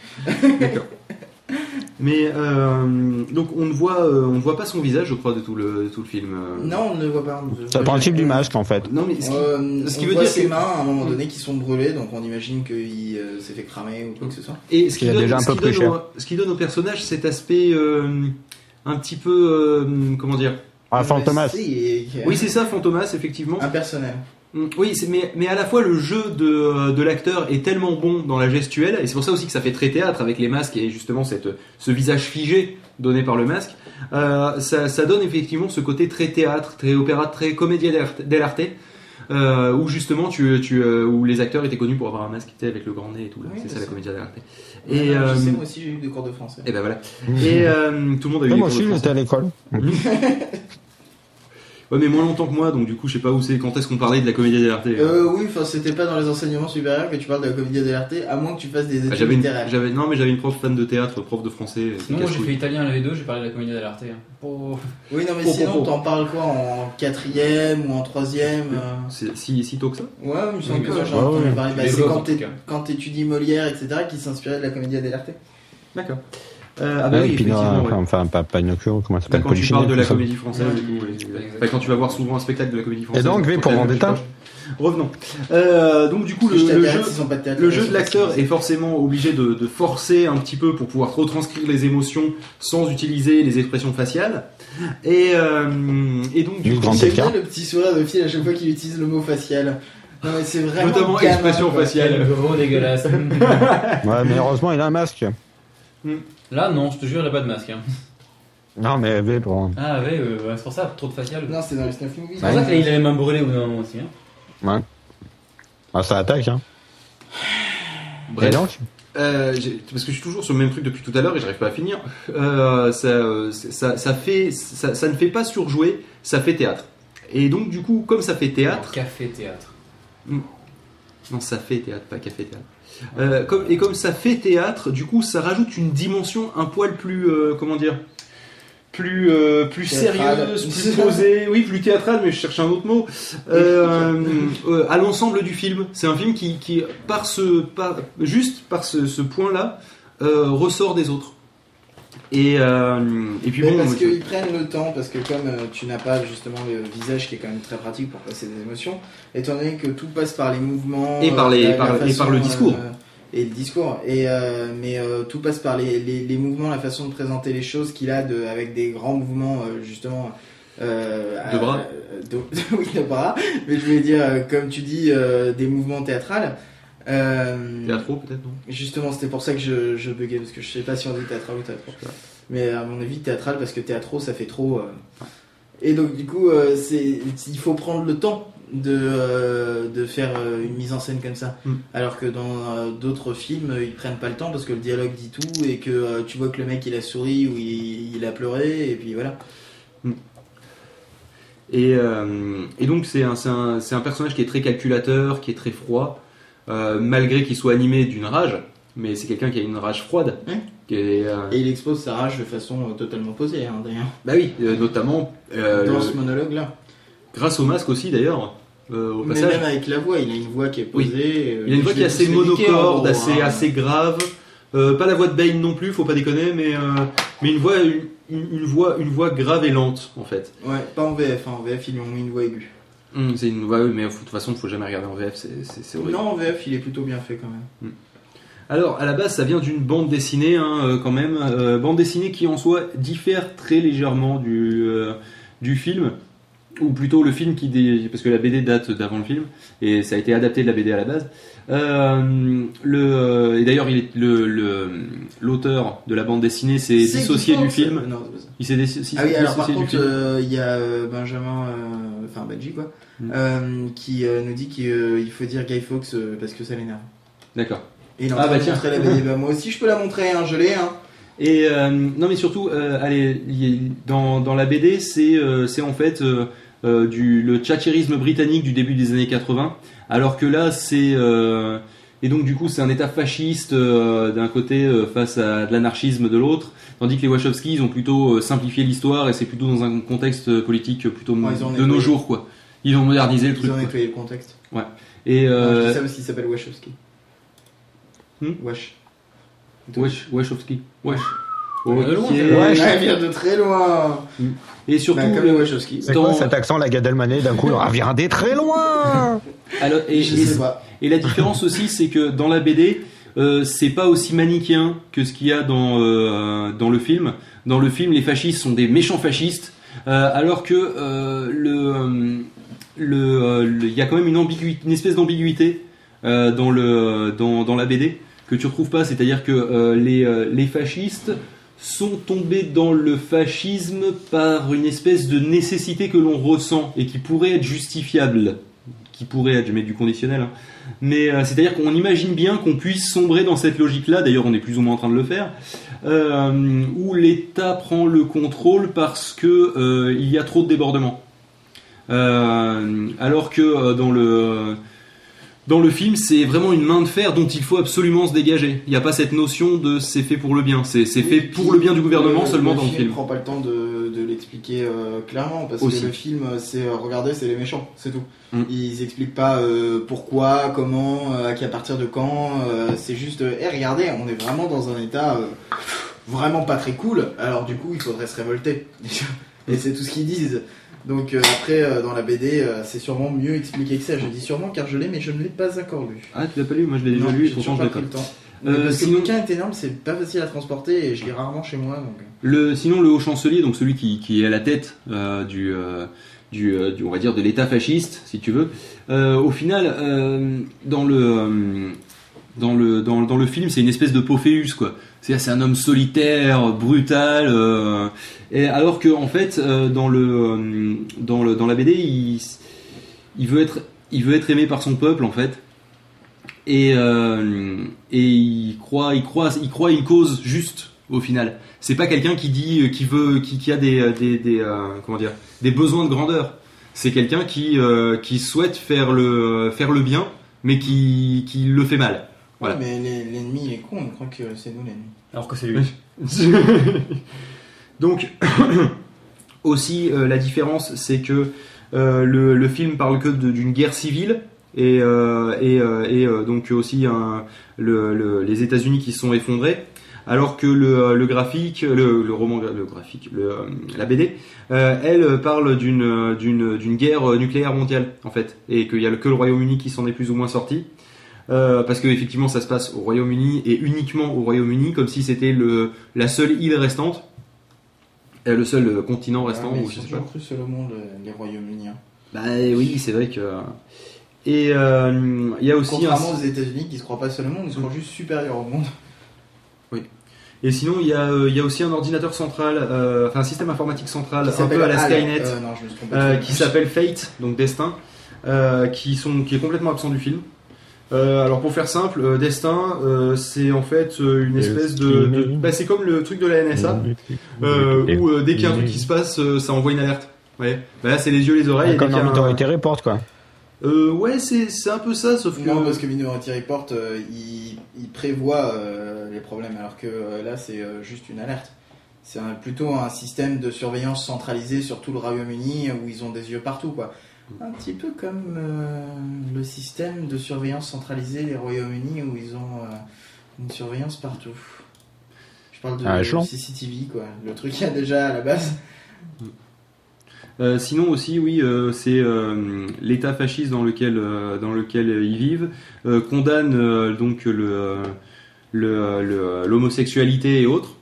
Mais euh, donc, on ne voit, euh, on ne voit pas son visage, je crois, de tout le, de tout le film. euh. Non, on ne le voit pas. C'est le principe du masque en fait. Non, mais ce qui- Euh, ce qui on veut voit dire ses que- mains à un moment donné qui sont brûlées, donc on imagine qu'il euh, s'est fait cramer ou quoi que ce soit. Et ce qui, donne, déjà un ce peu qui donne au, ce qui donne au personnage cet aspect euh, un petit peu, euh, comment dire? Ah, Fantomas. Si, et- Oui, c'est ça, Fantomas, effectivement. impersonnel. Mm, Oui, mais, mais à la fois le jeu de, de l'acteur est tellement bon dans la gestuelle, et c'est pour ça aussi que ça fait très théâtre avec les masques et justement cette, ce visage figé donné par le masque. Euh, ça, ça donne effectivement ce côté très théâtre, très opéra, très comédia dell'arte- euh, où justement tu, tu, euh, où les acteurs étaient connus pour avoir un masque avec le grand nez et tout. là. Oui, c'est ça la sais. comédia dell'arte. Et Et, euh, je sais, moi aussi j'ai eu des cours de français. et ben voilà. Et euh, tout le monde a eu Ouais, des moi cours de aussi, j'étais à l'école. *laughs* Ouais, mais moins longtemps que moi, donc du coup, je sais pas où c'est. Quand est-ce qu'on parlait de la comédia dell'arte Euh, oui, enfin, c'était pas dans les enseignements supérieurs que tu parles de la comédie dell'arte, à moins que tu fasses des Ah, études j'avais une, littéraires. j'avais, non, mais j'avais une prof fan de théâtre, prof de français. euh, qui Non, moi j'ai casse-couille. fait italien à la V2, j'ai parlé de la comédie dell'arte. hein. Oh. Oui, non, mais Oh, sinon, oh, oh. t'en parles quoi En quatrième ou en troisième euh? C'est si, si tôt que ça? Ouais, il me semble Oui, que bien j'ai sûr. entendu Ouais, ouais. parler. Bah, Les c'est autres, quand en tout t'é- cas. quand t'étudies Molière, etc., qui s'inspirait de la comédie dell'arte. D'accord. Euh, ah bah Ouais, oui, et puis, effectivement. non, ouais. enfin, pas Pinocchio, comment ça s'appelle Quand tu parles de la comédie française et ouais, quand tu vas voir souvent un spectacle de la comédie française. donc, V pour Vendetta Revenons. Euh, donc du coup, le, Je le t'intéresse, jeu, pas de le jeu pas l'acteur est forcément obligé de, de forcer un petit peu pour pouvoir retranscrire les émotions sans utiliser les expressions faciales. Et, euh, et donc du Du coup, J'aime bien le petit sourire de Phil à chaque fois qu'il utilise le mot facial. Non, mais c'est vraiment. Notamment expression quoi. faciale. Gros dégueulasse. Ouais, mais heureusement, il a un masque. Là, non, je te jure, il a pas de masque. hein. *laughs* Non, mais V pour. Ah, ouais, euh, ouais, c'est pour ça, trop de facial. Non, c'est dans les Snuff Movies. C'est pour ça qu'il a les mains brûlées au bout d'un moment aussi. hein. Ah, ça attaque, hein. *sighs* Bref. Et donc Euh, parce que je suis toujours sur le même truc depuis tout à l'heure et j'arrive pas à finir. Euh, ça, ça, ça fait, ça, ça ne fait pas surjouer, ça fait théâtre. Et donc du coup, comme ça fait théâtre, Café théâtre. non, ça fait théâtre, pas café théâtre. Euh, comme, et comme ça fait théâtre, du coup, ça rajoute une dimension un poil plus, euh, comment dire, plus, euh, plus sérieuse, plus posée, oui, plus théâtrale, mais je cherche un autre mot, à l'ensemble du film. C'est un film qui, qui par ce, par, juste par ce, ce point-là, ressort des autres. Et, euh, et puis Mais bon, parce qu'ils prennent le temps, parce que comme euh, tu n'as pas justement le visage qui est quand même très pratique pour passer des émotions, étant donné que tout passe par les mouvements Et par euh, les- la- la par- et façon, par le discours. euh, et le discours, et euh, mais euh, tout passe par les, les, les mouvements, la façon de présenter les choses qu'il a de, avec des grands mouvements euh, justement. euh, De bras. euh, de, *laughs* oui, de bras, mais je voulais dire, euh, comme tu dis, euh, des mouvements théâtrales. Euh, peut-être, non? Justement, c'était pour ça que je, je buguais, parce que je sais pas si on dit théâtral ou théâtro. Mais à mon avis, théâtral, parce que théâtro, ça fait trop. euh. Et donc, du coup, euh, c'est, il faut prendre le temps de, euh, de faire une mise en scène comme ça. Mm. Alors que dans d'autres films, ils prennent pas le temps parce que le dialogue dit tout et que tu vois que le mec il a souri ou il, il a pleuré et puis voilà. Et, euh, et donc c'est un, c'est un, c'est un personnage qui est très calculateur, qui est très froid, euh, malgré qu'il soit animé d'une rage, mais c'est quelqu'un qui a une rage froide. Qui est, euh, Et il expose sa rage de façon euh, totalement posée hein, d'ailleurs. Bah oui, notamment dans le- ce monologue là. grâce au masque aussi d'ailleurs, au Mais même avec la voix, il a une voix qui est posée. Il a une voix qui est assez monocorde, assez, hein. assez grave. Pas la voix de Bane non plus, faut pas déconner, mais, mais une, voix, une voix, une voix grave et lente en fait. Ouais, pas en VF, hein. en VF ils lui ont mis une voix aiguë. Hum, c'est une oui, mais de toute façon, faut jamais regarder en VF, c'est horrible. Non, en VF il est plutôt bien fait quand même. Alors, à la base, ça vient d'une bande dessinée, hein, euh, quand même. euh, bande dessinée qui, en soi, diffère très légèrement du, euh, du film. Ou plutôt le film qui... dé- Parce que la BD date d'avant le film. Et ça a été adapté de la BD à la base. Euh, le, et d'ailleurs, il est le- le- l'auteur de la bande dessinée s'est dissocié du film. Non, c'est pas ça. Il s'est dissocié Ah oui, alors par contre, euh, il y a euh, Benjamin, euh, enfin Benji quoi, Mm. qui nous dit qu'il il faut dire Guy Fawkes parce que ça l'énerve. D'accord. Et il Ah, bah tiens. la BD. Bah, moi aussi je peux la montrer, hein, je l'ai. Hein. Et non, mais surtout, allez, dans, dans la BD, c'est c'est en fait du, le tchatchérisme britannique du début des années 80, alors que là, c'est. euh, et donc, du coup, c'est un état fasciste euh, d'un côté euh, face à de l'anarchisme de l'autre, tandis que les Wachowski, ils ont plutôt simplifié l'histoire et c'est plutôt dans un contexte politique plutôt Ouais, de nos jours, quoi. Ils ont modernisé le truc. Ils ont quoi. nettoyé le contexte. Et Non, je dis ça qu'il s'appelle Wachowski. Hmm Wachowski. Euh, de loin, elle vient de très loin. Et surtout, Bah, comme les Wachowski. C'est Dans- quoi cet accent, la Gad d'un coup, *laughs* elle vient des très loin alors, et, je et- sais pas. Et la différence aussi, c'est que dans la BD, euh, c'est pas aussi manichéen que ce qu'il y a dans, euh, dans le film. Dans le film, les fascistes sont des méchants fascistes, euh, alors que euh, le, euh, le, euh, le- il y a quand même une, ambiguïté, une espèce d'ambiguïté euh, dans, le, dans, dans la BD que tu retrouves pas. C'est-à-dire que euh, les, euh, les fascistes sont tombés dans le fascisme par une espèce de nécessité que l'on ressent et qui pourrait être justifiable. Qui pourrait être, je mets du conditionnel, hein. mais euh, c'est-à-dire qu'on imagine bien qu'on puisse sombrer dans cette logique-là, d'ailleurs on est plus ou moins en train de le faire, euh, où l'État prend le contrôle parce que euh, y a trop de débordements. Alors que dans le dans le film, c'est vraiment une main de fer dont il faut absolument se dégager. Il n'y a pas cette notion de c'est fait pour le bien. C'est c'est fait Oui, pour le bien du gouvernement le- seulement le dans le film. prend pas le temps de, de l'expliquer euh, clairement parce Aussi. que le film, euh, c'est euh, regardez, c'est les méchants, c'est tout. Mm. Ils expliquent pas euh, pourquoi, comment, euh, à qui à partir de quand. euh, c'est juste, euh, Eh, regardez, on est vraiment dans un état euh, vraiment pas très cool. Alors du coup, il faudrait se révolter. *laughs* Et c'est tout ce qu'ils disent. Donc euh, après, euh, dans la BD, euh, c'est sûrement mieux expliqué que ça. Je dis sûrement car je l'ai, mais je ne l'ai pas encore lu. Ah, tu l'as pas lu Moi je l'ai déjà Non, lu et pourtant je l'ai pas le temps. Que sinon- le bouquin est énorme, c'est pas facile à transporter et je lis rarement chez moi. Donc... Le, sinon, le haut chancelier, donc celui qui, qui est à la tête du, du, du- on va dire, de l'État fasciste, si tu veux. au final, dans le dans le dans, dans le film, c'est une espèce de Pophéus, quoi. C'est un homme solitaire, brutal. euh, et alors que en fait, euh, euh, dans la BD, il veut être aimé par son peuple, en fait. Et, il croit, il croit, il une cause juste au final. C'est pas quelqu'un qui dit, qui veut, qui, a des, des, des besoins de grandeur. C'est quelqu'un qui, qui souhaite faire le, bien, mais qui le fait mal. Voilà. Ouais, mais l'ennemi il est con, il croit que c'est nous l'ennemi. Alors que c'est lui. *laughs* Donc, *coughs* aussi, euh, la différence, c'est que euh, le, le film parle que d'une guerre civile et, euh, et, euh, et, euh, donc aussi un- le- le- les États-Unis qui se sont effondrés. Alors que le, le graphique, le, le roman, le graphique, le, euh, la BD, euh, elle parle d'une d'une d'une guerre nucléaire mondiale en fait, et qu'il y a que le Royaume-Uni qui s'en est plus ou moins sorti. Euh, parce que effectivement ça se passe au Royaume-Uni et uniquement au Royaume-Uni comme si c'était le la seule île restante Euh, le seul euh, continent restant Ouais, mais ou je sais pas cru seul au monde, euh, les Royaumes-Unis. hein. bah oui c'est vrai que et il y a aussi un... Contrairement aux États-Unis qui se croient pas seul au monde, ils se croient juste supérieurs au monde. et sinon il y a il y a aussi un ordinateur central enfin un système informatique central un peu à la. Skynet non, qui s'appelle Fate, donc Destin, qui, sont, qui est complètement absent du film. Euh, alors pour faire simple, euh, Destin, euh, c'est en fait euh, une espèce de... de- bah, c'est comme le truc de la NSA, euh, où euh, dès qu'il y a un truc qui se passe, euh, ça envoie une alerte. Ouais. Bah, là c'est les yeux, les oreilles. et Comme qu'il y a dans un- Minority Report, quoi. Euh, ouais, c'est c'est un peu ça, sauf que... Non, parce que Minority Report, euh, il, il prévoit euh, les problèmes, alors que euh, là, c'est euh, juste une alerte. C'est un- plutôt un système de surveillance centralisé sur tout le Royaume-Uni où ils ont des yeux partout, quoi. Un petit peu comme euh, le système de surveillance centralisé des Royaumes-Unis où ils ont euh, une surveillance partout. Je parle de Ah. CCTV, quoi. Le truc qu'il y a déjà à la base. Euh, sinon aussi, oui, euh, c'est euh, l'État fasciste dans lequel euh, dans lequel ils vivent euh, condamne euh, donc le le- le- l'homosexualité et autres.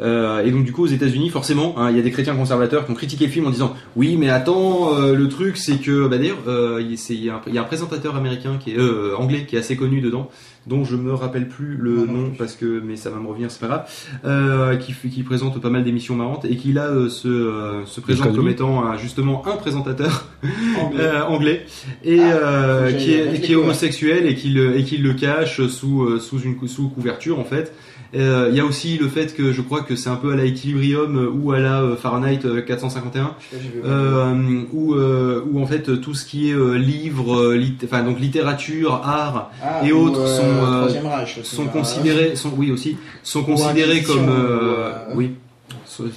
Euh, et donc du coup aux États-Unis, forcément, hein, il y a des chrétiens conservateurs qui ont critiqué le film en disant oui, mais attends, euh, le truc c'est que bah, d'ailleurs euh, il y, a un- il y a un présentateur américain qui est euh, anglais qui est assez connu dedans, dont je me rappelle plus le Non, nom parce que mais ça va me revenir, c'est pas grave, euh, qui, qui présente pas mal d'émissions marrantes et qui là euh, se, euh, se présente comme étant justement un présentateur *laughs* *laughs* euh, anglais et Ah, euh, qui est, qui est homosexuel et qui le, et qui le cache sous, sous une sous couverture en fait. Euh, Il y a aussi le fait que je crois que c'est un peu à la Equilibrium euh, ou à la euh, Fahrenheit euh, 451 Je sais pas, j'ai vu. euh, où, euh, où en fait tout ce qui est livre, lit- enfin donc littérature, art Ah, et autres sont, euh, Reich sont hein. considérés, sont oui aussi, sont considérés comme ou, oui,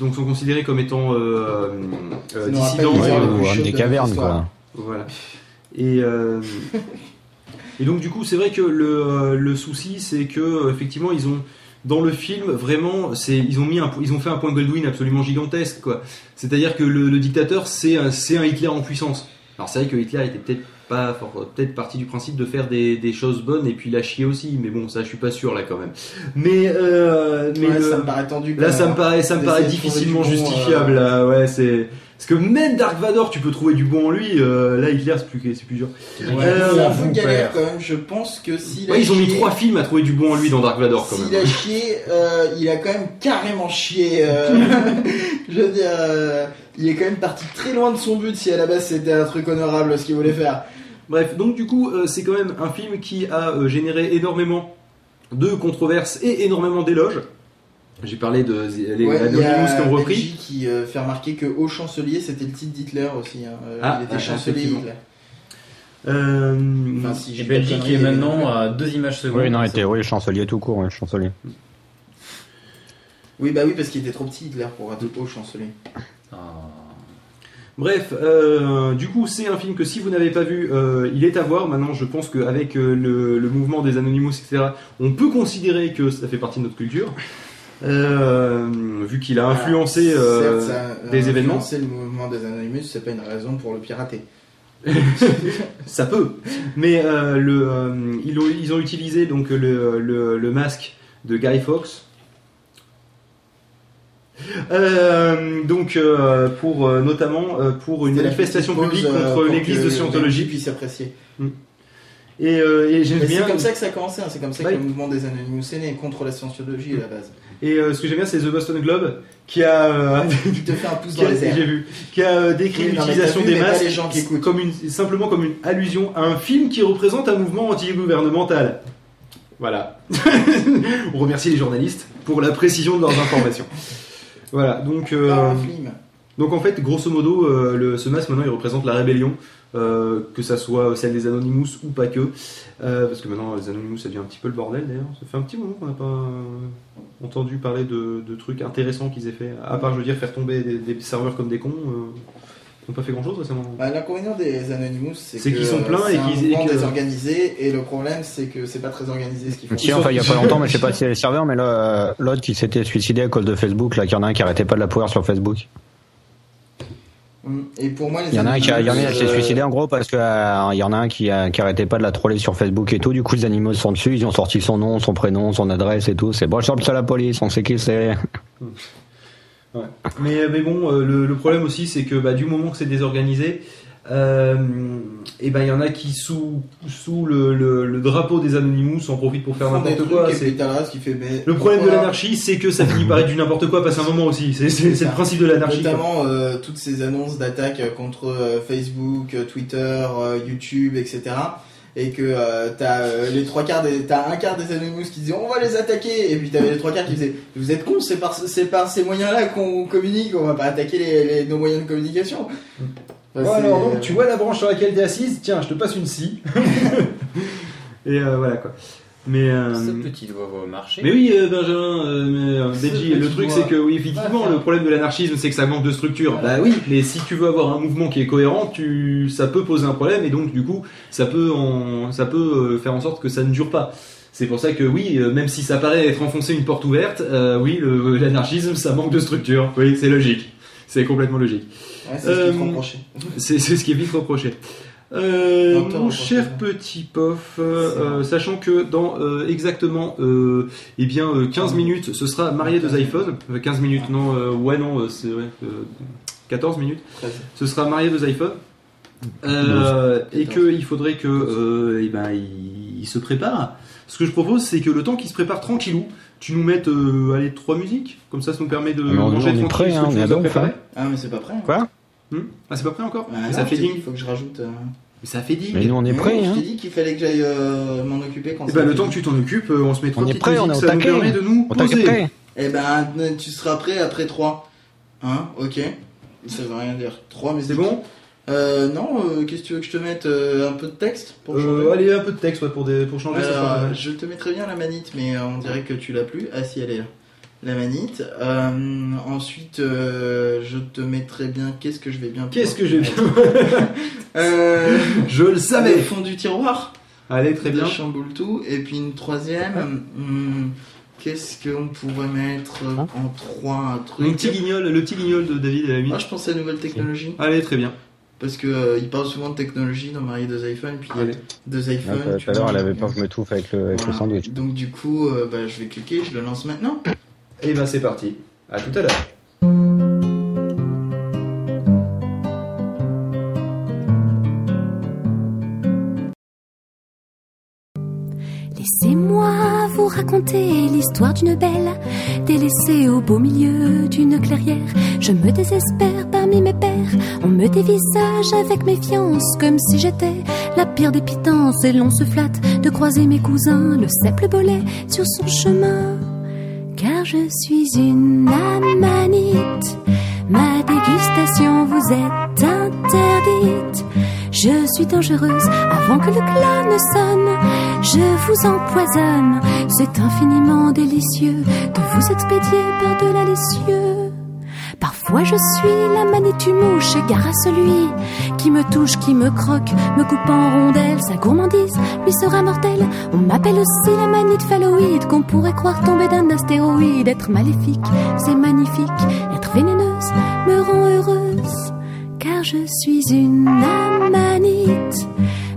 donc sont considérés comme étant euh, euh, dissidents. Ouais, des de cavernes, quoi. voilà. Et, euh, *laughs* et donc du coup, c'est vrai que le, le souci, c'est que effectivement, ils ont dans le film vraiment, c'est ils ont mis un, ils ont fait un point Goldwyn absolument gigantesque, quoi. C'est-à-dire que le, le dictateur, c'est un, c'est un Hitler en puissance. Alors c'est vrai que Hitler était peut-être pas peut-être parti du principe de faire des, des choses bonnes et puis la chier aussi, mais bon, ça je suis pas sûr là quand même. Mais euh, mais Ouais, le- ça me paraît tendu. Là, ça me paraît, ça me paraît difficilement bon, justifiable. euh, Là, ouais, c'est parce que même Dark Vador, tu peux trouver du bon en lui. euh, là, Hitler, c'est plus, c'est plus dur. Ouais, Euh, c'est un peu galère quand même. Je pense que s'il a ils ont mis trois films à trouver du bon en lui dans Dark Vador quand S'il même. a chié, euh, il a quand même carrément chié. euh, *laughs* je veux dire, euh, il est quand même parti très loin de son but si à la base c'était un truc honorable ce qu'il voulait faire. Bref, donc du coup, euh, c'est quand même un film qui a euh, généré énormément de controverses et énormément d'éloges. J'ai parlé de les Ouais, il y Anonymous qui a ont repris. Qui euh, fait remarquer que Au Chancelier c'était le titre d'Hitler aussi. hein. Euh, Ah, il était ah, chancelier. Hitler. Euh, Enfin, si Belgique qui est conneries, maintenant à deux images secondes. Oui, non, était, oui, chancelier tout court, oui, chancelier. Oui, bah oui, parce qu'il était trop petit Hitler pour être Au Chancelier. Ah. Bref, euh, du coup, c'est un film que si vous n'avez pas vu, euh, il est à voir. Maintenant, je pense qu'avec euh, le, le mouvement des Anonymous, etc., on peut considérer que ça fait partie de notre culture. Euh, vu qu'il a influencé euh, Certes, ça a des événements. influencé le mouvement des Anonymous, c'est pas une raison pour le pirater. *laughs* Ça peut. Mais euh, le, euh, ils, ont, ils ont utilisé donc le, le, le masque de Guy Fawkes. Euh, donc euh, pour euh, notamment euh, pour une manifestation publique euh, contre l'église de Scientologie puisse apprécier. et, euh, et bien C'est comme ça que ça a commencé, hein, c'est comme ça que le mouvement des Anonymous est né, contre la scientologie à la base. Et euh, ce que j'aime bien c'est The Boston Globe qui a euh, *laughs* Il te fait un pouce qui dans a- *laughs* les airs. j'ai vu qui a euh, décrit Oui, non, mais l'utilisation t'as vu, des mais pas masques les gens qui écoutent. comme une simplement comme une allusion à un film qui représente un mouvement anti-gouvernemental. Voilà. *laughs* On remercie les journalistes pour la précision de leurs informations. Voilà, donc, euh, Pas un film. donc en fait, grosso modo, euh, le, ce masque maintenant il représente la rébellion, euh, que ça soit celle des Anonymous ou pas que, Euh, parce que maintenant les Anonymous ça devient un petit peu le bordel d'ailleurs. Ça fait un petit moment qu'on n'a pas euh, entendu parler de, de trucs intéressants qu'ils aient fait, à part je veux dire faire tomber des, des serveurs comme des cons. euh, ils n'ont pas fait grand chose récemment. Bah, L'inconvénient des Anonymous, c'est qu'ils sont pleins et qu'ils- et mouvement que- désorganisé, et le problème, c'est que c'est pas très organisé ce qu'ils font. Si, enfin, il y a pas longtemps, mais je sais pas si c'est les serveurs, mais là, l'autre qui s'était suicidé à cause de Facebook, là, qu'il y en a un qui arrêtait pas de la pourrir sur Facebook. Mm. Et pour moi, les Il y en a un qui, a- il y en a un qui s'est Anonymous, euh, suicidé en gros parce que euh, il y en a un qui, a- qui arrêtait pas de la troller sur Facebook et tout. Du coup, les animaux sont dessus, ils ont sorti son nom, son prénom, son adresse et tout. C'est bon, je sors à la police, on sait qui c'est. Ouais. Mais, mais bon, euh, le, le problème aussi, c'est que bah, du moment que c'est désorganisé, euh, et ben il y en a qui sous sous le, le- le drapeau des Anonymous en profitent pour faire n'importe quoi. C'est le reste qui fait. mais le problème de l'anarchie, c'est que ça finit par être du n'importe quoi passe un moment aussi. C'est le principe de l'anarchie. Notamment euh, toutes ces annonces d'attaques contre euh, Facebook, euh, Twitter, YouTube, etc. Et que t'as les trois quarts des, t'as un quart des Anonymous qui disaient on va les attaquer, et puis t'avais les trois quarts qui disaient vous êtes cons, c'est par, c'est par ces moyens-là qu'on communique, on va pas attaquer les, les- nos moyens de communication. Bon, alors donc tu vois la branche sur laquelle t'es assise, tiens, je te passe une scie. *laughs* et euh, voilà quoi. Mais euh, Ce petit doigt va marcher. mais oui, euh, Benjamin, euh, mais, euh, Benji, le truc doigt. c'est que oui, effectivement, Ah, le problème de l'anarchisme c'est que ça manque de structure. Bah oui, mais si tu veux avoir un mouvement qui est cohérent, tu, ça peut poser un problème et donc du coup, ça peut, en, ça peut euh, faire en sorte que ça ne dure pas. C'est pour ça que oui, euh, même si ça paraît être enfoncer une porte ouverte, euh, oui, l'anarchisme ça manque de structure. Oui, c'est logique. C'est complètement logique. Ouais, c'est ce Euh, c'est ce qui est vite reproché. Euh, Non, mon cher petit pof, euh, euh, sachant que dans euh, exactement euh, eh bien, euh, 15 Ah. minutes, ce sera marié deux iPhones. Euh, 15 minutes, non, euh, ouais, non, euh, c'est vrai. euh, 14 minutes. Ce sera marié deux iPhones. Euh, et 14. qu'il faudrait que euh, eh ben, il, il se prépare. Ce que je propose, c'est que le temps qu'il se prépare tranquillou, tu nous mettes euh, allez, trois musiques. Comme ça, ça nous permet de Mais manger on est tranquille prêt, ce hein, on est as donc, préparé. Ah, mais c'est pas prêt. hein. Quoi? Hmm ah, c'est pas prêt encore Bah, Mais non, ça fait dit. Il faut que je rajoute. euh, Mais ça fait ding. Mais nous on est prêts. oui, Hein. Je t'ai dit qu'il fallait que j'aille euh, m'en occuper quand Et ça bah, le fait temps que tu t'en occupes, euh, on se met trois On est prêt, on musiques, est au ça nous permet de nous On poser. prêt. Eh ben, tu seras prêt après 3. Hein Ok. Ça veut rien dire. 3 mais C'est bon Euh, non, euh, qu'est-ce que tu veux que je te mette euh, Un peu de texte pour euh, changer Allez, un peu de texte ouais, pour, des, pour changer, ça Alors, je te mettrai bien la manite, mais on dirait que tu l'as plus. Ah si, elle est là. La manite. Euh, ensuite, euh, je te mettrai bien. Qu'est-ce que je vais bien Qu'est-ce que j'ai bien euh, *laughs* Je le Le savais fond du tiroir. Allez, très de bien. chamboule tout. Et puis une troisième. hmm, Qu'est-ce qu'on pourrait mettre Hein en trois un truc Mon petit guignol, le petit guignol de David et la Moi, je pensais à nouvelles technologies. Allez, très bien. Parce que euh, il parle souvent de technologie dans Marié deux iPhones. Puis il y a Allez. deux Ah, iPhones. Tout à l'heure, elle avait peur que je me touffe avec le, avec le sandwich. Donc du coup, euh, bah, je vais cliquer, je le lance maintenant. Et ben, c'est parti. À tout à l'heure. Laissez-moi vous raconter l'histoire d'une belle, délaissée au beau milieu d'une clairière. Je me désespère parmi mes pères, on me dévisage avec méfiance, comme si j'étais la pire des pitances. Et l'on se flatte de croiser mes cousins, le cèpe bollet sur son chemin. Car je suis une amanite, ma dégustation vous est interdite. Je suis dangereuse avant que le clan ne sonne. Je vous empoisonne. C'est infiniment délicieux de vous expédier par de l'alicieux. Parfois je suis la manitue mouche, gare à celui qui me touche, qui me croque, me coupe en rondelles. Sa gourmandise lui sera mortelle. On m'appelle aussi la manite phalloïde, qu'on pourrait croire tomber d'un astéroïde. Être maléfique, c'est magnifique. Être vénéneuse me rend heureuse car je suis une amanite.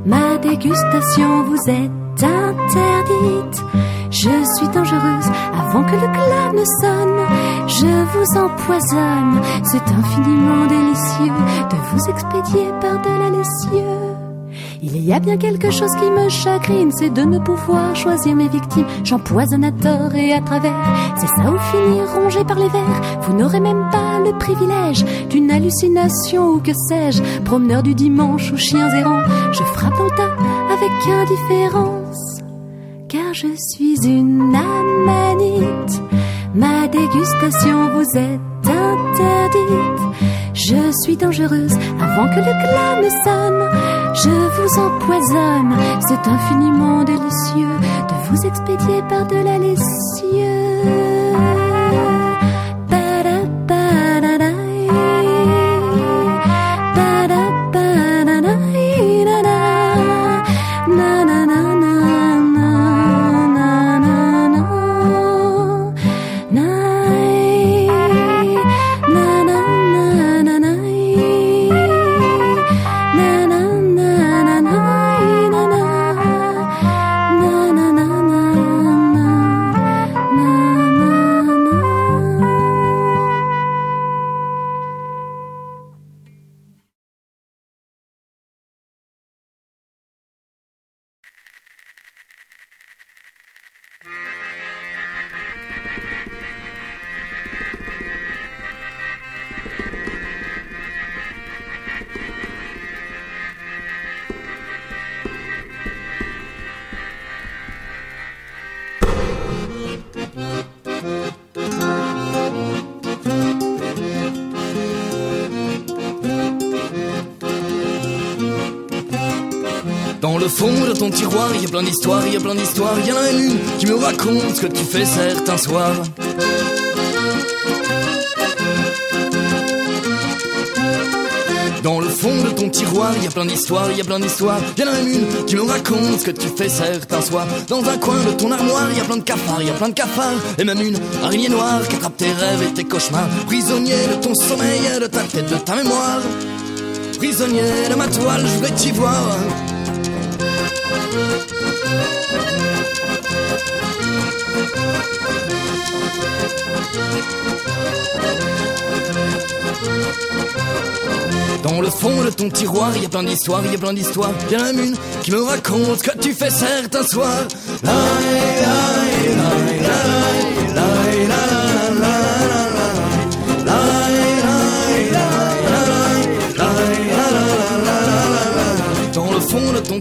Ma dégustation vous est interdite. Je suis dangereuse avant que le glas ne sonne. Je vous empoisonne. C'est infiniment délicieux de vous expédier par de l'alicieux. Il y a bien quelque chose qui me chagrine, c'est de ne pouvoir choisir mes victimes. J'empoisonne à tort et à travers. C'est ça ou finir rongé par les vers. Vous n'aurez même pas le privilège d'une hallucination ou que sais-je. Promeneur du dimanche ou chiens errants, je frappe dans le tas avec indifférence. Car je suis une amanite. Ma dégustation vous est interdite. Je suis dangereuse avant que le glas ne sonne. Je vous empoisonne. C'est infiniment délicieux de vous expédier par de l'alicieux. Dans le fond de ton tiroir, y a plein d'histoires, y a plein d'histoires. Y en a une qui me raconte ce que tu fais certains soirs. Dans le fond de ton tiroir, y a plein d'histoires, y a plein d'histoires. Y en a une qui me raconte ce que tu fais certains soirs. Dans un coin de ton armoire, y a plein de cafards, y a plein de cafards. Et même une araignée noire qui attrape tes rêves et tes cauchemars. Prisonnier de ton sommeil, de ta tête, de ta mémoire. Prisonnier de ma toile, je voudrais t'y voir. Dans le fond de ton tiroir, y a plein d'histoires, y a plein d'histoires. Y en a une qui me raconte ce que tu fais certains soirs.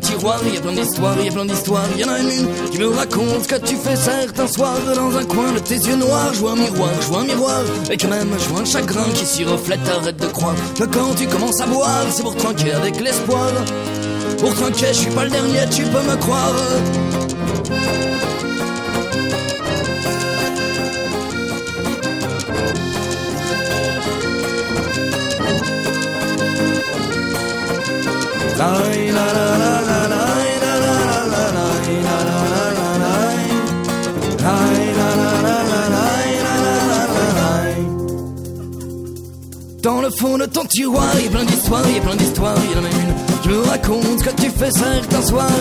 Tiroir, y a plein d'histoires, y a plein d'histoires. Y en a une qui me raconte ce que tu fais certains soirs. Dans un coin de tes yeux noirs, je vois un miroir, je vois un miroir. Et que même, je vois un chagrin qui s'y reflète, arrête de croire que quand tu commences à boire, c'est pour trinquer avec l'espoir. Pour trinquer, je suis pas le dernier, tu peux me croire. le fond de ton tiroir, il y a plein d'histoires, il y a plein d'histoires, il y en a même une. Je me raconte que tu fais certains soirs.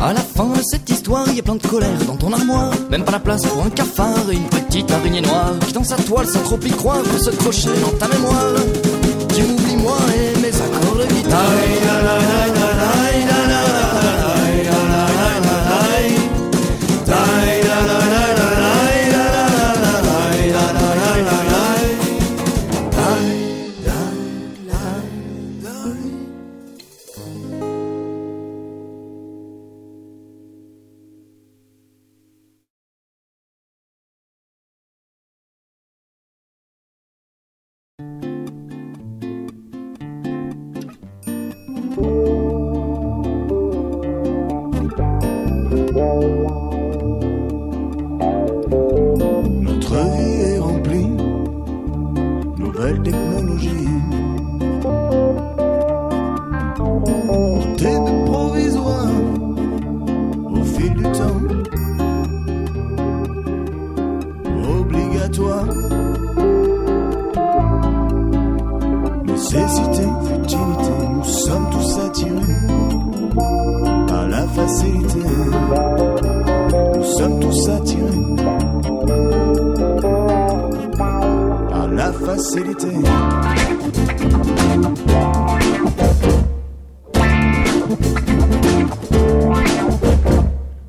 À la fin de cette histoire, il y a plein de colère dans ton armoire. Même pas la place pour un cafard et une petite araignée noire qui dans sa toile sans trop y croire pour se crocher dans ta mémoire. Tu m'oublies moi et mes accords de guitare. facilité.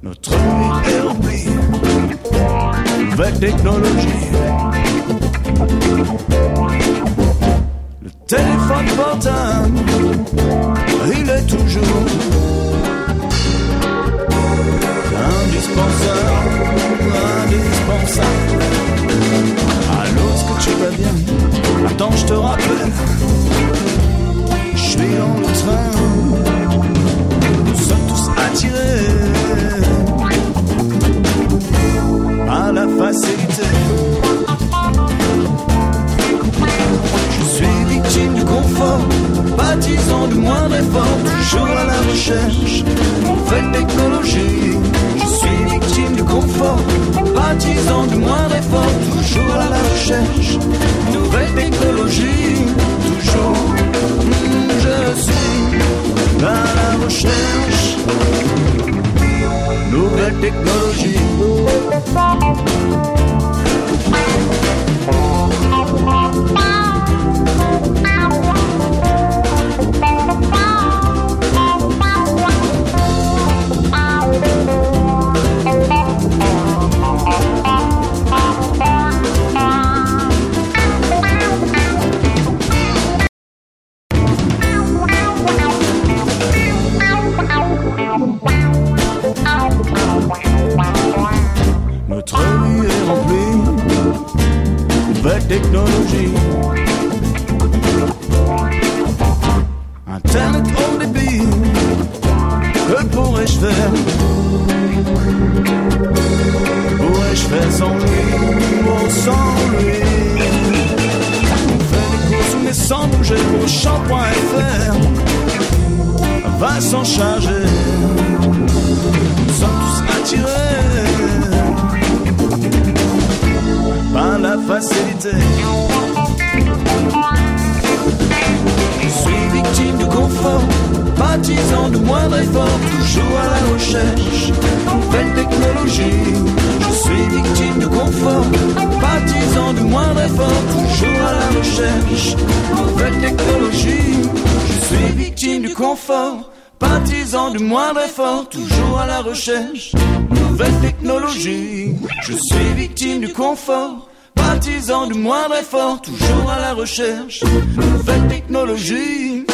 Notre vie est oublie. Vague technologie. Toujours à la recherche nouvelles technologies,